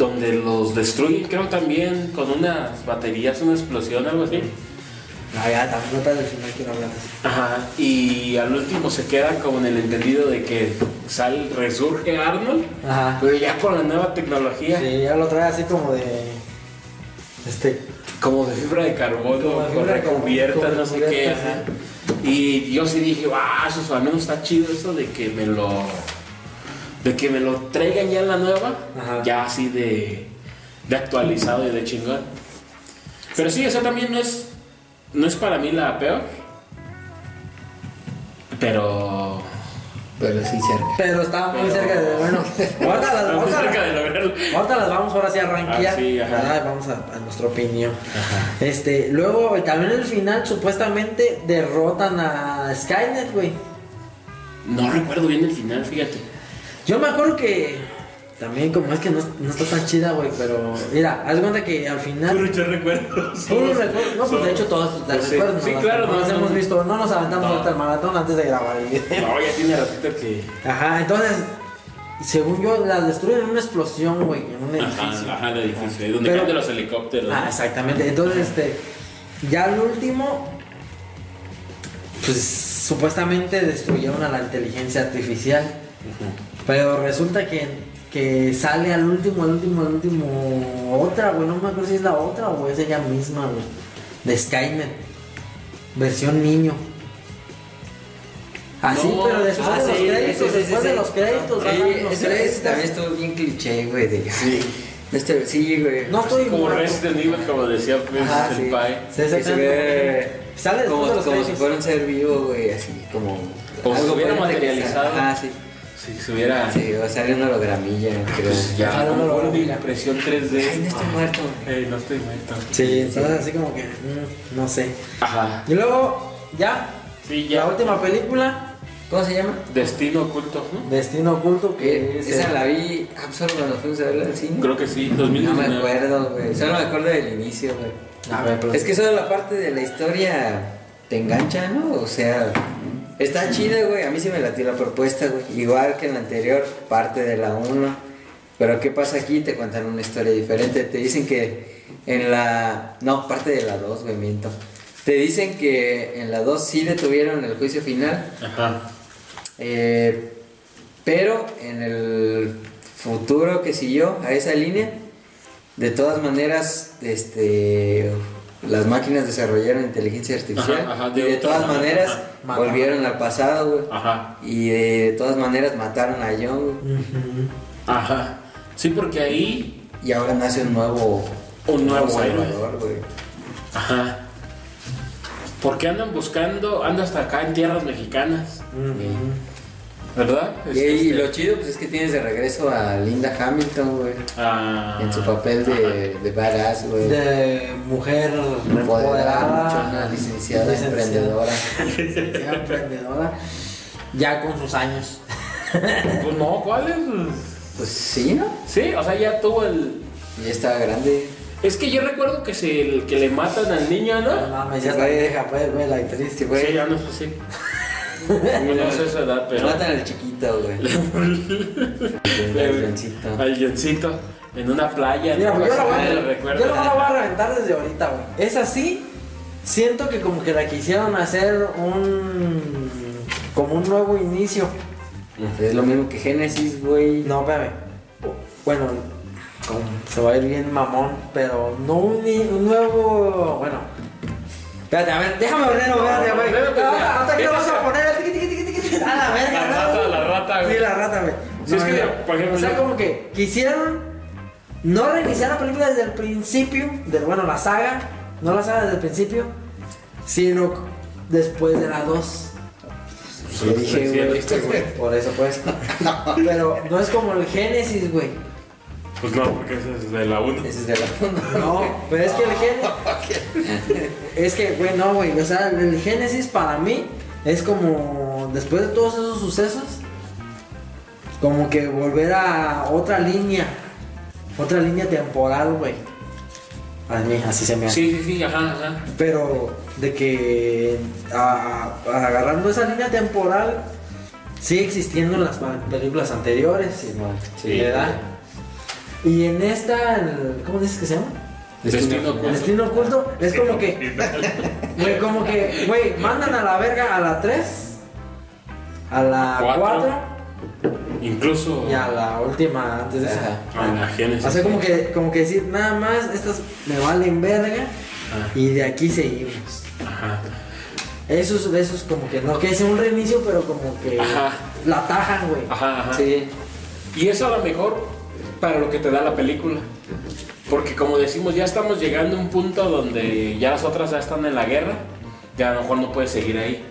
donde los destruyen, creo también con unas baterías, una explosión, algo así. Ah, ya también otra del final quiero hablar. Ajá. Y al último se queda como en el entendido de que sale, resurge Arnold, Ajá. pero ya con la nueva tecnología, Sí, ya lo trae así como de. Este. como de fibra de carbono, carbono, recubierta, no sé qué. ajá. Y yo sí dije, ah, eso al menos está chido eso de que me lo. De que me lo traigan ya en la nueva, Ajá. ya así de. de actualizado y de chingón. Pero sí, esa también no es. no es para mí la peor. Pero. Pero sí, cerca. Pero estaba muy Pero- cerca de. Bueno, ahorita las, ahorita cerca de lograrlo. ahorita las vamos ahora sí a rankear. Ah, sí. Vamos a, a nuestra opinión. Este, luego también en el final supuestamente derrotan a Skynet, güey. No recuerdo bien el final, fíjate. Yo me acuerdo que también como es que no, no está tan chida, güey, pero mira, haz cuenta que al final Muchos recuerdos. Puro recuerdo. No, pues de hecho todos te Pues sí, recuerdan. sí, ¿no? claro, No no, nos no, hemos visto, no nos aventamos ahorita el maratón antes de grabar el video. No, ya tiene ratito que. Ajá, entonces, según yo, las destruyen en una explosión, güey, en un edificio. Ajá, ajá, el edificio, ahí donde caen de los helicópteros. Ah, exactamente. Entonces, este, ya al último, pues supuestamente destruyeron a la inteligencia artificial. Pero resulta que, que sale al último, al último, al último, otra, güey. No me acuerdo si es la otra o es ella misma, güey. De Skynet. Versión niño. Así, No, pero después Ah, de los sí, créditos, sí, sí, después sí, de sí. los créditos, Sí, ese también estuvo bien cliché, güey. De, Sí. Este, sí, güey. No estoy Como muerto. Resident Evil, como decía pues, Ajá, el sí. Pai. Sí, se ve Sale como, de los como si fuera un ser vivo, güey, así como. Como si algo estuviera puede materializado. Ajá, sí. Si se hubiera. Sí, va a salir una hologramilla, creo. Pues ya, Ojalá no lo una diga. impresión 3D. Ay, no estoy muerto. Eh, no estoy muerto. Sí, entonces así como que, mm, no sé. Ajá. Y luego, ya, Sí, la ya. última película, ¿Cómo se llama? Destino oculto, ¿no? Destino Oculto, que Eh, es esa el- la vi ah, solo cuando fuimos a verla al cine. Creo que sí, No 2019. me acuerdo, güey. Solo me acuerdo del inicio, güey. A ver, pero... Es que solo la parte de la historia te engancha, ¿no? O sea, está chida, güey. A mí sí me latió la propuesta, güey. Igual que en la anterior, parte de la 1. Pero ¿qué pasa aquí? Te cuentan una historia diferente. Te dicen que en la... No, parte de la 2, güey, miento. Te dicen que en la 2 sí detuvieron el juicio final. Ajá. Eh, pero en el futuro que siguió a esa línea, de todas maneras, este, las máquinas desarrollaron inteligencia artificial Ajá, ajá, y de todas manera, maneras ajá. volvieron al pasado, güey. Y de, todas maneras mataron a John. Ajá. Sí, porque ahí. Y ahora nace un nuevo, Un nuevo salvador, güey. Ajá. Porque andan buscando, anda hasta acá en tierras mexicanas. ¿Verdad? Y, Es y este- lo chido pues es que tienes de regreso a Linda Hamilton, güey. Ah, En su papel de, de badass, güey. De mujer Empoderada, licenciada, licenciada, emprendedora. licenciada, emprendedora, ya con sus años. Pues no, ¿cuál es? Pues sí, ¿no? Sí, o sea, ya tuvo el. Ya estaba grande. Es que yo recuerdo que, se, que le matan al niño, No ¿no? mames, ya está vieja, pues, güey, la actriz. Güey. Sí, ya no sé si. No sé esa edad, pero. Matan al chiquito, güey. Al guioncito en una playa. Mira, ¿no? pues yo la voy a, yo la voy a reventar desde ahorita, güey. Es así, siento que como que la quisieron hacer un... como un nuevo inicio. Es lo mismo que Génesis, güey. No, espérame. Bueno, como se va a ir bien mamón, pero no un, un nuevo... Bueno. Espérate, a ver, déjame ordenar, espérate, güey. ya. hasta que es- a poner el tiqui, tiqui, tiqui, tiqui, tiqui. A la verga, La ¿no? rata, la rata, güey. Sí, la rata, güey. Sí, es que, ya. por ejemplo, O sea, como que quisieron no reiniciar la película desde el principio, de, bueno, la saga, no la saga desde el principio, sino después de la 2. Te dije, Sí, este güey. Por eso, pues. Pero no es como el Génesis, güey. Pues no, porque ese es de la 1. Ese es de la No, pero es que el Génesis. Es que, güey, no, güey. O sea, el Génesis para mí es como. Después de todos esos sucesos, como que volver a otra línea. Otra línea temporal, güey. A mí, así se me hace. Sí, sí, sí, ajá, ajá. Pero de que a- a- agarrando esa línea temporal sigue existiendo en las películas anteriores. Sí. ¿Verdad? Y en esta, el- ¿cómo dices que se llama? Destino oculto. destino oculto es como que, güey, como que, güey, mandan a la verga a la 3, a la Cuatro. 4 Incluso y a la última antes de esa. a la Génesis. O sea, como que, como que decir, nada más, estas me valen verga Ah, y de aquí seguimos. Ajá. Eso es, eso es como que no que sea un reinicio, pero como que Ajá. la tajan, güey. Ajá, ajá. Sí. Y eso a lo mejor para lo que te da la película. Porque como decimos, ya estamos llegando a un punto donde ya las otras ya están en la guerra. Ya a lo mejor no puedes seguir ahí.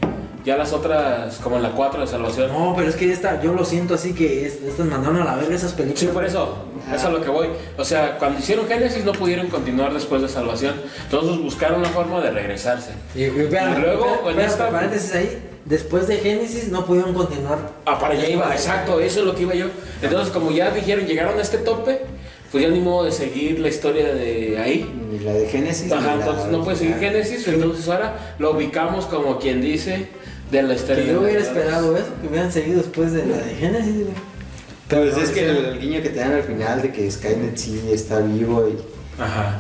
Ya las otras, como en la 4 de Salvación. No, pero es que esta, yo lo siento así que es- estas mandaron a la verga esas películas. Sí, por eso, eso es a lo que voy. O sea, cuando hicieron Génesis no pudieron continuar después de Salvación. Entonces buscaron una forma de regresarse. Y, y espera, Y luego, con esta- paréntesis ahí. Después de Génesis no pudieron continuar. Ah, para allá iba, exacto, eso es lo que iba yo. Entonces, como ya dijeron, llegaron a este tope, pues ya ni modo de seguir la historia de ahí. Ni la de Génesis. Ajá, entonces no puede seguir. Génesis, entonces ahora lo ubicamos como quien dice de la historia. Que yo hubiera esperado eso, que hubieran seguido después de la de Génesis, güey. Pues no, es que el, el guiño que te dan al final de que Skynet sí está vivo y. Ajá,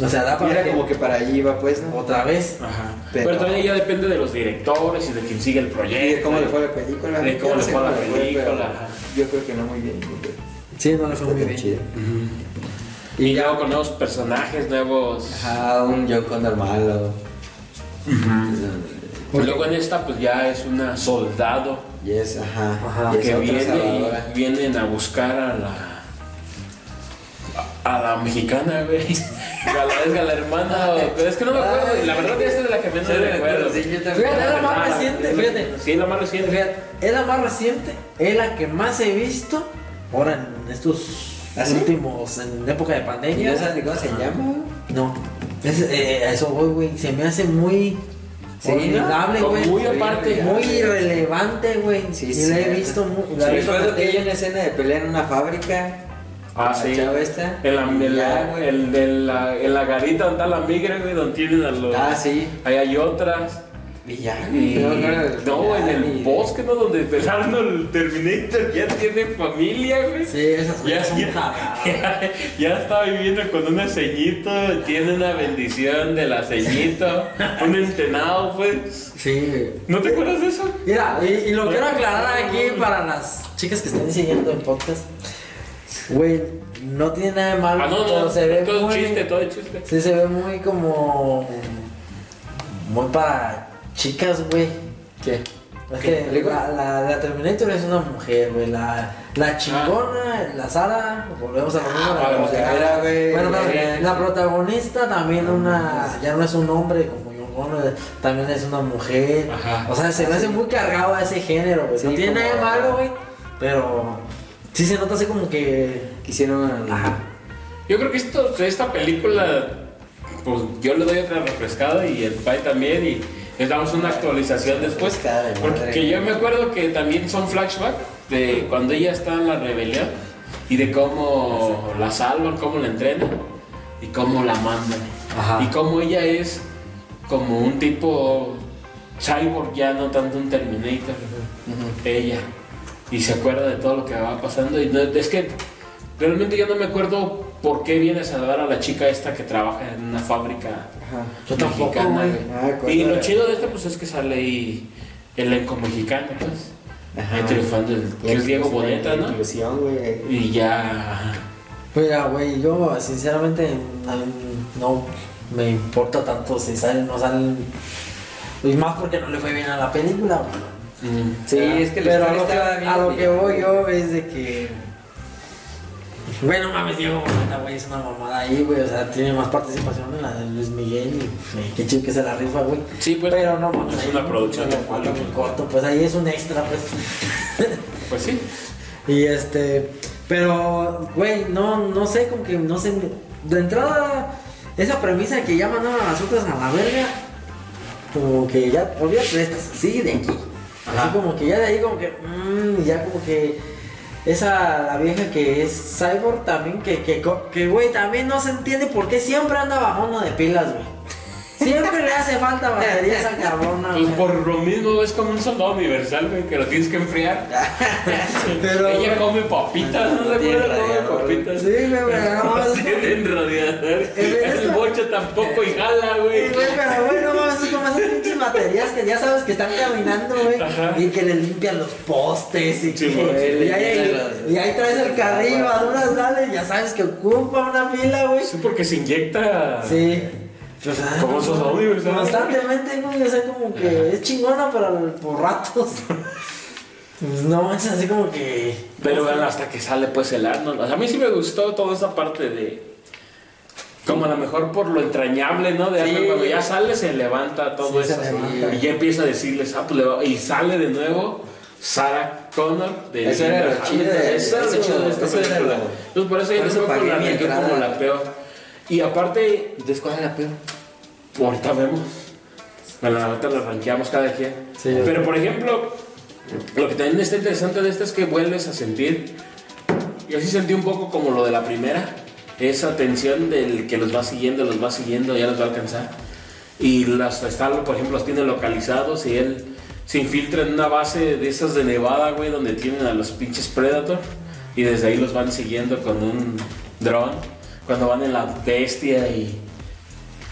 O sea, da y para era que- como que para allí iba, pues, ¿no? otra vez. ajá. Pero, Pero- también ya depende de los directores y de quien sigue el Y proyecto. de cómo le fue a la película. De cómo Yo le fue a la película. Yo creo que no muy bien. Sí, no le fue muy bien. chido. Y luego con nuevos personajes, nuevos. Ajá, un John Connor malo. Y luego en esta, pues ya es una soldado Yes, ajá. Ajá. Y que viene y vienen a buscar a la. A la mexicana, güey. Gala, es Gala hermana. Es que no me acuerdo. La verdad, esta es la que menos Sí, me acuerdo. sí, yo también. Fíjate, es la más Ah, reciente, fíjate. Sí, la más reciente. Fíjate, es la más reciente, es la que más he visto ahora en estos ¿Ah, sí? últimos, en época de ¿Y pandemia. no sabes cómo se llama? No, es, eh, a eso voy, güey. Se me hace muy Sí, olvidable, güey. Muy aparte, muy irrelevante, güey. Sí, y sí. la he visto muy. La la he visto recuerdo que hay una escena de pelea en una fábrica. Ah, sí. chava esta. En la, en Ya, la, güey. el de la, en la garita donde está la migra, güey, donde tienen a los. Ah, sí. Ahí hay otras. Y ya, Y, no, no, en el y- bosque, ¿no? Donde empezaron el Terminator ya tiene familia, güey. Sí, esas Ya, son ya, ya, ya está viviendo con una ceñito, tiene una bendición de la ceñito, un entenado, pues. Sí. ¿No te acuerdas de eso? Mira, y, y lo quiero aclarar aquí para las chicas que estén siguiendo el podcast. Güey, no tiene nada de malo, Ah, no, pero no, se ve todo muy. chiste, todo chiste. Sí, se ve muy como. Muy para chicas, güey. ¿Qué? Es ¿Qué que la, la, la Terminator es una mujer, güey. La, la chingona, la Sara, volvemos a lo mismo. Ah, la o sea, mujer. güey, Bueno, la protagonista también una. Ya no es un hombre como bueno, también es una mujer. Ajá. O sea, se me hace muy cargado a ese género, güey. no tiene nada de malo, güey. Pero sí se nota así como que. Hicieron. Ajá. Yo creo que esto, esta película, pues yo le doy otra refrescada y el Pai también y les damos una actualización después. Porque yo me acuerdo que también son flashbacks de cuando ella está en la rebelión y de cómo la salvan, cómo la entrenan y cómo la mandan. Ajá. Y cómo ella es como un tipo cyborg, ya no tanto un Terminator, ella. Y se acuerda de todo lo que va pasando. Y no- es que realmente yo no me acuerdo por qué viene a salvar a la chica esta que trabaja en una fábrica Ajá. Yo tampoco, mexicana. güey. güey. Ah, ¿cuál y lo chido de este pues es que sale ahí elenco mexicano, pues. Ajá. Ahí triunfando el que es Diego Boneta, ¿no? Y ya. Mira, güey, yo sinceramente no, no me importa tanto si salen o no salen. Y más porque no le fue bien a la película, güey. Mm, Sí, ya. es que Pero a lo, que, estaba bien a lo que voy yo es de que. Bueno, mames, Diego Boneta, güey, es una mamada ahí, güey. O sea, tiene más participación en la de Luis Miguel y qué chido que se la rifa, güey. Sí, pues. Pero no mames. Es ahí una producción de corto, pues ahí es un extra, pues. Pues sí. Y este, pero, güey, no, no sé, como que no sé, de entrada, esa premisa que ya mandaron a las otras a la verga, como que ya, olvídate de estas, sigue de aquí. Ajá. Así como que ya de ahí, como que, mmm, ya como que, esa, la vieja que es cyborg también, que, que, que, güey, también no se entiende por qué siempre anda bajona de pilas, güey. Siempre le hace falta baterías a carbona, Pues güey. por lo mismo es como un soldado universal, güey, que lo tienes que enfriar. Pero, Ella come papitas, ¿no se radiador. papitas. Sí, güey, no, tienen radiador. El bocho tampoco y jala, güey. Sí, güey, pero güey, no mames, es como esas pinches baterías que ya sabes que están caminando, güey. Ajá. Y que le limpian los postes y Sí, que. güey, y, ahí, y ahí traes el carril, maduras, dale, ya sabes que ocupa una pila, güey. Sí, porque se inyecta. Sí. Como esos audios. Constantemente, güey, o sea, como que es chingona, pero por ratos. Pues no manches, así como que. Pero bueno, hasta que sale pues el Arnold. O sea, a mí sí me gustó toda esa parte de. Como a lo mejor por lo entrañable, ¿no? De Sí. Arnold, cuando ya sale, se levanta todo Sí, eso. levanta. Y ya empieza a decirles, ah, pues le va- Y sale de nuevo Sarah Connor de Eso era lo Linda chido de- Hamilton. Eso era lo eso- chido de esta eso era película. lo- Entonces por eso yo por eso creo que pagué la mi ranqué como entrada. la peor. Y aparte, Entonces, ¿cuál es la peor? ahorita vemos. Bueno, ahorita la ranqueamos cada quien. Sí. Pero por ejemplo, lo que también está interesante de esta es que vuelves a sentir. Yo sí sentí un poco como lo de la primera. Esa tensión del que los va siguiendo, los va siguiendo, ya los va a alcanzar. Y las está, por ejemplo, los tiene localizados y él se infiltra en una base de esas de Nevada, güey, donde tienen a los pinches Predator. Y desde ahí los van siguiendo con un dron. Cuando van en la bestia y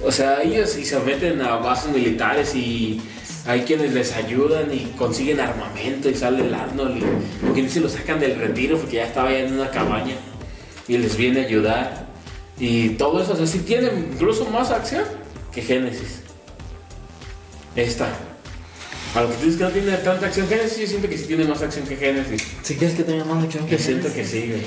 o sea, ellos sí se meten a bases militares y hay quienes les ayudan y consiguen armamento y sale el Arnold y como quien dice lo sacan del retiro porque ya estaba ya en una cabaña y les viene a ayudar y todo eso, o sea, sí tiene incluso más acción que Génesis. Esta. A lo que tú dices que no tiene tanta acción Génesis, yo siento que sí tiene más acción que Génesis. Si quieres que tenga más acción Yo siento que sí, güey.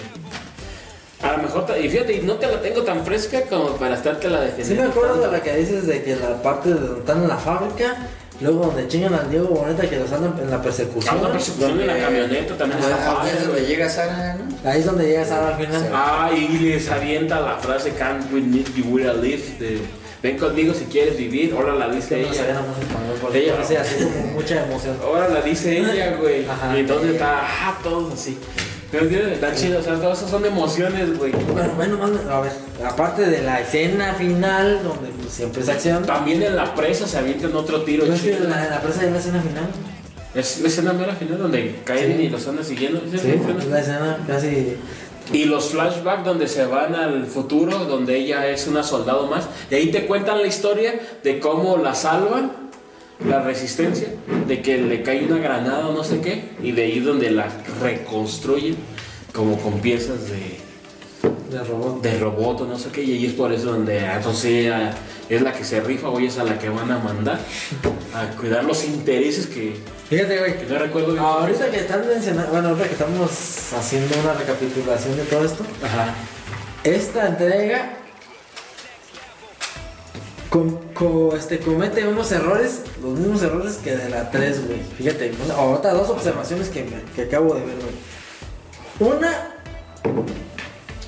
A lo mejor, y fíjate, y no te la tengo tan fresca como para estarte la Sí defendiendo. me acuerdo de la que dices de que la parte de donde están en la fábrica, luego donde chingan al Diego Boneta que los andan en la Ah, persecución. una persecución en la camioneta también está Ah, padre, es donde llega Sara, ¿no? Ahí es donde llega Sara al final. Sí. Ah, y les avienta la frase Can't we need you will live de ven conmigo si quieres vivir. Ahora la dice ella. Ella- parece así como mucha emoción. Ahora la dice ella, güey. Ajá. Y entonces está, ah, todos así. Pero está chido, o sea, todas esas son emociones, güey. Bueno, bueno, a ver, aparte de la escena final, donde pues, siempre es acción. También en la presa se avientan otro tiro ¿No es que chido. la, la presa de la escena final? Es la escena mera final donde caen Sí. y los andan siguiendo. ¿sí? Sí, es la escena casi. Y los flashbacks donde se van al futuro, donde ella es una soldado más. Y ahí te cuentan la historia de cómo la salvan, la resistencia, de que le cae una granada o no sé qué. Y de ahí donde la reconstruyen como con piezas de, De robot. de robot o no sé qué. Y ahí es por eso donde ah, entonces ella es la que se rifa o ella es a la que van a mandar a cuidar los intereses que, Fíjate, güey. que no recuerdo bien. Ahorita que están mencionando, bueno, ahorita que estamos haciendo una recapitulación de todo esto, Ajá. esta entrega este, comete unos errores, los mismos errores que de la 3, güey. Fíjate, una- ahorita dos observaciones que, me- que acabo de ver, güey. Una,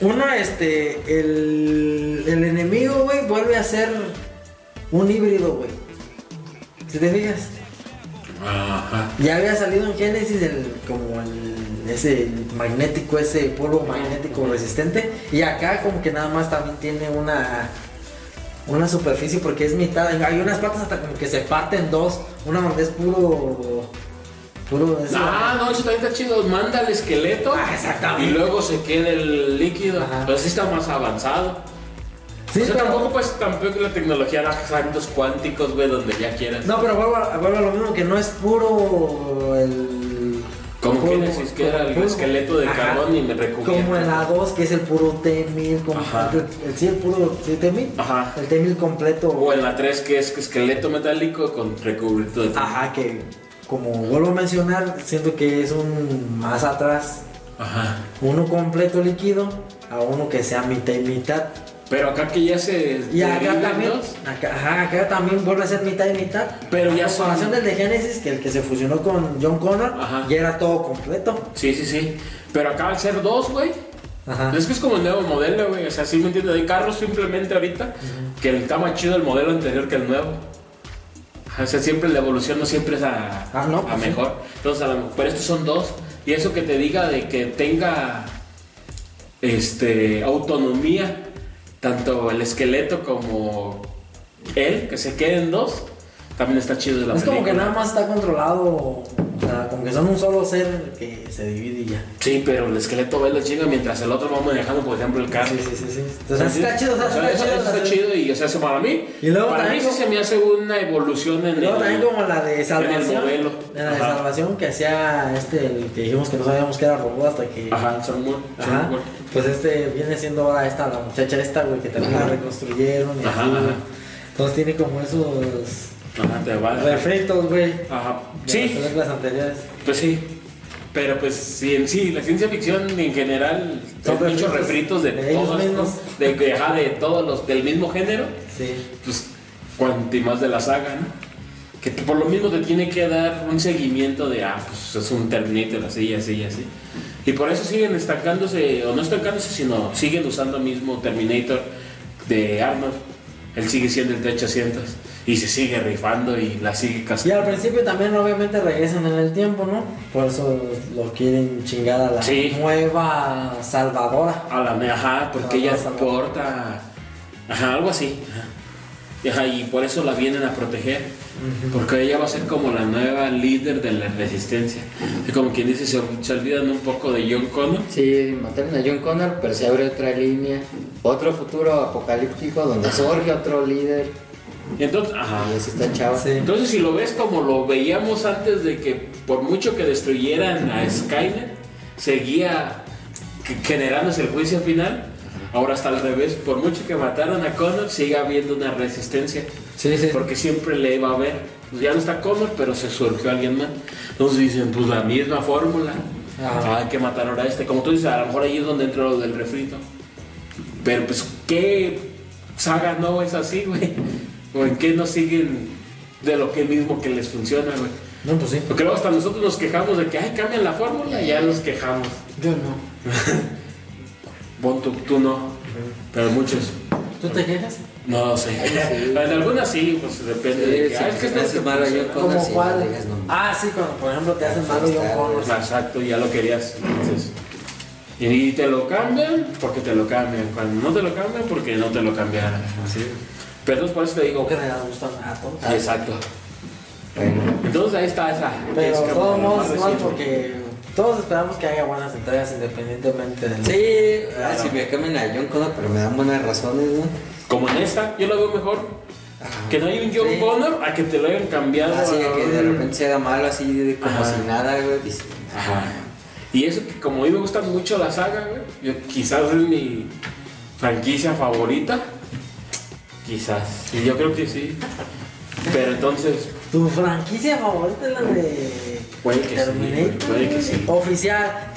una, este, el, el enemigo, güey, vuelve a ser un híbrido, güey. Si te fijas. Ajá. Ya había salido en Genesis el, como el, ese magnético, ese polvo magnético resistente. Y acá como que nada más también tiene una una superficie porque es mitad. Hay unas partes hasta como que se parten en dos. Una donde es puro. Puro. Ah, no, eso también está chido. Manda el esqueleto. Ah, exactamente. Y luego se queda el líquido. Ajá. Pero sí está más avanzado. Sí, o sea, pero- tampoco pues tampoco la tecnología da saltos cuánticos, güey, donde ya quieras. No, pero vuelvo a, vuelvo a lo mismo que no es puro el. Como polvo, Genesis, que era el puro- esqueleto de Ajá. carbón y me recubierta. Como en la 2, que es el puro T1000. Como Ajá. el, sí, el puro sí, T1000. Ajá. El T1000 completo. O en la 3 que es esqueleto metálico con recubrimiento de Ajá, que como vuelvo a mencionar, siento que es un más atrás, Ajá. uno completo líquido a uno que sea mitad y mitad. Pero acá que ya se Y acá también, dos. acá, ajá, acá también vuelve a ser mitad y mitad. Pero ya a comparación son- del de Genesis, que el que se fusionó con John Connor, Ajá. ya era todo completo. Sí, sí, sí. Pero acá al ser dos, güey. Ajá. Es que es como el nuevo modelo, güey. O sea, sí me entiendes. Hay carros simplemente ahorita que está más chido el modelo anterior que el nuevo. O sea, siempre la evolución no siempre es a, Ah, no, a pues sí. mejor. Entonces, a lo mejor, pero estos son dos. Y eso que te diga de que tenga este autonomía, tanto el esqueleto como él, que se queden dos, también está chido de la es como que nada más está controlado, que son un solo ser que se divide y ya. Sí, pero el esqueleto ve la chinga mientras el otro va manejando, por ejemplo, el carro. Sí, sí, sí, sí. Entonces, está chido, está eso, chido. eso está chido y o sea, eso para mí, Y luego para mí sí se me hace una evolución en luego el, también como la de salvación. modelo. En la de salvación que hacía este, el que dijimos que no sabíamos que era robot hasta que. Ajá, son muy, Ajá. muy- Pues este viene siendo ahora esta, la muchacha esta, güey, que también la reconstruyeron y Ajá, así, ajá. Entonces tiene como esos Ajá, te va. refritos, güey. Ajá. de Sí, las películas anteriores. pues sí. Pero pues sí, en sí, la ciencia ficción en general Son muchos refritos de, ellos todos, mismos. de, de, ajá, de todos los del mismo género, Sí. pues cuanto más de la saga, ¿no? Que por lo mismo te tiene que dar un seguimiento de, ah, pues es un Terminator así, así, así. Y por eso siguen estancándose, o no estancándose, sino siguen usando el mismo Terminator de Arnold. Él sigue siendo el T-800 y se sigue rifando y la sigue Y cascando. al principio también obviamente regresan en el tiempo, ¿no? Por eso lo quieren chingar a la Sí. nueva salvadora. A la ajá, porque Ah, ella vas a la- porta. Ajá, algo así. Ajá. Y, y por eso la vienen a proteger. Porque ella va a ser como la nueva líder de la resistencia. Y como quien dice, se, se olvidan un poco de John Connor. Sí, mataron a John Connor, pero se abre otra línea. Otro futuro apocalíptico donde surge otro líder. Entonces, ajá. Y ese está chava. Sí. Entonces, si lo ves como lo veíamos antes de que, por mucho que destruyeran a Skynet, seguía generándose el juicio final. Ahora está al revés, por mucho que mataron a Connor, sigue habiendo una resistencia. Sí, sí. Porque siempre le va a ver. Pues ya no está Connor, pero se surgió alguien más. Entonces dicen, pues la misma fórmula. Ah, hay que matar ahora a este. Como tú dices, a lo mejor ahí es donde entró lo del refrito. Pero pues, ¿qué saga no es así, güey? ¿O en qué no siguen de lo que mismo que les funciona, güey? No, pues sí. Porque luego hasta nosotros nos quejamos de que, ay, cambian la fórmula y ya nos quejamos. Yo no. Bon, tú, tú no, pero muchos. ¿Tú te quejas? No sé. En algunas sí, pues depende de que, Sí, ah, es que si esto me es hace malo yo con ¿Como así, cuál? Ah, sí, cuando por ejemplo te hacen malo John Connor. Exacto, ya lo querías. Entonces, y te lo cambian porque te lo cambian. Cuando no te lo cambian, porque no te lo cambiaron. Así. Pero entonces por eso te digo. Que le dan gusto a todos. Ah, Exacto. Bueno, Entonces ahí está esa. Pero es como todos modos, reciente. porque todos esperamos que haya buenas entregas independientemente del. sí, ah, Claro. si me cambian a John Connor, pero me dan buenas razones, ¿no? Como en esta, yo lo veo mejor. Que no hay un John Sí. Connor a que te lo hayan cambiado. Así de a que de repente se haga malo, así de como Ajá. si nada, güey. Ajá. Y eso que como a mí me gusta mucho la saga, güey. Yo, quizás es mi franquicia favorita. Quizás. Y yo creo que sí. Pero entonces, ¿Tu franquicia favorita es la de. Puede que sí, Terminator? puede que sí. Oficial.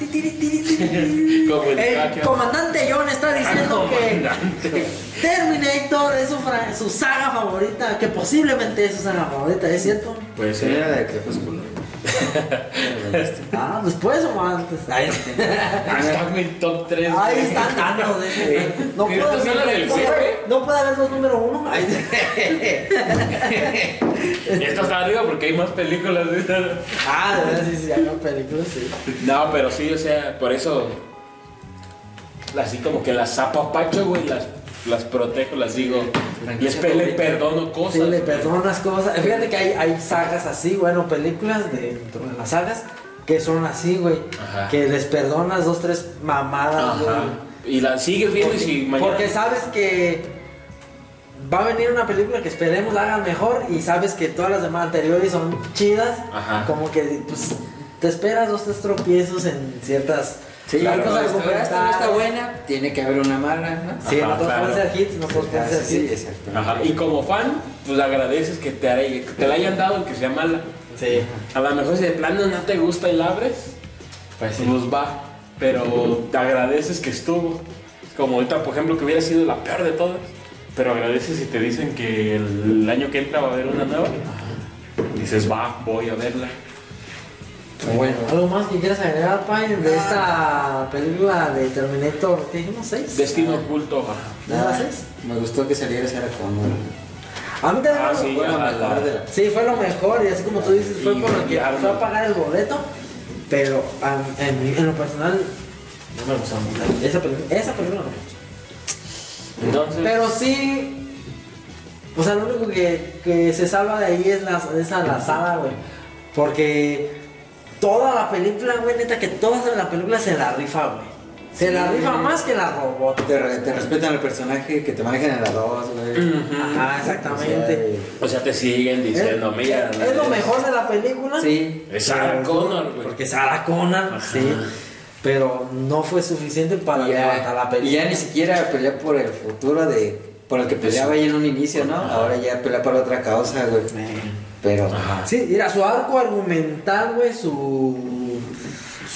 Como el comandante John está diciendo que comandante. Terminator es su, su saga favorita, que posiblemente es su saga favorita, ¿es cierto? Puede Sí, era ser. de Crepúsculo. Ah, después o antes. Ahí, Ah, está mi top 3. ahí están dando de No ¿Y esta es la del no puede- haber dos número uno. Esto está arriba porque hay más películas. Ah, sí, sí, hay una película, sí. No, pero sí, o sea, por eso. Así como que las zapapacho, güey, las, las protejo, las digo. Les pe- le perdono cosas. Sí, le perdonas cosas. Fíjate que hay, hay sagas así, bueno, películas dentro de las sagas que son así, güey. Ajá. Que les perdonas dos, tres mamadas, güey. Ajá. Y la sigues viendo y si mañana. Porque sabes que va a venir una película que esperemos la hagan mejor y sabes que todas las demás anteriores son chidas. Ajá. Como que pues, te esperas dos, tres tropiezos en ciertas. Sí, claro, esta no está buena, tiene que haber una mala, ¿no? Sí, Ajá, no todos claro. pueden ser hits, no todos pueden Ah, ser sí, hits. exacto. Ajá. Y como fan, pues agradeces que te, que la hayan dado aunque sea mala. Sí. A lo mejor si de plano no te gusta y la abres, Pues pues va. Pero te agradeces que estuvo. Como ahorita, por ejemplo, que hubiera sido la peor de todas. Pero agradeces si te dicen que el año que entra va a haber una nueva. Dices, va, voy a verla. Bueno, ¿algo más que quieras agregar, Pai, de esta película de Terminator? ¿Qué dijimos? ¿Seis? Destino oculto. ajá. ¿De las seis? Me gustó que saliera Sarah Connor. A mí también Ah, sí, Fue lo mejor de la- Sí, fue lo mejor y así como tú dices, fue Y por lo que fue a pagar el boleto, pero en lo personal no me gustó mucho. Esa película, esa película no me gustó. Entonces, Pero sí, o sea, lo único que, que se salva de ahí es la, esa lazada, güey. Porque toda la película, güey, neta, que toda la película se la rifa, güey. Se la rifa más que la robot. Te, re- te respetan al personaje que te manejan en la 2, güey. Ajá, exactamente. o sea, te siguen diciendo, es, mira. es lo mejor de la película. Sí. Es Sarah Connor, güey. Porque Sarah Connor, Ajá. sí. Pero no fue suficiente para levantar la ya, y película. ya ni siquiera pelea por el futuro de. Por el que peleaba ahí en un inicio, ¿no? Ajá. Ahora ya pelea por otra causa, güey. Pero. Ajá. Sí, mira, su arco argumental, güey, su.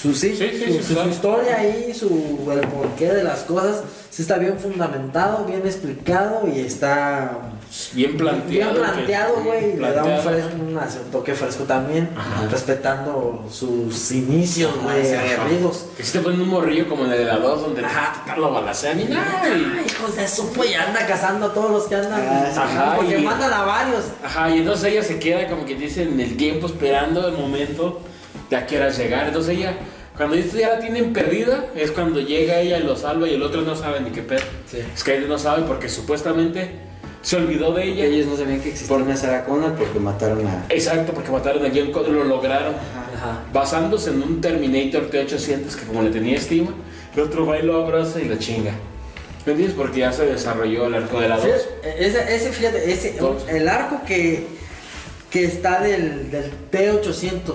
Su, sí, Sí, sí, su, sí, su- claro. su historia ahí, su, el porqué de las cosas, sí está bien fundamentado, bien explicado y está Bien planteado. bien planteado, que- güey. Le da un, fresco, un, toque fresco también, Ajá. respetando sus inicios, Ajá, güey, sí, aguerridos. Que si te ponen un morrillo como en el de la 2 donde Ajá. te lo balacean y nada. Hijos de su pues ya anda cazando a todos los que andan. Ah. Ajá, porque y- mandan a varios. Ajá, y entonces ella se queda como que dice en el tiempo esperando el momento de a qué hora llegar. Entonces ella, cuando esto ya la tienen perdida, es cuando llega ella y lo salva y el otro no sabe ni qué pedo. Sí. Skyler no sabe porque supuestamente se olvidó de ella. Ellos no sabían que existía Por- una Sarah Connor porque mataron a. Exacto, porque mataron a John Connor, lo lograron. Ajá. Basándose en un Terminator T800 que como le tenía estima, el otro va y lo abraza y la chinga. ¿Me entiendes? Porque ya se desarrolló el arco de la 2. Fíjate, Ese, ese, fíjate, ese, el arco que, que está del, del T-800,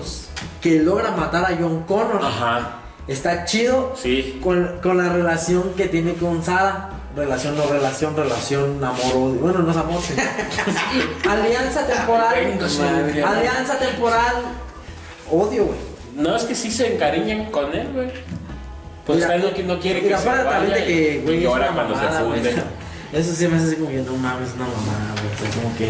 que logra matar a John Connor, Ajá, está chido sí. con, con la relación que tiene con Sara. Relación, no relación, relación, amor, odio. Bueno, no es amor. sí. alianza temporal. Venga, sí, madre. alianza temporal. Odio, güey. No, es que sí se encariñan con él, güey. Pues Mira, no, no quiere que se también vaya de que, güey, llora cuando mamada, se funde. Eso sí me hace así como que no mames, una mamada, güey. Como que.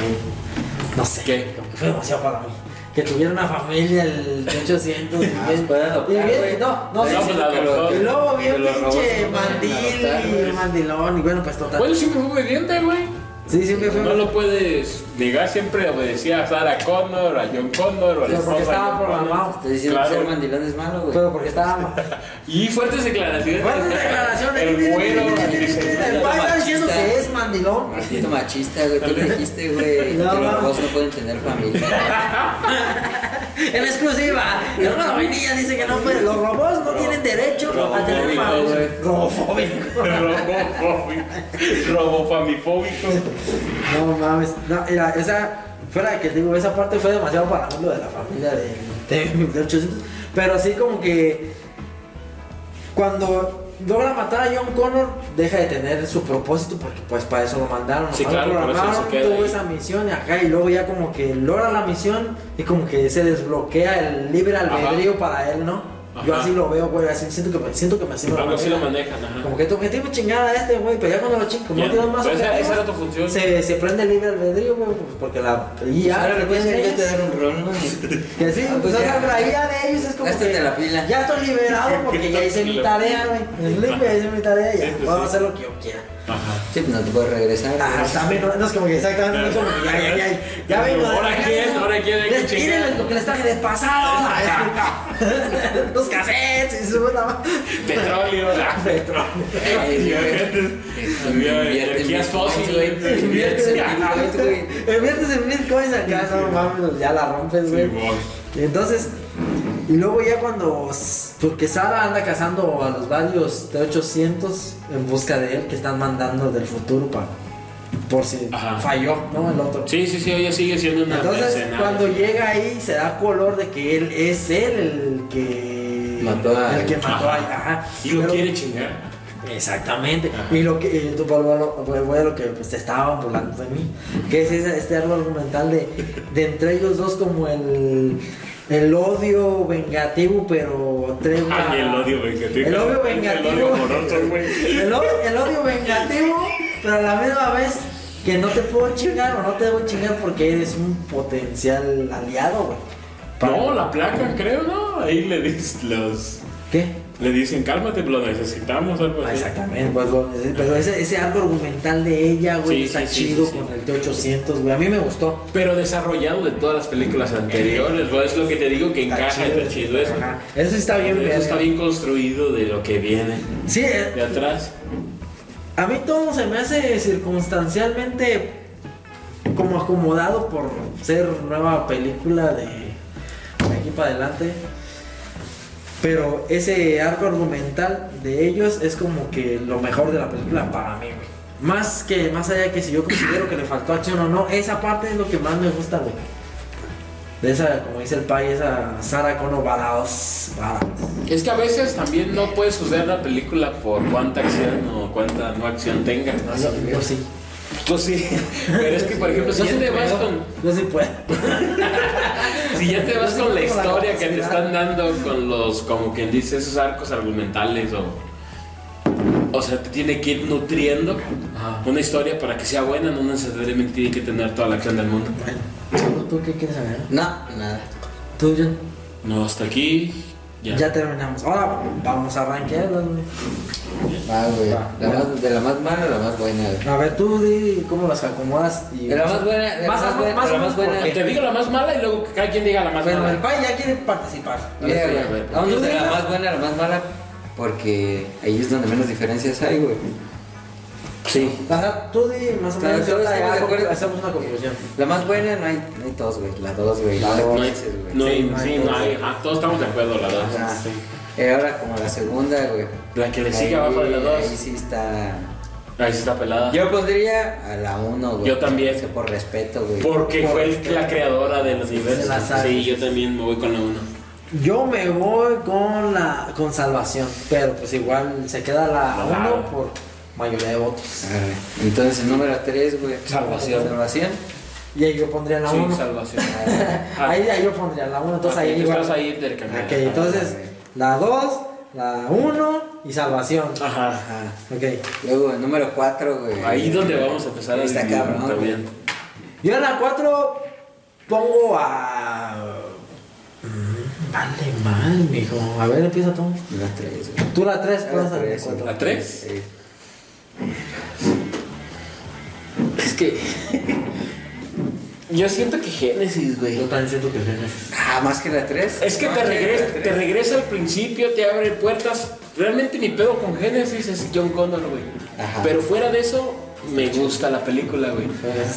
No sé. ¿Qué? Como que fue demasiado para mí. Que tuviera una familia el 800 y Ah, bien. adoptar, y bien- no, no, Sí, sí, pues, adoptó. lo- Y luego bien pinche mandil y mandilón. Y bueno, pues total. Bueno, siempre fue obediente, güey. Sí, siempre fue. No lo puedes negar, siempre obedecía a Sarah Connor, a John Connor, o a la Pero porque estaba programado. Estás diciendo que ser mandilón es malo, güey. Pero porque estaba. Y fuertes declaraciones. Fuertes declaraciones. El güero El está diciendo que es mandilón. Maldito machista, güey. Tú le dijiste, güey, que los robots no pueden tener familia. En exclusiva, el hermano vainilla dice que no puede. Los robots no tienen derecho a tener güey. Robofóbico. Robofóbico. Robofamifóbico. No mames. No, mira, esa. Fuera de que digo, esa parte fue demasiado para mí lo de la familia de, de, de 800. Pero así como que. Cuando logra matar a John Connor, deja de tener su propósito porque pues para eso lo mandaron. Sí, lo claro, eso programaron, tuvo ahí. esa misión y acá y luego ya como que logra la misión y como que se desbloquea el libre albedrío para él, ¿no? Yo Ajá. así lo veo, güey, así siento que me siento que me así me Algo así lo manejan. ajá. Como que tu objetivo es chingar a este, güey, pero ya cuando lo chingo, como Ya, no tienes más pues esa- objetivos, esa era tu función. Se, se prende el libre albedrío, güey, pues porque la IA Ahora que le puedes de ellos- dar un rol, ¿no? que sí, Ah, pues pues ya. la IA de ellos es como Gástate que la pila. ya estoy liberado porque ya hice mi tarea, güey. Es libre, ya hice mi tarea y ya pues puedo hacer lo que yo quiera. Ajá. Sí, pues no te puedes regresar. Ah, güey. también no, no es como que exactamente, no es como que ya, ya, ya, ya vengo de Ahora quién, ahora quién. Miren lo que les traje del pasado. Los cassettes y su puta. Petróleo. ah, petróleo. Energías fósiles. Inviertes en bitcoins, güey. Inviertes en bitcoins acá, no mames, ya la rompes, güey. Entonces, y luego ya cuando, porque Sara anda cazando a los varios T-800 en busca de él que están mandando del futuro para, por si Ajá. falló, ¿no? El otro. Sí, sí, sí, ella sigue siendo una Entonces, mercenaria. cuando llega ahí, se da color de que él es él el que Mató a- el que mató a, Ajá. ajá. Y lo Pero- quiere chingar. Exactamente. Ajá. Y lo que eh, tú, a lo, vuelvo a lo que pues, te estaban burlando de mí, que es ese, este árbol argumental de, de entre ellos dos como el, el odio vengativo, pero tregua. Ay, el odio vengativo. El odio El vengativo. odio. El odio, el odio vengativo, pero a la misma vez que no te puedo chingar o no te debo chingar porque eres un potencial aliado, güey. No, la placa, creo, ¿no? Ahí le dicen los. ¿Qué? Le dicen, cálmate, lo necesitamos, algo Ah, así. Exactamente, pues, pero ese, ese arco argumental de ella, güey, Sí, está sí, chido sí, con el T-800, güey. A mí me gustó. Pero desarrollado de todas las películas anteriores, güey. Es lo que te digo que Está encaja, está chido eso. Ajá. Eso está bien, Eso está bien construido de lo que viene Sí, eh, de atrás. a mí todo se me hace circunstancialmente como acomodado por ser nueva película de, de aquí para adelante. Pero ese arco argumental de ellos es como que lo mejor de la película para mí, güey. Más que, más allá que si yo considero que le faltó acción o no, esa parte es lo que más me gusta, güey. De esa, como dice el pai, esa Sarah Connor badass, badass. Es que a veces también no puedes juzgar la película por cuánta acción o cuánta no acción tenga. No, yo, yo sí. Pues sí, pero es que por ejemplo, si ya te vas con, Yo sí puedo. si ya te vas con la historia que te están dando con los, como quien dice, esos arcos argumentales o, o sea, te tiene que ir nutriendo una historia para que sea buena, no necesariamente tiene que tener toda la acción del mundo. Bueno, ¿tú qué quieres saber? No, nada. Tú, John. No, hasta aquí ya. Ya terminamos. Ahora vamos a güey. Va, güey. Va, La bueno. más- de la más mala a la más buena, güey. A ver, tú di cómo las acomodas. Y De la más buena, de la Más- más buena, más de la o más menos, buena. ¿por Te digo la más mala y luego que cada quien diga la más Bueno, el mala. pai ya quiere participar. Mira, güey. Vamos de la más buena a la más mala. Porque ahí es donde menos diferencias hay, güey. Sí. Ajá, tú di más o Claro, menos. todos estamos. Hacemos una conclusión. La más buena no hay, no hay dos, güey. La dos, güey. La dos. No hay, no hay, Sí, no hay sí, no todos. hay. Todos estamos de acuerdo, la dos. Ajá. Sí. Eh, ahora como la segunda, güey. La que le sigue Ahí- abajo de la dos. Ahí sí está. Ahí sí está pelada. Yo pondría a la uno, güey. Yo también. Que por respeto, güey. Porque fue la creadora del De universo. la saga. Sí, yo también me voy con la uno. Yo me voy con la con salvación, pero pues igual se queda la Claro. 1 por mayoría de votos. Arre. Entonces, el número 3, güey. Salvación. Salvación. Y ahí yo pondría la Sí, 1. salvación. Ahí, ahí yo pondría la 1, entonces Ah, ahí tú igual. estás ahí intercambiando. Ok, entonces la 2, la 1 y salvación. Ajá. Ajá. Ok. Luego, el número 4, güey. Ahí donde vamos a empezar a Está dividir cabrón, también. Yo en la 4 pongo a. Vale mal, mijo. A ver, empieza tú. La 3, güey. Tú la 3, Ah, pones la a tres, la 4. ¿La 3? Es que. Yo siento que Génesis, güey. Yo también siento que Genesis. Ah, más que la 3. Es que te regresa, te regresa al principio, te abre puertas. Realmente mi pedo con Génesis es John Connor, güey. Ajá. Pero fuera de eso, me gusta la película, güey.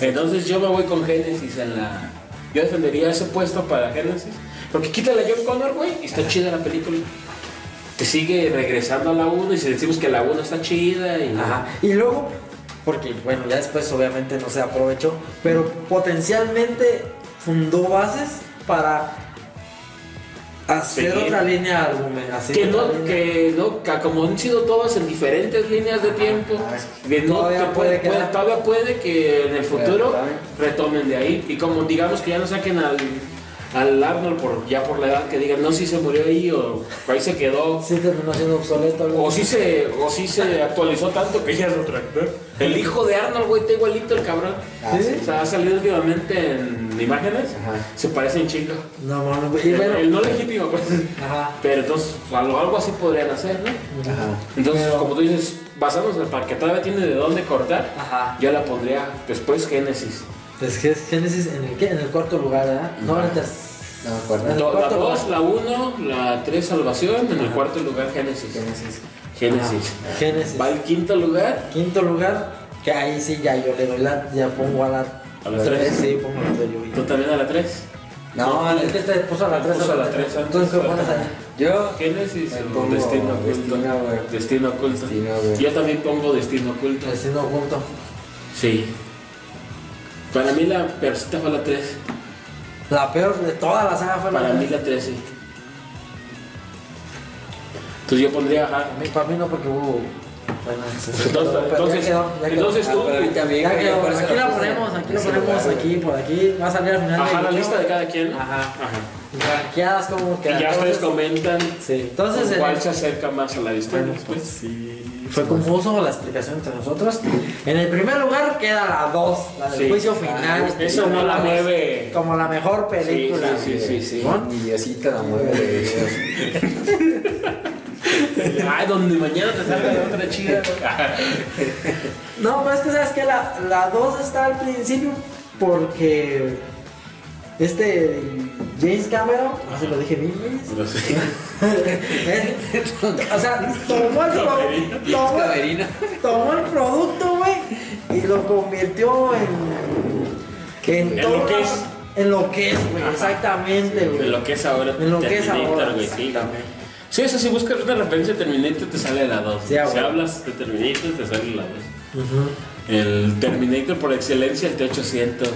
Entonces yo me voy con Génesis en la. Yo defendería ese puesto para Génesis. Porque quítale a John Connor, güey, y está chida la película. Sigue regresando a la 1 y si decimos que la 1 está chida y. Ajá. Y luego, porque bueno, ya después obviamente no se aprovechó, pero potencialmente fundó bases para hacer Seguir. otra línea argumental. hacer Que no, línea. que no, que como han sido todas en diferentes líneas de tiempo, que no Todavía puede todavía puede que en el futuro retomen de ahí. Y como digamos que ya no saquen al, al Arnold por, ya por la edad, que digan, no, si se murió ahí o ahí se quedó. Sí terminó siendo obsoleto. O si se, o si se actualizó tanto que ya es otro actor. El hijo de Arnold, güey, está igualito el cabrón. Ah, ¿Sí? O sea, ha salido últimamente en imágenes. Ajá. Se parecen chingo. No, El, bueno. el no legítimo, pues. Ajá. Pero entonces, algo, algo así podrían hacer, ¿no? Ajá. Entonces, Pero- como tú dices, basándonos en para que todavía tiene de dónde cortar, Ajá. yo la pondría después Génesis. Es que es Génesis en el, ¿qué? en el cuarto lugar, ¿verdad? No, en tercer. No me acuerdo. El Do- La cuarto 2, lugar. la 1, la 3 Salvación, en el cuarto lugar Génesis. Génesis. Génesis. Ajá. Génesis. Va al quinto lugar, Quinto lugar, que ahí sí ya yo le doy la, ya pongo a la. a la 3. Sí, pongo la de ¿Tú también a la 3? No, Es que te puso a la 3. Puso a la tres Entonces, ¿qué antes. pones ahí? yo. Génesis o pongo Destino Oculto. Destino. Destino Oculto. Destino, güey. Yo también pongo Destino Oculto. Destino junto. Sí. Para mí la persita fue la 3. La peor de toda la saga fue la Para mí tres. la 3, sí. Entonces yo pondría, ajá, A mí- Para mí no, porque hubo. Bueno, Entonces, pero ya entonces, quedó, ya quedó. entonces Ah, tú, pero a mí también, Ya quedó. Aquí la ponemos, aquí la ponemos, aquí, por aquí. Va a salir al final. ajá, del la lista de cada quien. Ajá. Ajá. Ranqueadas como que. Y ya ustedes entonces- comentan Sí, entonces. en cuál el- se acerca más a la distancia. Bueno, pues sí. Fue confuso la explicación entre nosotros. En el primer lugar queda la 2, la del Sí. juicio final. Eso no la mueve. Como la mejor película. Sí, sí, sí, sí. ¿no? Mi Diosito la mueve de Ay, donde mañana te salga de otra chida. No, pero es que sabes que la, la 2 está al principio porque este James Cameron, no se lo dije bien, güey. No sé. Eh, o sea, tomó el, pro- tomó, Camerino. tomó el producto, güey, y lo convirtió en. En, En todo lo que es. En lo que es, güey, exactamente, güey. En lo que es ahora. En lo que es ahora, exactamente. Sí, eso si buscas una referencia de Terminator te sale la 2. Sí, ah, si hablas de Terminator te sale la 2. Ujú. El Terminator por excelencia, el T800.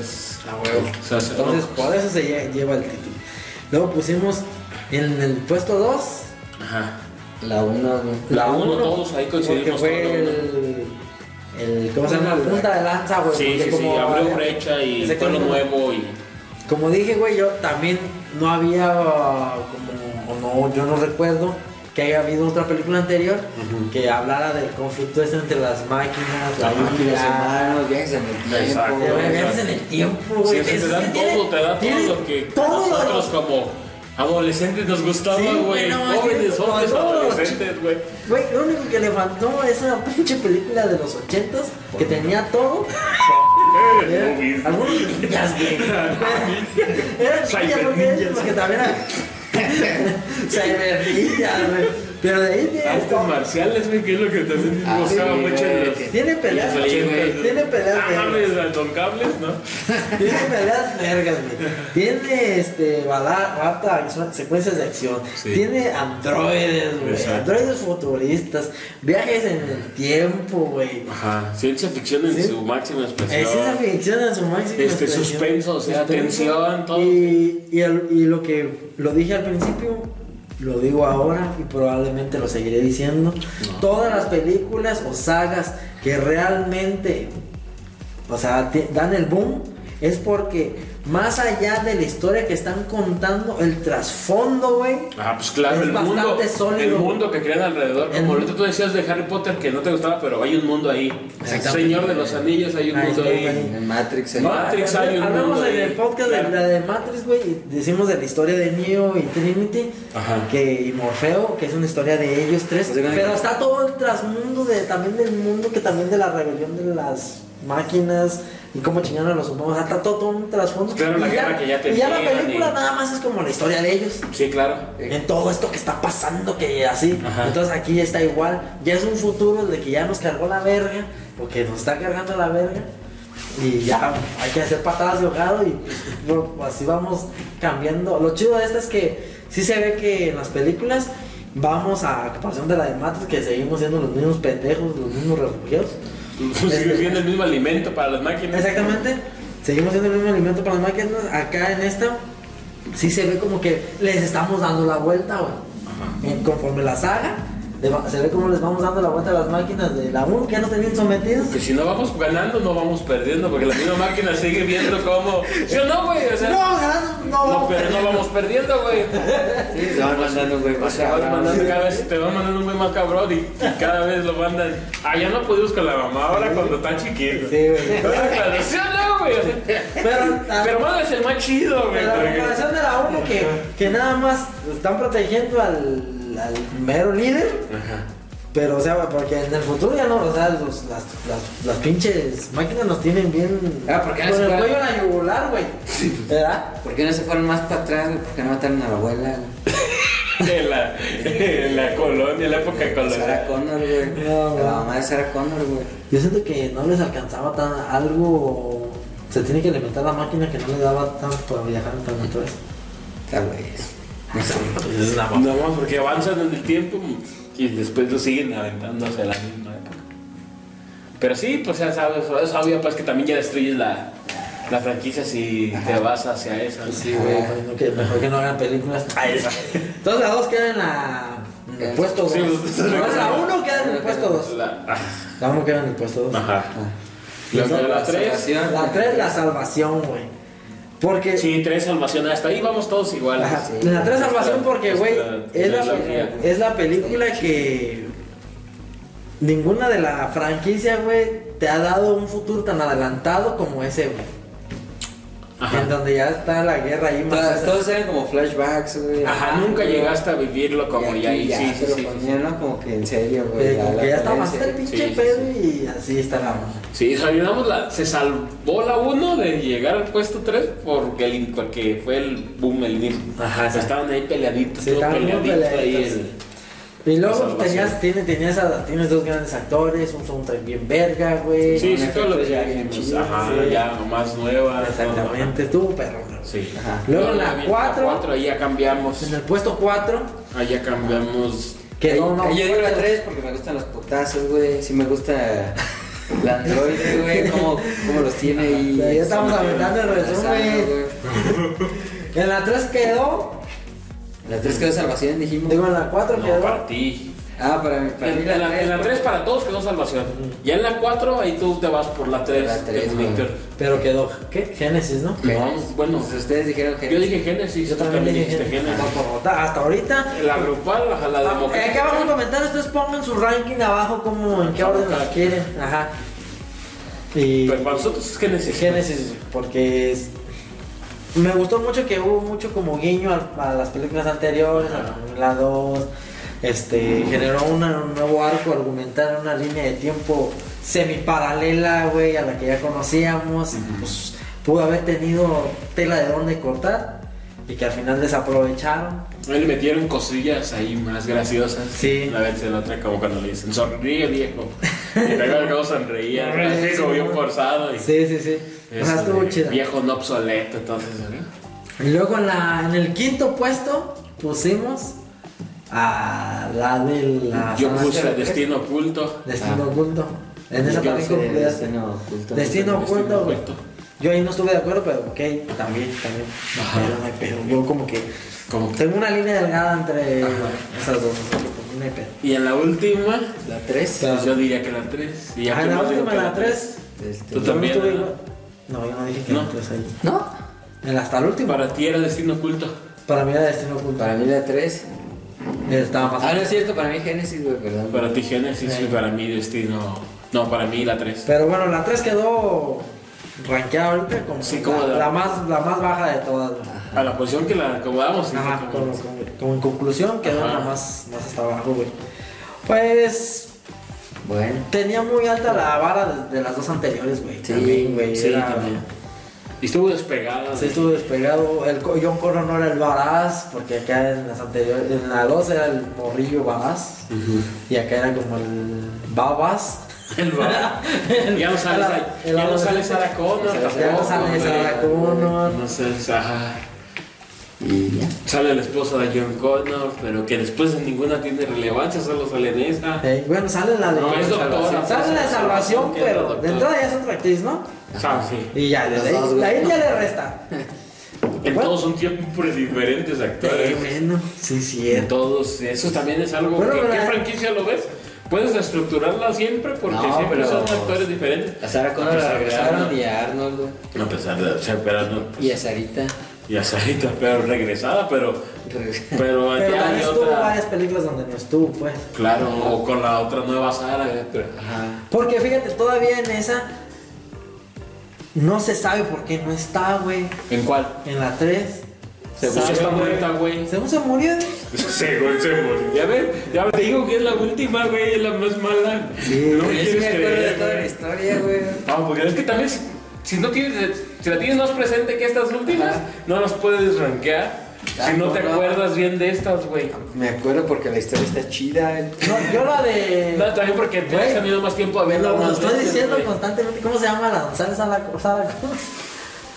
Ah, huevo. O sea, se- Entonces, por eso se lle- lleva el título. Luego pusimos en el puesto 2 Ajá. La 1, La uno, uno, todos ahí coincidimos Porque fue el, el. ¿Cómo se llama? La punta de lanza, güey. Sí, sí, abrió brecha y fue lo nuevo y. Como dije, güey, yo también no había. Como. O no, yo no recuerdo que haya habido otra película anterior que hablara del conflicto este entre las máquinas, la Máquinas IA. humanos, viajes en el Exacto. tiempo. Eh, Viajes en el tiempo, güey. Sí, sí, te dan sí todo, te da todo lo que todo lo- nosotros como adolescentes nos gustaba, Sí, güey. güey, no, Jóvenes, sí, no, adolescentes, güey. Güey, lo único que le faltó a esa pinche película de los ochentas que tenía todo. Movies. algunos ninjas, güey. Eran ninjas. porque también eran cyber ninjas, güey. Pero de ahí tiene Artes marciales, güey, que es lo que también Ah, buscaba sí, mucho en los. Tiene peleas, güey. Tiene peleas, Ah, mames, don cables, ¿no? Tiene peleas vergas, güey. Tiene este bala- bata, secuencias de acción. Sí. Tiene androides, güey. Androides futuristas. Viajes en el tiempo, güey. Ajá, ciencia ficción en Sí. su máxima expresión. Es ciencia ficción en su máxima Este, expresión. suspenso, o sea, Suspenso. tensión, todo. Y, y, el- y lo que lo dije al principio, lo digo ahora y probablemente lo seguiré diciendo. Todas las películas o sagas que realmente, o sea, te- dan el boom, es porque más allá de la historia que están contando, el trasfondo, güey. Ah, pues claro, Es el mundo, bastante sólido. el mundo que crean alrededor. El- Como ahorita tú decías de Harry Potter que no te gustaba, pero hay un mundo ahí. Exactamente. Señor de los Anillos, hay un mundo un mundo ahí. ahí. En Matrix, en- Matrix hay un Hablamos mundo en el podcast de Claro. la de Matrix, güey, y decimos de la historia de Neo y Trinity, Ajá. que y Morfeo, que es una historia de ellos tres, Pues, pero está todo el trasmundo de también del mundo que también de la rebelión de las máquinas y cómo chingaron a los humanos, o sea, está todo, todo un trasfondo. Claro, la guerra que ya y ya la película y- nada más es como la historia de ellos. Sí, claro. En todo esto que está pasando, que así. Ajá. Entonces aquí está igual. Ya es un futuro de que ya nos cargó la verga. Porque nos está cargando la verga. Y ya hay que hacer patadas de ahogado. Y así vamos cambiando. Lo chido de esta es que sí se ve que en las películas vamos a comparación de la de Matrix, que seguimos siendo los mismos pendejos, los mismos refugiados. Sigue siendo el mismo alimento para las máquinas. Exactamente. Seguimos siendo el mismo alimento para las máquinas. Acá en esta, sí se ve como que les estamos dando la vuelta, güey. Conforme la saga, se ve como les vamos dando la vuelta a las máquinas de la 1 que ya nos tenían sometidos. Que si no vamos ganando, no vamos perdiendo, porque la misma máquina sigue viendo cómo. ¿Sí o no, güey? O sea, No, ganando, no, no, pero no vamos perdiendo, güey. Sí, se van mandando, güey, más Te van cabrón. mandando cada vez, te van mandando un güey más cabrón y, y cada vez lo mandan. Ah, ya no pudimos con la mamá ahora cuando está chiquito. Sí, güey. Ahora ¿Sí o no, güey? O sea, Pero, Pero mano es el más chido, güey. la comparación de la 1 que, que nada más están protegiendo al, al mero líder. Ajá. Pero, o sea, porque en el futuro ya no, o sea, los- las, las, las pinches máquinas nos tienen bien. Ah, ¿por qué no con se el cuello en la yugular, güey. ¿Verdad? ¿Por qué no se fueron más para atrás, güey? ¿Por qué no mataron a la abuela? En la, en la colonia, en la época Sarah colonial. Connor, güey. No, güey. la mamá de Sarah Connor, güey. Yo siento que no les alcanzaba tan algo. Se tiene que alimentar la máquina que no le daba tanto para viajar en tanto eso. Tal vez. No sé. Es una No más porque avanzan en el tiempo y después lo siguen aventando hacia la misma época. Pero sí, pues ya sabes, es obvio pues que también ya destruyes la, la franquicia si te vas hacia esa. Sí, güey. güey. no, que mejor que no hagan películas. Entonces la 2 queda en la. En el puesto 2. Sí, pues, la 1 queda en el puesto 2. La, ah, La 1 queda en el puesto 2. ajá. Ah. La la 3. salvación. La 3, la salvación, güey. Porque. Sí, 3 salvación. Hasta ahí vamos todos iguales. Ajá, sí. La 3 salvación porque, güey, es la, es la película que ninguna de la franquicia, güey, te ha dado un futuro tan adelantado como ese, güey. Ajá. En donde ya está la guerra ahí más. Todas- Todos eran como flashbacks, güey. Ajá, nunca llegaste a vivirlo como Y ahí. ya Sí, sí, sí. ponían, ¿no? Como que en serio, güey. Eh, como que ya está más el pinche Sí, sí, pedo y así está la mano. Sí, olvidamos la, se salvó la 1 de llegar al puesto 3 porque, el, porque fue el boom, el inicio. Ajá, sí. Estaban ahí peleaditos, Sí, todo peleadito ahí. el- Y luego tenías, tienes, tenías, a- tienes dos grandes actores, un soundtrack bien verga, güey. Sí, sí, todo lo que ya bien Ajá, sí. ya más nueva. Exactamente, estuvo perro. ¿no? Sí. Ajá. Luego en la viene 4, 4 ahí ya cambiamos. en el puesto 4, Ahí ya cambiamos. quedó no. Yo digo la 3 porque me gustan los putazos, güey. Sí me gusta la androide, güey. Cómo, cómo los tiene ahí. Ya estamos aventando el resumen. güey. En la 3 quedó, La 3 quedó salvación, dijimos. digo en la 4 No, quedó. para ti. Ah, para mí. Para mí En, en la, en la tres, 3 para todos quedó salvación. Ya en la 4 ahí tú te vas por la 3. La tres, güey. Víctor. Pero quedó, ¿qué? Génesis, ¿no? No, bueno. Pues ustedes dijeron que. Yo dije Génesis, Yo tú también dije dijiste Génesis. Génesis. Hasta ahorita. La grupal, la, la Ah, democrática. eh, Aquí abajo en los comentarios ustedes pongan su ranking abajo, como en qué orden la quieren. Ajá. Y Pero para nosotros es Génesis. Génesis, porque es- me gustó mucho que hubo mucho como guiño a, a las películas anteriores, a la 2. Este, generó una- un nuevo arco argumental, una línea de tiempo semiparalela, güey, a la que ya conocíamos. pues, pudo haber tenido tela de dónde cortar y que al final desaprovecharon. Le metieron cosillas ahí más graciosas. Sí. La vez la otra como cuando le dicen, sonríe viejo. Y luego cómo sonreía, Sí, así como sí, bien forzado. Y Sí, sí, sí. O sea, estuvo de chido. Viejo no obsoleto, entonces, ¿no? Y luego en, la, en el quinto puesto pusimos a la de la Yo San puse Sebastián. Destino Oculto. Destino Ah. oculto. En esa película. De- Destino oculto. Destino oculto. Yo ahí no estuve de acuerdo, pero ok, también, también. No Ajá. hay pedo. Yo como que Como que- tengo una línea delgada entre Ajá. esas dos. No hay pedo. Y en la última, La 3. Claro. pues yo diría que la 3. Y que en la última, la 3. Tú Yo también, estuve ¿no? yo no dije que No. la 3 ahí. ¿No? En la- hasta el último. Para ti era destino oculto. Para mí era Destino Oculto. Para mí la 3. Estaba más Ah, no es cierto, para mí Génesis, güey, perdón. Para ti Génesis Sí. y para mí destino. No, para mí la 3. Pero bueno, la 3 quedó rankeada ahorita como, Sí, la, como de- la más, la más baja de todas. A la posición que la acomodamos. Ajá, sí, como, como- como en conclusión quedó la más, más hasta abajo, güey. Pues Bueno. tenía muy alta la vara de, de las dos anteriores, güey. Sí, También, güey. Sí, era- también. Y estuvo despegada. Sí, estuvo despegado. El John Connor no era el Baraz, porque acá en las anteriores, en la 2 era el morrillo Baraz. Y acá era como el Babas. El ya no sale, El- ya no sale Sarah Connor. Ya no sale. Sarah Connor. No sé, ajá. Y ya. Sale la esposa de John Connor, pero que después en ninguna tiene relevancia, solo sale en esa. Eh, bueno, sale la de No, es doctora, Sale la de salvación, la pero de entrada ya es otra actriz, ¿no? Ah, sí. Y ya, ahí, ya le resta. En Bueno. todos son tiempos diferentes actores. Sí, bueno, sí, sí. En todos, eso también es algo Bueno, que, ¿qué la- franquicia lo ves? Puedes estructurarla siempre porque No, siempre pero- son actores diferentes. A Sarah Connor A la pesar de regresaron Arnold. y a Arnold, güey. No, a pesar de pero no, pues, Y a Sarita. y a Sarita, pero regresada, pero pero, Pero ya hay otra. varias películas donde no estuvo, pues. Claro, o con la otra nueva Sara. pero- Ajá. Porque fíjate, todavía en esa no se sabe por qué no está, güey. ¿En cuál? En la 3. Según ¿Sabe, está muerta, güey. Según se murió. Según se murió. Ya ves, ya te digo que es la última, güey, es la más mala. Sí, no me Yo sí quieres me acuerdo de creer, toda la historia, güey. No, porque es que también si, si no tienes, si la tienes más presente que estas últimas, Ajá. no las puedes rankear. Ah, Si no te no. acuerdas bien de estas, güey. Me acuerdo porque la historia está chida. No, yo la de. No, también porque te has tenido más tiempo a verla. Lo, estoy diciendo constantemente. ¿Cómo se llama la sale Sara Sara Connor?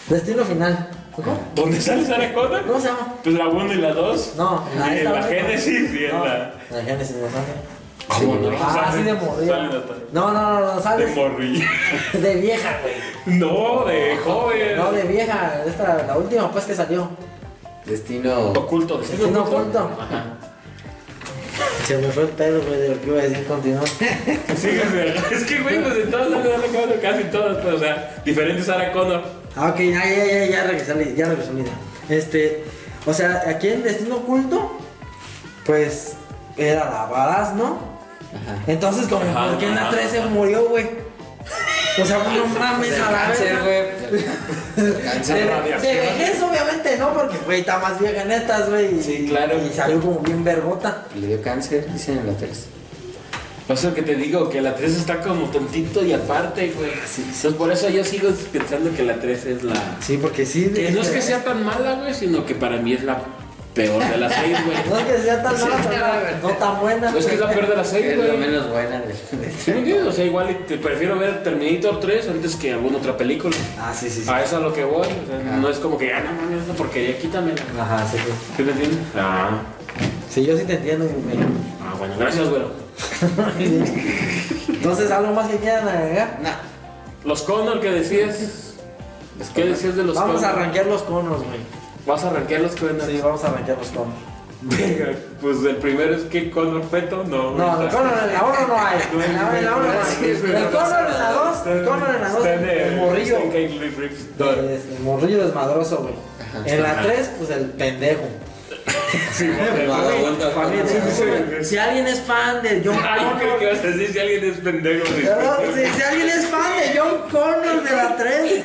Destino final. ¿Cómo? ¿Dónde sale Sarah Connor? ¿Cómo se llama? Pues la 1 y la 2. No, en la, esta no. Génesis y en No, la. La Génesis no sale. ¿Cómo no? Ah, Sale- sí, de morrillo. sale la- No, no, no, no, De sale morrillo. de vieja, güey. No, de joven. No, de vieja. Esta, la última, pues que salió. Destino. Oculto. Destino oculto. Ajá. Se me fue el pedo, güey, de lo que iba a decir. Continúa. Sí, es que, güey, pues de todas las de casi todas, pues, o sea, diferentes Sarah Connor. Ah, ok, ya, ya, ya, ya regresó, la- ya regresó mi idea. Este, o sea, aquí en Destino Oculto, pues, era la Varaz, ¿no? Ajá. Entonces, como, Ajá, ¿por qué en la ajá. 13 murió, güey? O sea, no mames a la güey. De, vejez, obviamente, ¿no? Porque, güey, está más vieja en estas, güey. Sí, claro. Y salió como bien vergota. Le dio cáncer, dicen en la 3. Pasa que te digo que la 3 está como tontito y aparte, güey. Entonces, por eso yo sigo pensando que la 3 es la. Sí, porque sí. Que no es que sea tan mala, güey, sino que para mí es la peor de las 6, güey. No es que sea tan mala, pero no tan buena. No es que es la peor de las 6, Es la güey. menos buena de. ¿Sí? O sea, igual te prefiero ver Terminator 3 antes que alguna otra película. Ah, sí, sí, sí. A eso es a lo que voy. O sea, Ajá. no es como que, ah, no mames, esta porquería, quítamela. Ajá, sí, sí. ¿Sí me entiendes? Ah. Sí, yo sí te entiendo, güey. Ah, bueno, gracias, güero. Entonces, ¿algo más que quieran agregar? Nah. Los Connor que decías. Los ¿Qué decías de los Vamos a Connor? arranquear los conos, güey. ¿Vas a arranquear los Connor? Sí, vamos a arranquar los conos. Venga, pues el primero es que Connor Feto, no. No, el cono en la 1 no hay. En la, en la 1 no hay. El cono en la 2, el cono en la 2, el morrillo. morrillo. El morrillo desmadroso, güey. En la 3, pues el pendejo. Sí. Si alguien es fan de John yo creo que Connor. vas a decir si alguien es pendejo. No, si, si alguien es fan de John Connor de la 3,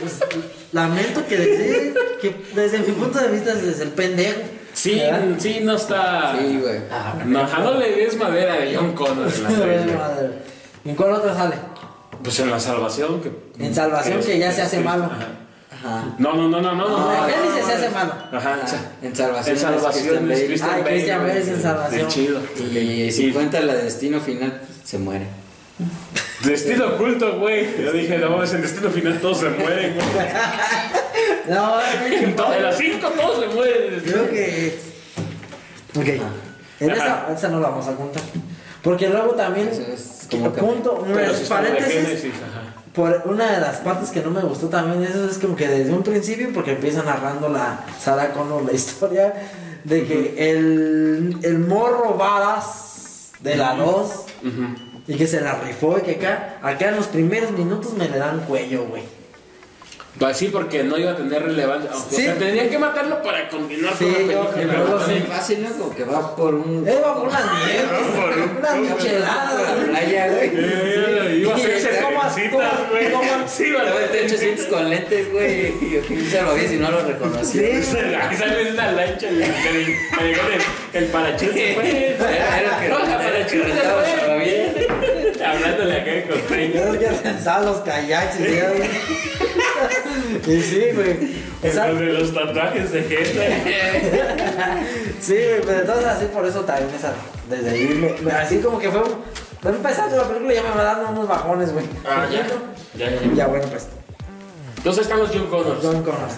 pues lamento que decir que desde mi punto de vista es el pendejo. Sí, ¿Verdad? sí, no está. Sí, güey. Ah, No, le des madera de John Connor en la tres, güey. Madre. ¿En cuál otra sale? Pues en la salvación. Que, En salvación que ya se hace malo. Ajá. No, no, no, no, no. no, En no. Génesis se hace malo. Ajá. sea, En salvación. En salvación es es Christian Bale. Christian Bale es en. Salvación. Qué chido. Y si cuenta la de destino final, se muere. Destino oculto, güey. Yo dije, no, es en destino final todos se mueren, güey. No, en las cinco todos se mueren. creo que. Ok. En esa, no la vamos a contar. Porque luego también. Es como que- punto, un Pero de paréntesis. Por una de las partes que no me gustó también, eso es como que desde un principio, porque empieza narrando la Sara Connor la historia de que el, el morro varas de la 2 Ujú. y que se la rifó y que acá, acá en los primeros minutos me le dan cuello, güey. Pues sí, porque no iba a tener relevancia. O Sí. sea, tenían que matarlo para continuar Sí, con la película. fácil, ¿no? Como que va por un. Eh, va por una nieve, una por michelada. la playa, güey. Eh, Iba a hacerse ¿Cómo- trencitas, cómo- güey. Sí, va a Estaba hacer hecho cintos con lentes, güey. Y y no lo reconocí. Sí. Ahí sale una lancha llegó el, parachute, güey. Era el que No, rentaba- el el que parachute, rentaba güey. Hablándole acá Yo costeño. creo que pensaba los kayaks y ya, sí, güey. Esa- de los tatuajes de gente. Sí, güey, pero entonces así por eso también esa. Desde ahí, me- me- así como que fue. un- fue empezando la película ya me va dando unos bajones, güey. Ah, ya. Ya, ya. Ya, bueno, pues. Entonces están los John Connors. John Connors.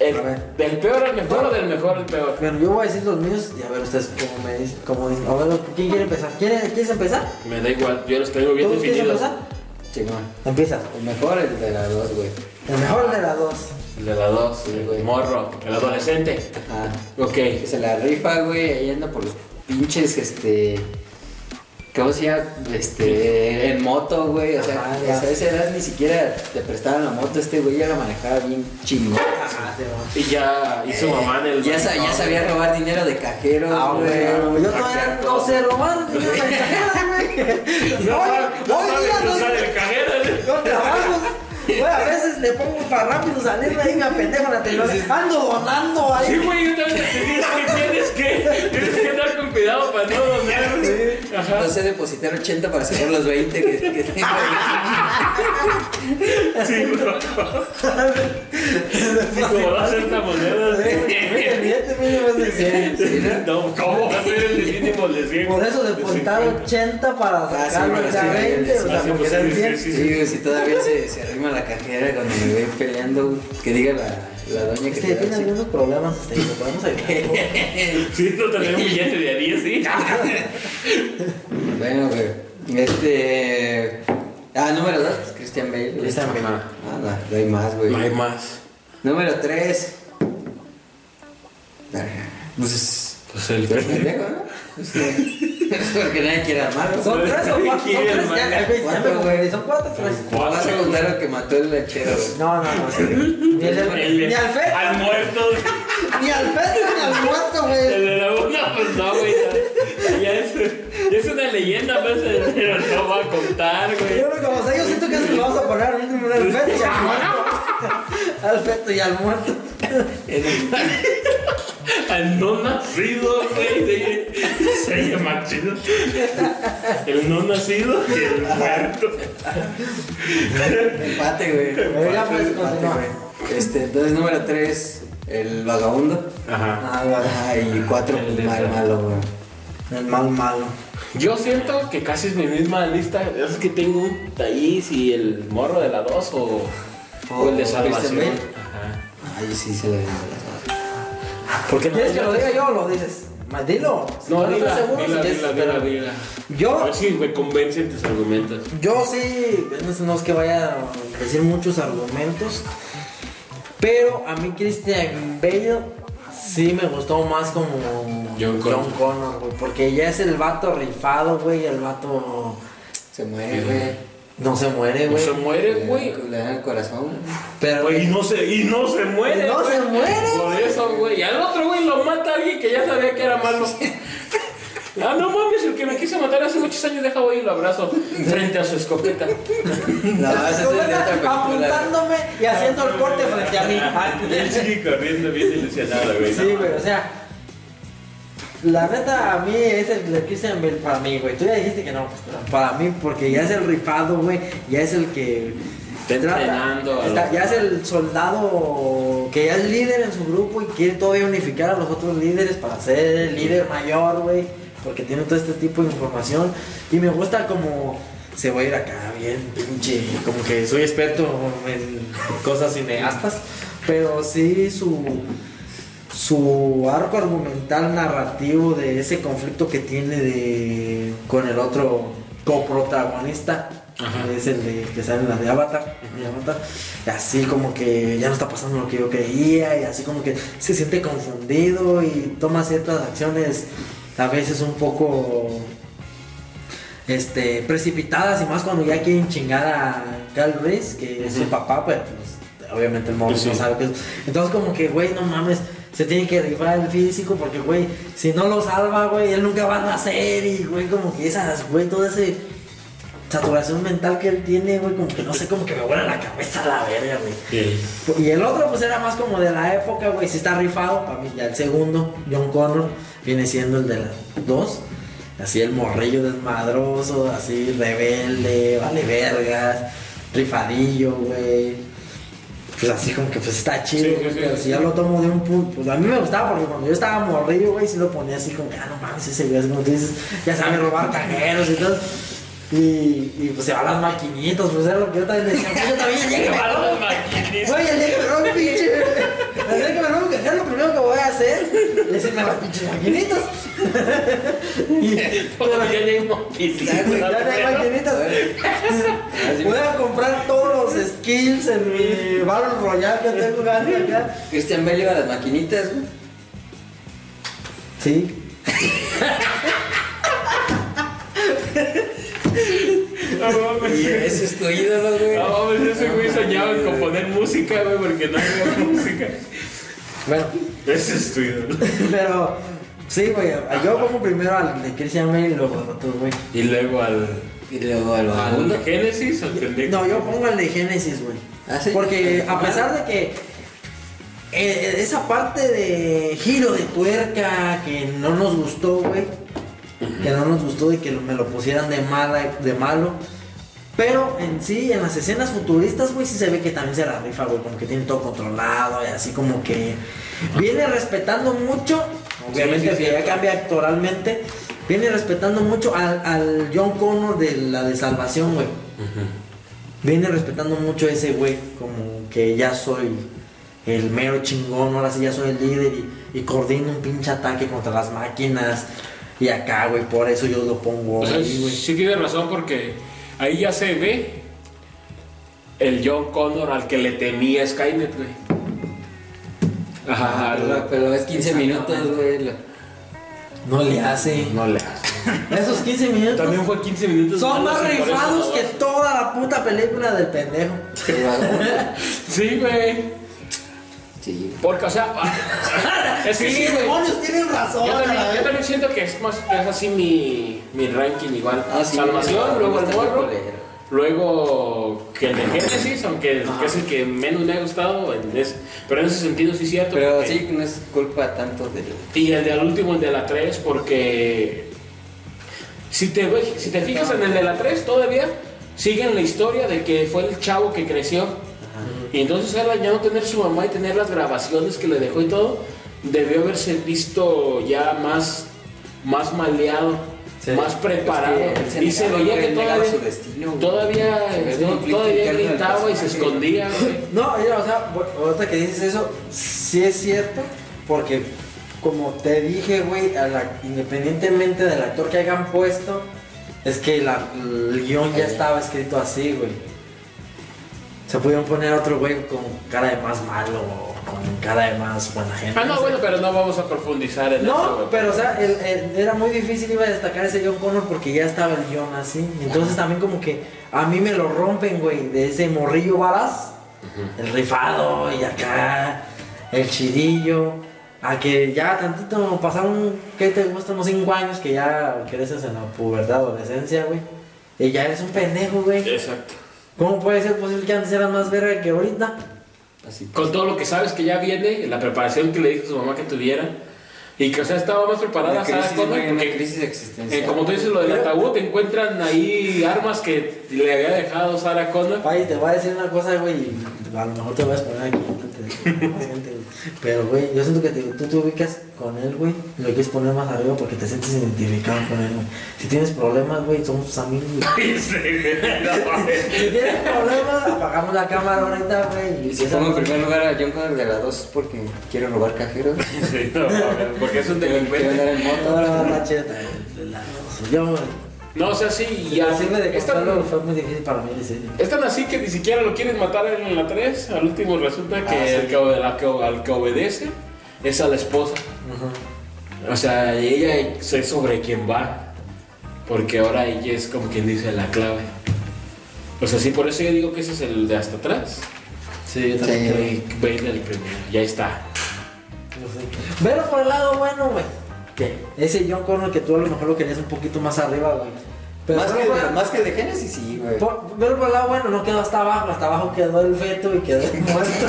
El- A ver. ¿Del peor al mejor o del mejor al peor? Bueno, yo voy a decir los míos y a ver ustedes cómo me dicen. Cómo dicen. A ver, ¿quién quiere empezar? ¿Quiere- ¿Quieres empezar? Me da igual, yo los tengo bien ¿Tú quieres definidos. empezar? Chingón. Empieza. El mejor el de las dos, güey. El mejor de las dos. El de la dos, el güey. morro, el adolescente. Ah. Ok. Se la rifa, güey, ahí anda por los pinches, este... ¿Cómo se llama? Este... En moto, güey, o sea, a esa edad ni siquiera te prestaban la moto, este güey ya la manejaba bien chingón. Ah. Y ya hizo mamá en el. Ya, sa- ya sabía robar dinero de cajeros, Ah, güey. güey. Yo todavía no sé robar. ni una pendejada, güey. No Hoy- sabe, no hoy sabe día no cruzar sé- el cajero. Yo trabajo. Güey, a veces le pongo para rápido salir de ahí, me apendejo en la televisión. Ando donando ahí. Sí, güey, yo también te tienes que, tienes que, tienes que andar con cuidado para no donar. Ajá. No sé depositar 80 para sacar los 20 que, que tengo. Sí, bro. Como va a ser la moneda. Mira, el billete mínimo es de 100. Sí, ¿no? No, ¿cómo va a ser el mínimo de 100? Por eso De depositar 50. 80 para Ah, a sí, 20, o sea, sí, porque sí, eran sí, 100. sí, Sí, güey, si todavía se, se arrima la cajera cuando me ven peleando, que diga la, la doña que Este tiene algunos problemas, este, lo podemos ayudar. Sí, no tener un billete de a 10, sí. Bueno, güey. Este. Ah, número 2, pues Christian Bale. Christian Bale. Ah, no, no hay más, güey. No hay más. Número 3. Pues. Pues el pendejo, ¿no? Es porque nadie quiere armarlo. Son tres o cuatro, son ¿Quién, tres, ya, ya, güey, son cuatro, tres. ¿Cómo vas a contar lo que mató el lechero? No, no, no, sí. Ni, el, El- ni al fe, Al muerto. ni al fe, ni al muerto, El güey. de la una, pues no, güey. Ya, ya es, ya es una leyenda, pues, pero no va a contar, güey. Yo creo que, o sea, yo siento que eso lo vamos a poner al último, al feto y al muerto. Al feto y al muerto. Al no nacido, güey. Se llama chido. El no nacido y el muerto. Empate, güey. Ya, pues, Empate, continúa. güey. Este, entonces, número 3, el vagabundo. Ajá. Ah. Ajá, y 4, El de- mal, malo, güey. El mal malo. Yo siento que casi es mi misma lista. Es que tengo un Thaís y el morro de la 2 o, o el de Salvación. Christian Bale. Ajá. Ay, sí, se las dos. ¿Por qué ¿Quieres que lo diga yo o lo dices? Ma- Dilo. No, estás dila, seguro, dila, si dila, dila, dila. A Yo, ver si me convencen tus argumentos. yo sí, no- no es que vaya a decir muchos argumentos, pero a mí Christian Bale sí me gustó más como John Connor. Connor, güey, porque ya es el vato rifado, güey, el vato Se muere, güey. No se muere, No güey. se muere, güey. Le dan el corazón. Pero Güey, y no se, y no se muere. No se muere, Por eso, güey. Y al otro, güey, lo mata alguien que ya sabía que era malo. Ah, no mames, el que me quiso matar hace muchos años, deja voy y lo abrazo frente a su escopeta. No, es apuntándome y haciendo el corte frente a mí. Él sigue corriendo bien ilusionado, güey. Sí, güey, o sea. La neta, a mí es el de Christian Bale para mí, güey. Tú ya dijiste que no, pues, para mí, porque ya es el rifado, güey. Ya es el que. Está entrenando está- ya es el soldado que ya es líder en su grupo y quiere todavía unificar a los otros líderes para ser el líder mayor, güey. Porque tiene todo este tipo de información. Y me gusta como se va a ir acá bien pinche. Como que soy experto en cosas cineastas. Pero sí su su arco argumental narrativo de ese conflicto que tiene de con el otro coprotagonista Ajá. que es el de que sale en la de Avatar, de Avatar, y así como que ya no está pasando lo que yo creía y así como que se siente confundido y toma ciertas acciones a veces un poco este precipitadas y más cuando ya quieren chingar a Cal Reese que es su papá pero pues obviamente el sí. no sabe qué es. Entonces como que, güey, no mames, se tiene que rifar el físico porque, güey, si no lo salva, güey, él nunca va a nacer y, güey, como que esas, güey, toda esa saturación mental que él tiene, güey, como que no sé, como que me vuela la cabeza a la verga, güey. Y el otro, pues era más como de la época, güey. Si está rifado, para mí ya el segundo, John Connor, viene siendo el de las dos. Así el morrillo desmadroso, así rebelde, vale vergas, rifadillo, güey. Pues así como que pues está chido, Sí, güey, sí, pero sí. si ya lo tomo de un punto, pues a mí me gustaba porque cuando yo estaba morrillo, güey, sí lo ponía así como que, ah, no mames, ese güey, así como tú dices, ya sabe robar cajeros y todo. Y, y pues se va a las maquinitas, pues era lo que yo también decía, yo también llegué Güey, el día que me robo un pinche. El día que me robo cajero, lo primero que voy a hacer es decirme a las pinches maquinitas. y, Todavía ya hay no hay maquinitas. Voy a comprar todos los skills en mi Battle Royale que estoy jugando acá. Christian Bale iba a las maquinitas, güey. Sí. No mames. Y ese es tu ídolo, güey. No mames, ese güey soñaba en componer música, güey, porque no había música. Bueno, Ese es tu ídolo. pero. Sí, güey. Yo pongo primero al de Christian Bale y luego a otro, güey. Y luego al. Y luego al al de Génesis, al pendejo. No, yo pongo el de Genesis, güey. ¿Ah, sí? Porque a pesar de que eh, esa parte de giro de tuerca que no nos gustó, güey, que no nos gustó y que me lo pusieran de mala, de malo. Pero en sí, en las escenas futuristas, güey, sí se ve que también se la rifa, güey, como que tiene todo controlado y así como que viene respetando mucho, obviamente Sí, sí, que ya cambia actoralmente, viene respetando mucho al, al John Connor de la de Salvación, güey. Viene respetando mucho a ese güey, como que ya soy el mero chingón, ahora sí ya soy el líder y, y coordino un pinche ataque contra las máquinas. Y acá, güey, por eso yo lo pongo O sea, ahí, sí tiene razón porque ahí ya se ve el John Connor al que le temía Skynet, güey. Ajá, Pero, pero es 15 minutos, güey. lo- No le hace. no le hace. Esos 15 minutos También fue 15 minutos. son más rifados que toda la puta película del pendejo. Sí, güey. Sí. Porque, o sea, es que sí, demonios, tienen razón. Yo también, yo vez. también siento que es más es así mi, mi ranking igual. Ah, sí, Salvación, luego el morro, luego que el de Genesis, aunque que es el que menos me ha gustado, ese- pero en ese sentido sí es cierto. Pero porque- sí, no es culpa tanto del. Y el de al último, el de la 3, porque si te, si te fijas en el de la 3 todavía siguen la historia de que fue el chavo que creció. Y entonces él al ya no tener su mamá y tener las grabaciones que le dejó y todo, debió haberse visto ya más, más maleado, Sí. más preparado. Es que y se veía que negaba todavía, su destino, güey. todavía, un conflicto todavía gritaba y se escondía. güey. No, mira, o sea, ahorita que dices eso, sí es cierto, porque como te dije, güey, a la- independientemente del actor que hayan puesto, es que la- el guion ya estaba escrito así, güey. Se pudieron poner otro güey con cara de más malo o con cara de más buena gente. Ah, no, bueno, pero no vamos a profundizar en eso. No, pero o sea, el- el- era muy difícil iba a destacar ese John Connor porque ya estaba el guion así. Entonces también como que a mí me lo rompen, güey, de ese morrillo balas, el rifado y acá, el chidillo. A que ya tantito pasaron, ¿qué te gusta? Unos 5 años que ya creces en la pubertad, adolescencia, güey. Y ya eres un pendejo, güey. Exacto. ¿Cómo puede ser posible que antes eras más verga que ahorita? Así. Con todo lo que sabes que ya viene, la preparación que le dijo a su mamá que tuviera, y que o sea estaba más preparada crisis, una porque, crisis existencial. eh, como tú dices lo del ataúd, te encuentran ahí armas que le había dejado Sarah Connor. Pai, te voy a decir una cosa, güey, y a lo mejor te voy a exponer aquí. Güey. Pero, güey, yo siento que te- tú te ubicas con él, güey, y lo quieres poner más arriba porque te sientes identificado con él, güey. Si tienes problemas, güey, somos tus amigos, güey. Si tienes problemas, apagamos la cámara ahorita, güey. Y si pongo en primer lugar a John Connor de la 2 porque quiero robar cajeros. Sí, no, porque es un Quiero quiero andar delincuente. en moto. Ahora la cheta, de la- Yo, No, o sea, sí, y ya. de es Consuelo fue muy difícil para mí es tan así que ni siquiera lo quieren matar en la 3. Al último resulta que, Ah, sí. el que, la que- al que obedece es a la esposa. O sea, ella sé sobre quién va. Porque ahora ella es como quien dice la clave. O sea, sí, por eso yo digo que ese es el de hasta atrás. Sí, yo también creo. El primero, ya está. Pero por el lado bueno, güey. ¿Qué? Ese John Connor que tú a lo mejor lo querías un poquito más arriba, güey. Pero más, que por- de, más que de Genesis, sí, güey. por- pero por el lado bueno, no quedó hasta abajo, hasta abajo quedó el feto y quedó muerto.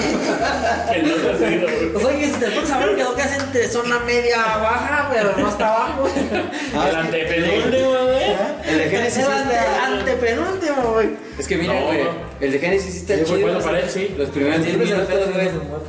El otro sí, güey. o sea que si te pones a ver quedó casi entre zona media baja, pero no hasta abajo. Ah, el antepenúltimo, güey. El de Genesis ante, está... antepenúltimo, güey. Es que mira, No, güey, no. el de Genesis está Sí, chido. bueno, los- para él sí. Los primeros 10 Siempre se le minutos, güey.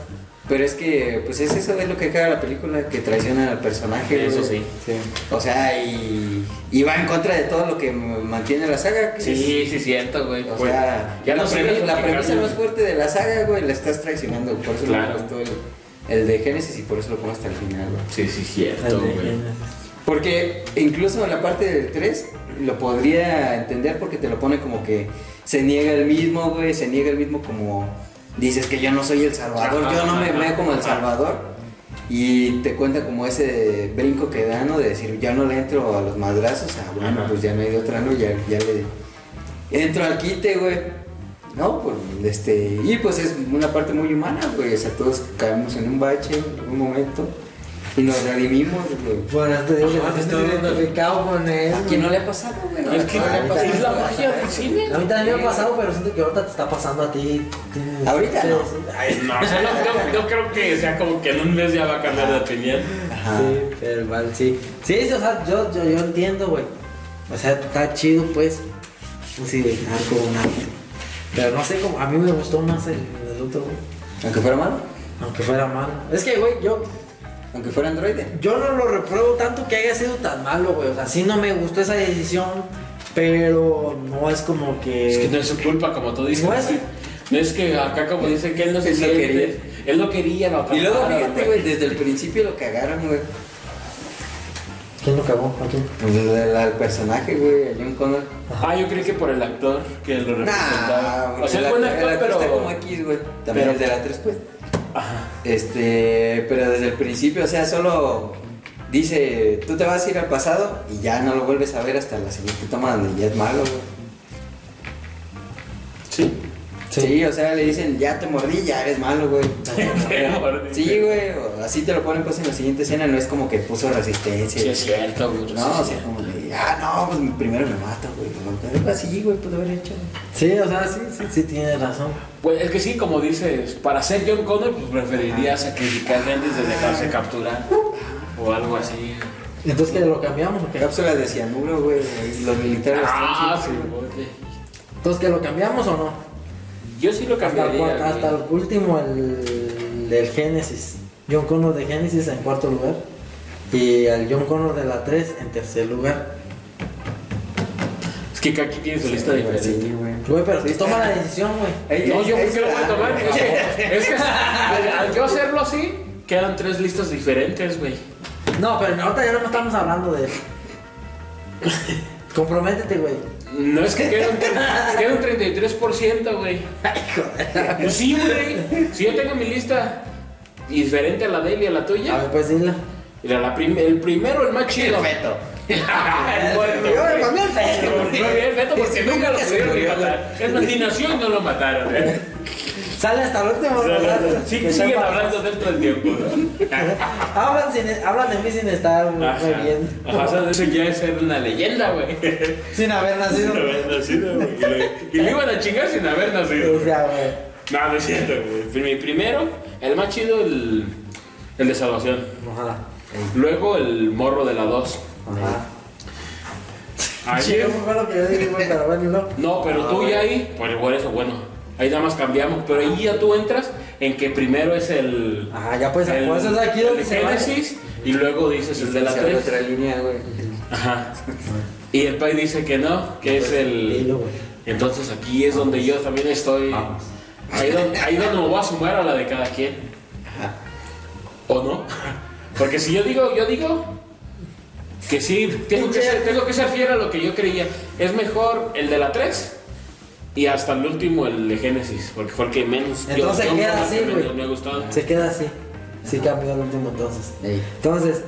Pero es que, pues es eso es lo que caga la película, que traicionan al personaje. Eso güey. sí. O sea, y, y va en contra de todo lo que mantiene la saga. es- Sí, sí, cierto, güey. O Pues, sea, ya la, no premisa, la más fuerte de la saga, güey, la estás traicionando. Por eso Claro. me gustó el, el de Genesis y por eso lo pongo hasta el final, güey. Sí, sí, El cierto, de- güey. Porque incluso en la parte del 3 lo podría entender porque te lo pone como que se niega el mismo, güey, se niega el mismo como dices que yo no soy el salvador, yo no me veo como el salvador. Y te cuenta como ese brinco que da, ¿no? De decir, ya no le entro a los madrazos, ah, bueno, Ajá. pues ya no hay de otra, ¿no? Ya, ya le entro al quite, güey. No, pues, este, y pues es una parte muy humana, güey, o sea, todos caemos en un bache en un momento y nos redimimos, güey. Bueno, te digo que estoy identificado con él. ¿A quién no le ha pasado, güey? No, Es que no le ha pasado. es la magia del cine. A mí también me ha pasado, pero siento que ahorita te está pasando a ti. Ahorita sí, no. sí. Ay, No, o sea, no, no- no creo que sea como que en un mes ya va a cambiar de opinión. Ajá. Sí, pero igual, sí. Sí, sí, o sea, yo, yo, yo entiendo, güey. O sea, está chido, pues. Sí, güey, algo, un arte. Pero no sé, como, a mí me gustó más el, el otro, güey. Aunque fuera malo, Aunque fuera malo. Es que, güey, yo, aunque fuera androide. yo no lo repruebo tanto que haya sido tan malo, güey. O sea, sí no me gustó esa decisión, pero no es como que... Es que no es su culpa, como tú dices. No es-. No es que acá, como dicen que él no se Él lo siente. quería. Él lo quería, lo Y luego fíjate, güey, desde el principio lo cagaron, güey. ¿Quién lo cagó? ¿A quién? Pues el, el- personaje, güey, a John Connor. Ah, yo creí que por el actor que lo representaba. Nah, o sea, el es buen actor- actor, el actor pero. está como X, güey. También pero- el de la 3, pues. Ajá. Este, pero desde el principio, o sea, solo dice, tú te vas a ir al pasado y ya no lo vuelves a ver hasta la siguiente toma donde ya es malo, güey. Sí. Sí. o sea, le dicen, ya te mordí, ya eres malo, güey. Sí, güey, así te lo ponen pues en la siguiente escena, no es como que puso resistencia. Sí, es cierto, güey. No, o sea, como de, ah, no, pues primero me mata, güey. Así, güey, pudo haber hecho. Sí, o sea, sí, sí, sí, tienes razón. Pues es que sí, como dices, para ser John Connor, pues preferiría sacrificarme antes de dejarse capturar. O algo así. Entonces, ¿que lo cambiamos o qué? Cápsulas de cianuro, güey, los militares Ah, están sí, güey. Entonces, ¿que lo cambiamos o no? Yo sí lo Hasta cambiaría. cua- hasta el último, el del Génesis. John Connor de Génesis en cuarto lugar. Y al John Connor de la 3 en tercer lugar. Que quien tiene su lista diferente. Sí, güey. Güey, pero Sí, toma la decisión, güey. No, yo ahí por qué lo voy a tomar. Es que, es que al, al yo hacerlo así, quedan tres listas diferentes, güey. No, pero ahorita ya no estamos hablando de. Comprométete, güey. No es que queda un, queda un 33%, güey. Pues sí, güey. Si yo tengo mi lista diferente a la de él y a la A tuya. ver, pues dila. Mira, la prim- el primero, el más chido. El me mamé el feto. Muy bien, Beto, porque nunca lo se pudieron murió, matar. Es más, ni nació y no lo mataron. ¿eh? Sale hasta el último. Sí, Que siguen hablando dentro del tiempo. ¿no? Hablan, sin, hablan de mí sin estar Ajá. bebiendo. Ajá, o sea, eso ya es ser una leyenda, güey. Sin haber nacido. Sin haber nacido, güey. Y lo- iban a chingar sin haber nacido. O sea, güey. No, no es cierto, güey. Mi primero, el más chido, el, el de salvación. Ojalá. Luego el morro de la 2. Ajá. Ahí Sí, fue lo que yo dije, güey, no. No, pero tú ya ahí, pues por eso, bueno, ahí nada más cambiamos, pero ahí ya tú entras en que primero es el. Ajá, ya pues, el, por eso es aquí donde se. Génesis y luego dices el de la Se abre 3. otra línea, güey. Ajá. Y el Pai dice que no, que es el. Entonces aquí es donde yo también estoy. Vamos. Ahí donde, ahí donde me voy a sumar a la de cada quien. Ajá. ¿O no? Porque si yo digo, yo digo que sí, tengo que, ser, tengo que ser fiel a lo que yo creía. Es mejor el de la 3 y hasta el último el de Génesis, porque fue el que menos. yo- Entonces yo- queda yo- así, güey. Me ha gustado. Se queda así. Sí cambió el último entonces. Ey. Entonces,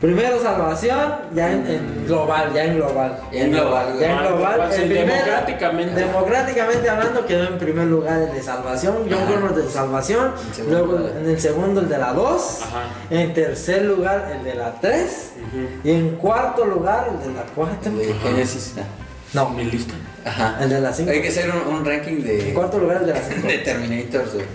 Primero salvación, ya en, en global, ya en global. En global, Ya en global. global. ¿Cuál es el el primer- democráticamente? Democráticamente hablando, quedó en primer lugar el de salvación. John. Connor de salvación. En Luego lugar. en el segundo el de la 2. Ajá. En tercer lugar el de la 3. Y en cuarto lugar el de la 4. De Genesis. ah. No, Mi lista. Ajá. el de la 5. Hay que hacer un, un ranking de, En cuarto lugar el de la 5. de Terminators, güey.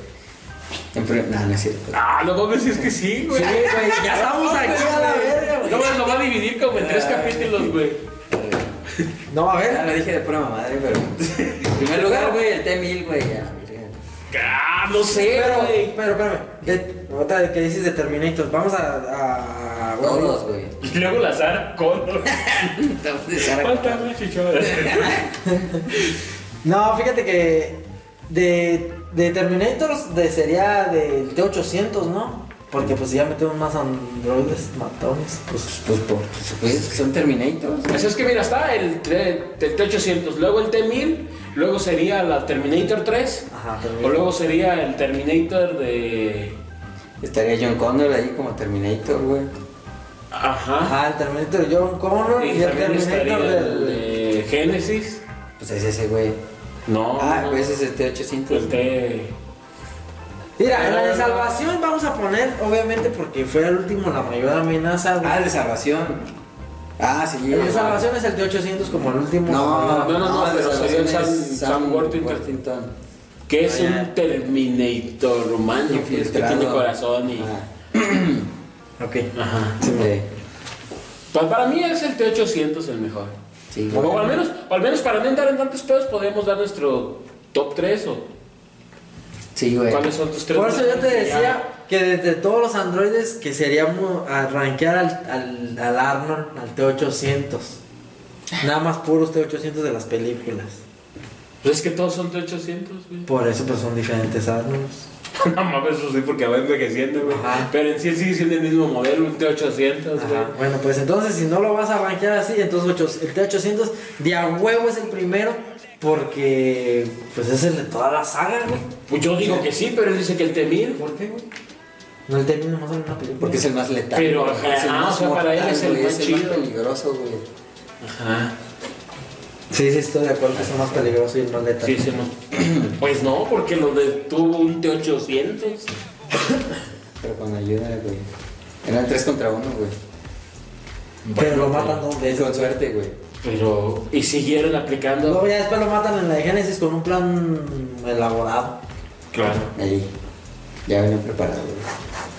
No, no es cierto. Ah, no mames, es que sí, Sí, güey. güey, ya estamos aquí a la verga, güey. No, me lo va a dividir como en tres capítulos, güey. No, a Ya ver. lo dije de pura madre, pero. En primer lugar, güey, el T-1000, güey. Ya. Ah, no sé, Pero, güey. pero, espérame. De, otra vez que dices de Terminator. Vamos a. a Todos, güey. Y luego la Sarah Connor. Falta una chichona. No, fíjate que de, de Terminators de, sería del T800, ¿no? Porque pues si ya metemos más androides matones, pues... Pues, por, pues, güey, son Terminators. Pues es que mira, está el, T- el T800, luego el T1000, luego sería la Terminator 3, Ajá, o Terminator. luego sería el Terminator de. Estaría John Connor ahí como Terminator, güey. Ajá. Ajá, el Terminator John Connor y, Y el Terminator el del... de Genesis. Pues es ese, güey. No. Ah, no, pues ese es el T800. el T. Mira, en la de salvación vamos a poner, obviamente, porque fue el último la mayor amenaza, güey. Ah, el de salvación. Ah, sí. el de salvación es el T800 como el último. No, No, no, no, el de pero sería el salvación Sam- es Sam Worthington. Que es Ah, ya. un Terminator romano, pues, que Infiltrado. tiene corazón y. Ah, Ok. Ajá. sí, Pues para mí es el T800 el mejor. Sí, O, al menos, o al menos para no entrar en tantos pedos podemos dar nuestro top 3 o Sí, güey. cuáles son tus tres. Por eso yo te Ya. decía que desde todos los androides que seríamos arranquear al, al, al Arnold, al T800. Nada más puros T800 de las películas. Pues es que todos son T800, güey. Por eso pues son diferentes Arnolds. No mames, eso sí, porque va envejeciendo, güey. Ajá. Pero en sí sigue siendo el mismo modelo, un T800, güey. Bueno, pues entonces si no lo vas a arranquear así, entonces ocho- el T800 de a huevo es el primero porque pues es el de toda la saga, güey. Pues yo digo que sí, pero él dice que el T1000. ¿Por qué, güey? No el T1000 nomás en una película. Porque es el más letal. Pero, ajá, es el ah, más o sea, para él mortal, es el güey, más es el chido. más peligroso, güey. Ajá. Sí, sí, estoy de acuerdo que es más peligroso y el más letal. Sí, sí, no. Pues no, porque lo detuvo un T800. Pero con ayuda, güey. Eran tres contra uno, güey. Pero lo matan dos Es veces. con suerte, güey. Pero. Y siguieron aplicando. Luego ya después lo matan en la de Génesis con un plan elaborado. Claro. Ahí. Ya venían preparados, güey.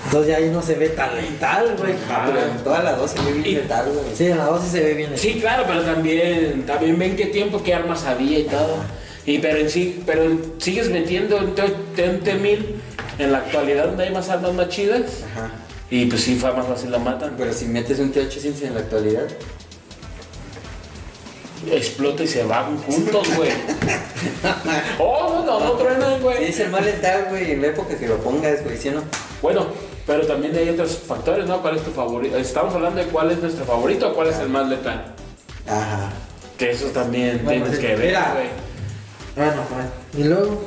Entonces ya ahí no se ve tan letal, güey. Ah. Pero en todas las dos se ve bien Y- letal, güey. Sí, en la dosis se ve bien. Sí, claro, pero también, también ven qué tiempo, qué armas había y todo. Y pero en sí, pero sigues metiendo en T1000 en la actualidad donde hay más armas más chidas. Ajá. Y pues sí, fue más fácil la matan. Pero si metes un T800 en la actualidad, Explota y se van juntos, güey. oh, no, no, no truenan, güey. es el más letal, güey, en la época que lo pongas, güey, ¿sí o no? Bueno, pero también hay otros factores, ¿no? ¿Cuál es tu favorito? Estamos hablando de cuál es nuestro favorito o cuál es el más letal. Ajá. Que eso también Bueno, tienes sí. que ver, güey. Bueno, bueno. Y luego.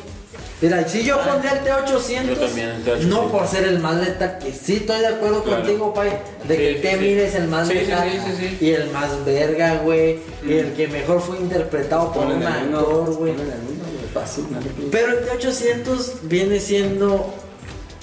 Mira, si yo pondría el T800, Yo también, el T800. no por ser el más letal, que sí estoy de acuerdo Claro. contigo, Pai, de Sí, que el sí, T1000 sí. es el más Sí, sí, letal sí, sí, sí. y el más verga, güey, y Mm. el que mejor fue interpretado por un actor, güey. Pero el T800 viene siendo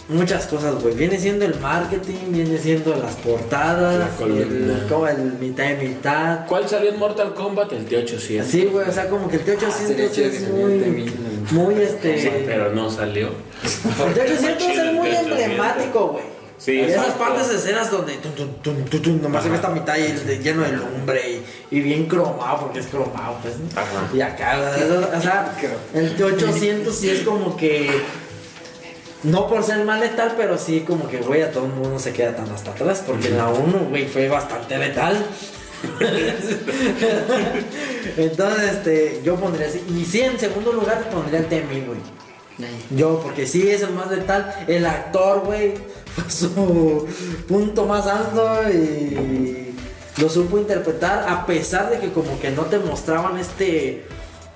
muchas cosas, güey. Viene siendo el marketing, viene siendo las portadas, La columna. el, mitad y mitad. ¿Cuál salió en Mortal Kombat? El T800. Así, güey, o sea, como que el T800 Ah, es muy, el T1000, muy este... Sí, pero no salió. El T800 es muy emblemático, güey. Sí, y esas partes escenas donde tum, tum, tum, tum, tum, nomás se ve esta mitad y de- lleno de lumbre y, y bien cromado, porque es cromado, pues. Ajá. Y acá, o sea, el T800 sí es como que. No por ser más letal, pero sí como que, güey, a todo el mundo no se queda tan hasta atrás, porque la 1, güey, fue bastante letal. Entonces, este, yo pondría así. Y sí, en segundo lugar pondría el T-1000, güey. Yo, porque sí es el más letal. El actor, güey, fue su punto más alto y lo supo interpretar a pesar de que como que no te mostraban este,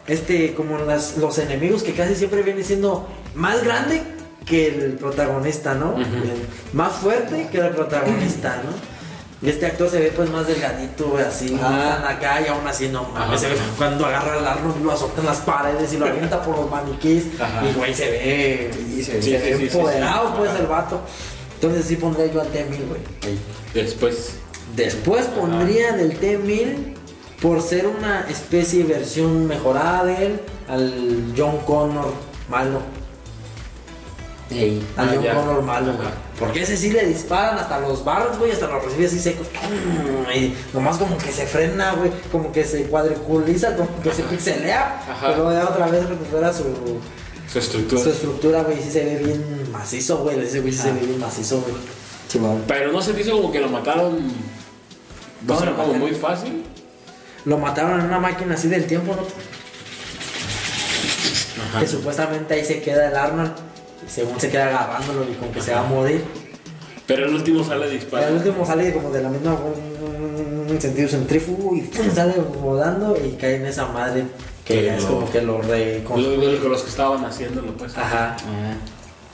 este, como las, los enemigos que casi siempre viene siendo más grande que el protagonista, ¿no? Más fuerte que el protagonista, ¿no? Y este actor se ve pues más delgadito, güey, así, Ajá. tan acá y aún así no mames, Ajá. se ve cuando agarra el Arnold lo azota en las paredes y lo avienta por los maniquís Ajá. y güey se ve, Sí, se ve. Sí, se sí, ve sí, sí, empoderado pues Ajá. el vato. Entonces sí pondría yo al T-1000, güey. Después. Después pondría del T-1000 por ser una especie de versión mejorada de él al John Connor malo. Ey. Al Ah, John ya. Connor malo, güey. Porque ese sí le disparan hasta los barros, güey, hasta los recibe así secos. Y nomás como que se frena, güey. Como que se cuadriculiza, como que se pixelea. Ajá. Pero ya otra vez recupera su, Su estructura. su estructura, güey. Sí se ve bien macizo, güey. Ese güey sí se ve bien macizo, güey. Pero no se te hizo como que lo mataron. ¿Cómo o sea, lo como muy fácil. Lo mataron en una máquina así del tiempo, ¿no? Ajá. Que supuestamente ahí se queda el Arnold. Y según se queda agarrándolo y como que se va a morir. Pero el último sale Pero disparado. el último sale como de la misma un sentido centrífugo y ¡pum! sale rodando y cae en esa madre que es lo- como que lo Lo- reconstruye. lo- Con los que estaban haciéndolo, pues. Ajá. Ah.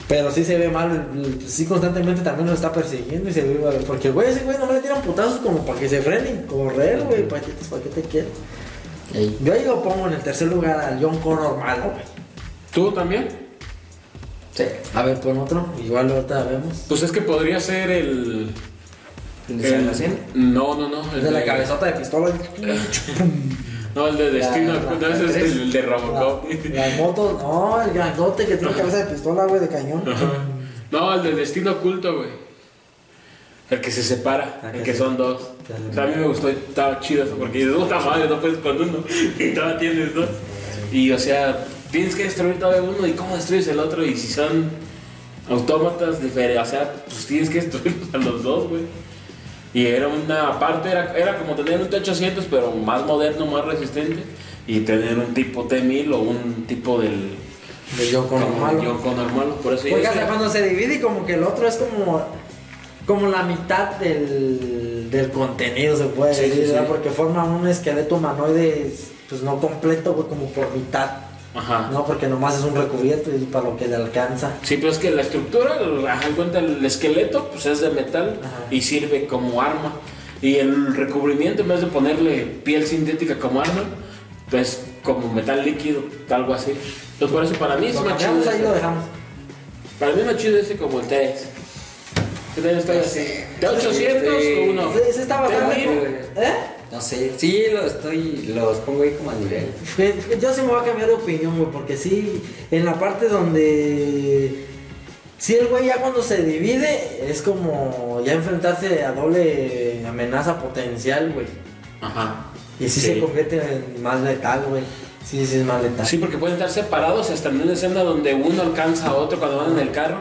Pero sí se ve mal, sí constantemente también lo está persiguiendo y se ve porque güey, ese güey no le tiran putazos como para que se frene, correr, güey, ¿para qué, te- para qué te quieren? Ey. Yo ahí lo pongo en el tercer lugar al John Connor malo, güey. ¿Tú también? Sí. A ver, pon otro, igual ahorita vemos. Pues es que podría ser el. ¿El de el-? No, no, no. El de la cabezota de pistola. No, el de Destino. La- no, ese es el de Robocop. La, la moto, no, el grandote que tiene cabeza de pistola, güey, de cañón. No, el de Destino Oculto, güey. El que se separa, Ah, el que son dos. O sea, a mí me gustó, estaba chido eso, porque dices, puta madre, no puedes con uno. Y todavía tienes dos. Y o sea, tienes que destruir todavía uno, y cómo destruyes el otro, y si son autómatas diferentes, o sea, pues tienes que destruirlos a los dos, güey. Y era una parte, era, era como tener un T800, pero más moderno, más resistente, y tener un tipo T1000 o un tipo del. De malo. John Connor malo, por eso decía- cuando se divide y como que el otro es como como la mitad del, del contenido se puede Sí, decir, sí, sí. ¿verdad? Porque forma un esqueleto humanoide pues no completo, güey, como por mitad, Ajá. ¿no? Porque nomás es un recubierto y para lo que le alcanza. Sí, pero es que la estructura, ajá, en cuenta el esqueleto, pues es de metal Ajá. y sirve como arma. Y el recubrimiento, en vez de ponerle piel sintética como arma, pues como metal líquido, algo así. Entonces, por eso para mí es más chido. cambiamos ahí ese. lo dejamos. Para mí es más chido ese como el T3. ¿Qué tal está así? ¿T800 Sí. o uno? Sí, sí está bastante. T1000. ¿Eh? No sé. Sí, los estoy. Los pongo ahí como a nivel. Eh, Yo sí me voy a cambiar de opinión, güey, porque sí, en la parte donde... Sí, el güey ya cuando se divide es como ya enfrentarse a doble amenaza potencial, güey. Ajá. Y sí, Sí. se convierte en más letal, güey. Sí, sí es más letal. Sí, porque pueden estar separados hasta en una escena donde uno alcanza a otro cuando van en el carro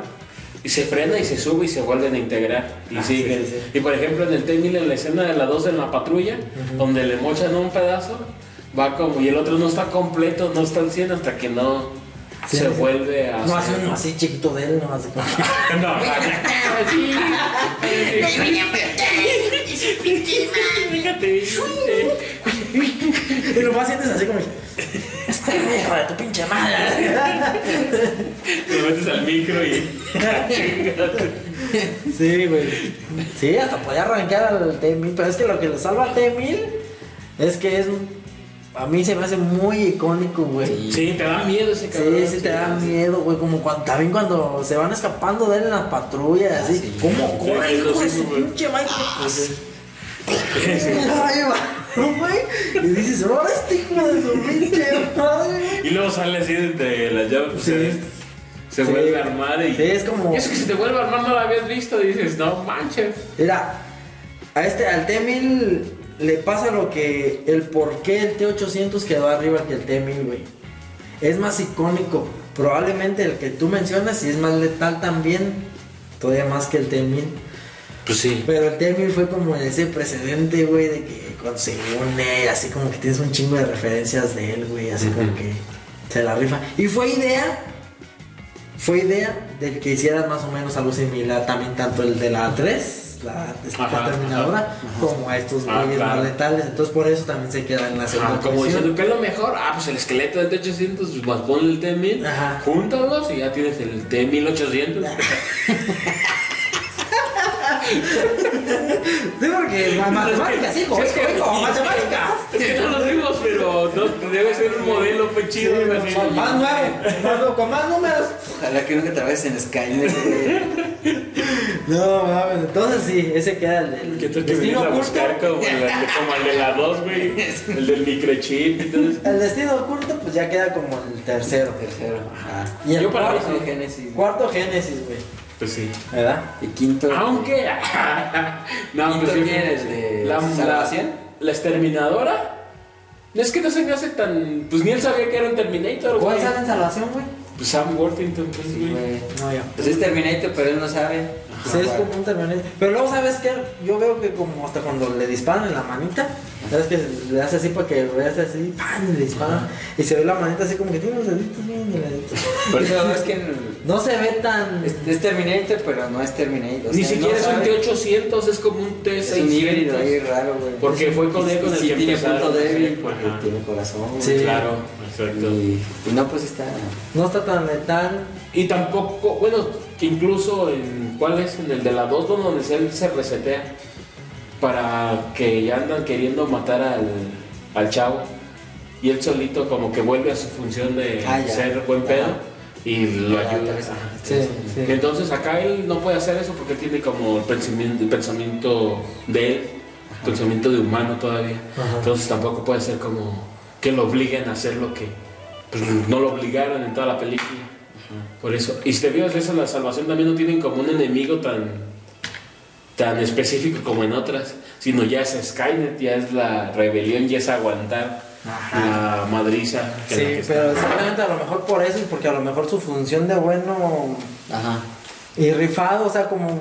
y se frena y se sube y se vuelven a integrar y Ah, siguen. sí, sí, sí. Y por ejemplo en el T-1000 en la escena de la 2 en la patrulla, donde le mochan un pedazo, va como y el otro no está completo, no está al 100 hasta que no Sí, se sí. vuelve a No hace uno así chiquito de él, no hace como... No, sí. Y nomás sientes así como... Este hijo de tu pinche madre. Te metes al micro y Sí, güey. Sí, hasta podía arrancar al T-1000, pero es que lo que le salva al T-1000 es que es... A mí se me hace muy icónico, güey. Sí, te da miedo ese cabrón. Sí, sí te da miedo, güey, como cuando, también cuando se van escapando de él en las patrullas, así, sí. ¿cómo corre, hijo de su pinche madre? Ay, va, güey, y dices, ahora este hijo de su pinche madre. Y luego sale así de las llaves, pues, Sí. se, se Sí. vuelve a armar y... Sí, es como- Y eso que se te vuelve a armar no lo habías visto, dices, no manches. Mira, a este, al T-1000 le pasa lo que, el por qué el T-800 quedó arriba que el T-1000, güey. Es más icónico, probablemente el que tú mencionas y es más letal también, todavía más que el T-1000. Pues sí. Pero el T-1000 fue como ese precedente, güey, de que cuando se une, así como que tienes un chingo de referencias de él, güey, así como que se la rifa. Y fue idea, fue idea de que hicieran más o menos algo similar también tanto el de la 3, la, la Ajá, terminadora, ajá, como a estos Ah, güeyes claro. más letales. Entonces por eso también se queda en la segunda como diciendo, ¿qué es lo mejor? Ah, pues el esqueleto del T800, pues más ponle el T1000, Ajá. júntalos y ya tienes el T1800. Sí, porque que ma- matemáticas, hijo, es que- hijo, hijo, es que- matemáticas. Es que no lo vimos, pero no, debe ser un modelo pues chido. Más nuevo, más nuevo, con más números. Ojalá que nunca trabajes en Skynet. No, mames, entonces sí, ese queda el, el Que tú te destino oculto. buscar como, el de- como el de la 2, güey. El del microchip y todo eso. El destino oculto, pues ya queda como el tercero. Tercero. Ajá. Y el Yo para mí cuarto, sí, Génesis. cuarto Génesis, güey. Pues sí. ¿Verdad? Y quinto. Aunque. no, ¿Quinto pues sí. quién? ¿El de la, Salvación? la, la exterminadora. Es que no se me hace tan. Pues ni él sabía que era un Terminator, ¿Cuál sale en salvación, güey? Pues Sam Worthington, pues, Sí, güey. güey. No, ya. Pues es Terminator, pero él no sabe. Sí, es como un Terminator. Pero luego, ¿sabes qué? Yo veo que como hasta cuando le disparan en la manita, ¿sabes que Le hace así para que lo veas así, ¡pam! Y le disparan. Y se ve la manita así como que tiene los deditos bien delgaditos. Por eso es que No se ve tan... es, es Terminator, pero no es Terminator. o Ni siquiera no es un sabe. T800, es como un Es un híbrido ahí T600. raro, güey. Porque fue con él con el sí, que tiene punto débil porque ajá. tiene corazón. Sí. Claro, exacto. Y, y no, pues está. No está tan letal. Y tampoco, bueno, que incluso en, ¿cuál es? En el de la 2, donde él se resetea para que ya andan queriendo matar al, al chavo. Y él solito como que vuelve a su función de Ah, ser buen pedo Ajá. y lo ayuda. Sí, sí. Entonces acá él no puede hacer eso porque tiene como el pensamiento, el pensamiento de él, el pensamiento de humano todavía. Ajá. Entonces tampoco puede ser como que lo obliguen a hacer lo que pues, no lo obligaron en toda la película. Por eso. Y si te fijas, eso la salvación también no tienen como un enemigo tan, tan específico como en otras, sino ya es Skynet, ya es la rebelión, ya es aguantar la madriza. que la Sí, pero exactamente a lo mejor por eso y porque a lo mejor su función de bueno Ajá. y rifado, o sea, como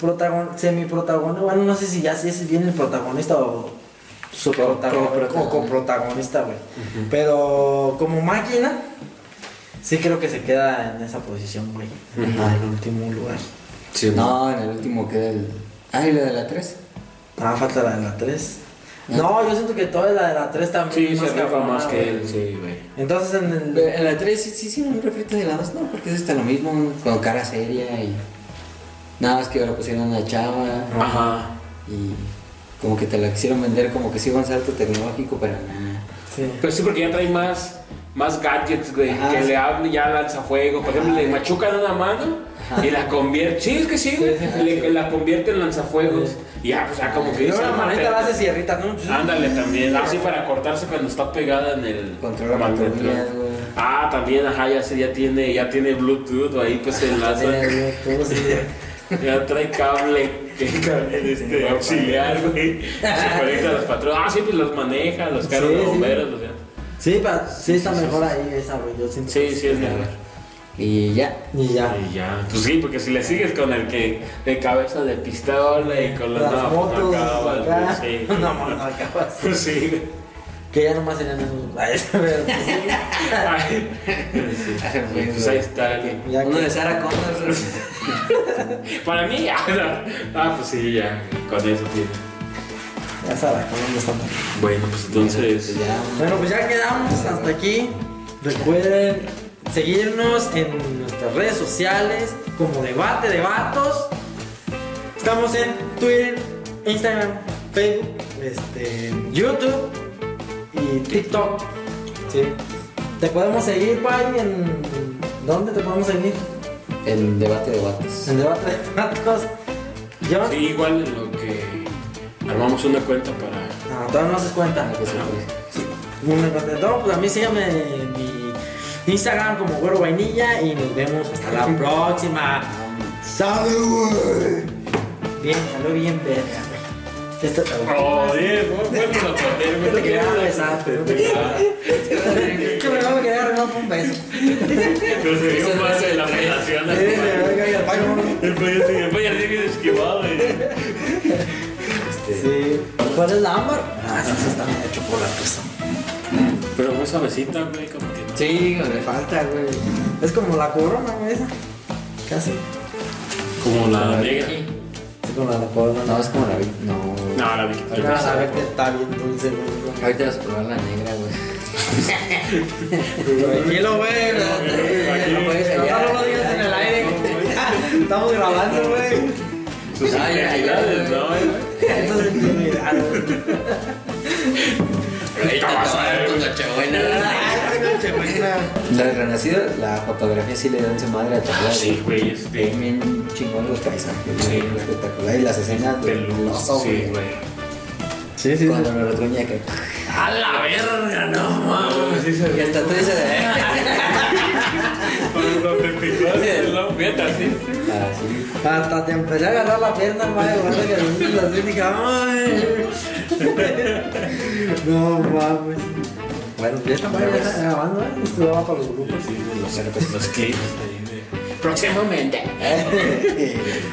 protagon semi-protagonista, bueno, no sé si ya si es bien el protagonista o su Co- protagonista o coprotagonista, güey. Pero como máquina, sí creo que se queda en esa posición, güey, en el último lugar. Sí, No, en el último queda el. Ah, y la de la 3. Ah, falta la de la 3. No, yo siento que toda la de la 3 también Sí, se rifa más que él, sí, güey. Entonces en el... En la 3 sí, sí, sí, un refrito de la 2, no, porque es hasta lo mismo, con cara seria y. Nada más que ahora pusieron a la chava Ajá. y como que te la quisieron vender como que sí iba un salto tecnológico, pero nada. Sí. Pero sí, porque ya trae más, más gadgets, güey. Ajá, que sí. le hable, ya lanza fuego. Por ejemplo, Ajá. le machucan una mano Ajá. y la convierte. Sí, es que sí, güey. Le, la convierte en lanzafuegos. Y ya, pues ya como que la "Ah, manita la hace cierrita, ¿no? Ándale también. Así para cortarse cuando está pegada en el güey. Ah, también, ajá, ya, ya tiene, ya tiene Bluetooth, ahí pues se enlaza. Ya trae cable, que cable este auxiliar, güey. Se conecta a los patrones. Ah, sí, pues los maneja, los carros de bomberos, o sea. Sí, pa- sí está mejor ahí esa, güey. Yo siento Sí, que sí, es mejor. Y ya. Y ya. Y ya, pues sí, porque si le sigues con el que de cabeza de pistola y con las, Las no, pues motos, no acabas, acá. güey, sí. No, no, no acabas. Pues sí. Que ya nomás serían esos. Ay, pues sí. Pues ahí está. Ya Uno que- de Sarah Connor. Para mí, ya. Ah, pues sí, ya. Con eso tiene. Ya sabes, ¿dónde está mal? Bueno, pues entonces. Bueno, pues ya quedamos hasta aquí. Recuerden seguirnos en nuestras redes sociales como Debate de Vatos. Estamos en Twitter, Instagram, Facebook, este, YouTube y TikTok. Sí. Te podemos seguir, Pai, en... ¿Dónde te podemos seguir? El debate de vatos. En Debate de Vatos. Yo... Sí, igual en lo que armamos una cuenta para. No, todavía no se contento. Pues a mí síganme en mi Instagram como Güero Vainilla y nos vemos hasta la próxima. ¡Salud! Bien, salió bien verga, güey. Esta Oh, Diego, vuélvelo a poner, güey. Te quería besar, Que me va a quedar no un beso. Pero se vio más de la. Sí, no. El pollo sí, el pollo sí bien esquivado, Sí. ¿Cuál es la ámbar? Ah, sí, sí, está medio chocolatosa. Pero muy suavecita, güey, como que no. Sí, le falta, güey. Es como la corona, güey, esa. Casi. Como la negra. Es como la corona. No, es como la vi. No. No, la vi. Ah, a ver que está bien dulce, güey. Ahorita vas a probar la negra, güey. Tranquilo, güey. No puedes No, hallar. no lo digas en el aire. Estamos grabando, güey. Sus Ah, güey. ¿no? Eso es intimidado. Ahorita te va a dar tu Nochebuena. Nochebuena. La de Renacido, la fotografía sí le dan su madre a todas. Sí, güey, es de- Bien, chingón los paisajes, Sí. espectacular. Y las escenas de del luz. Sí, güey. Sí, sí. Cuando lo retruña que. A la verga, no mames. Sí, se Y hasta tú dices. Hasta te empecé a agarrar la pierna, madre, que así dije, ay. No mames. Bueno, ya esta madre ya está grabando, ¿eh? Esto va para los grupos. Sí, los, los clips. Próximamente.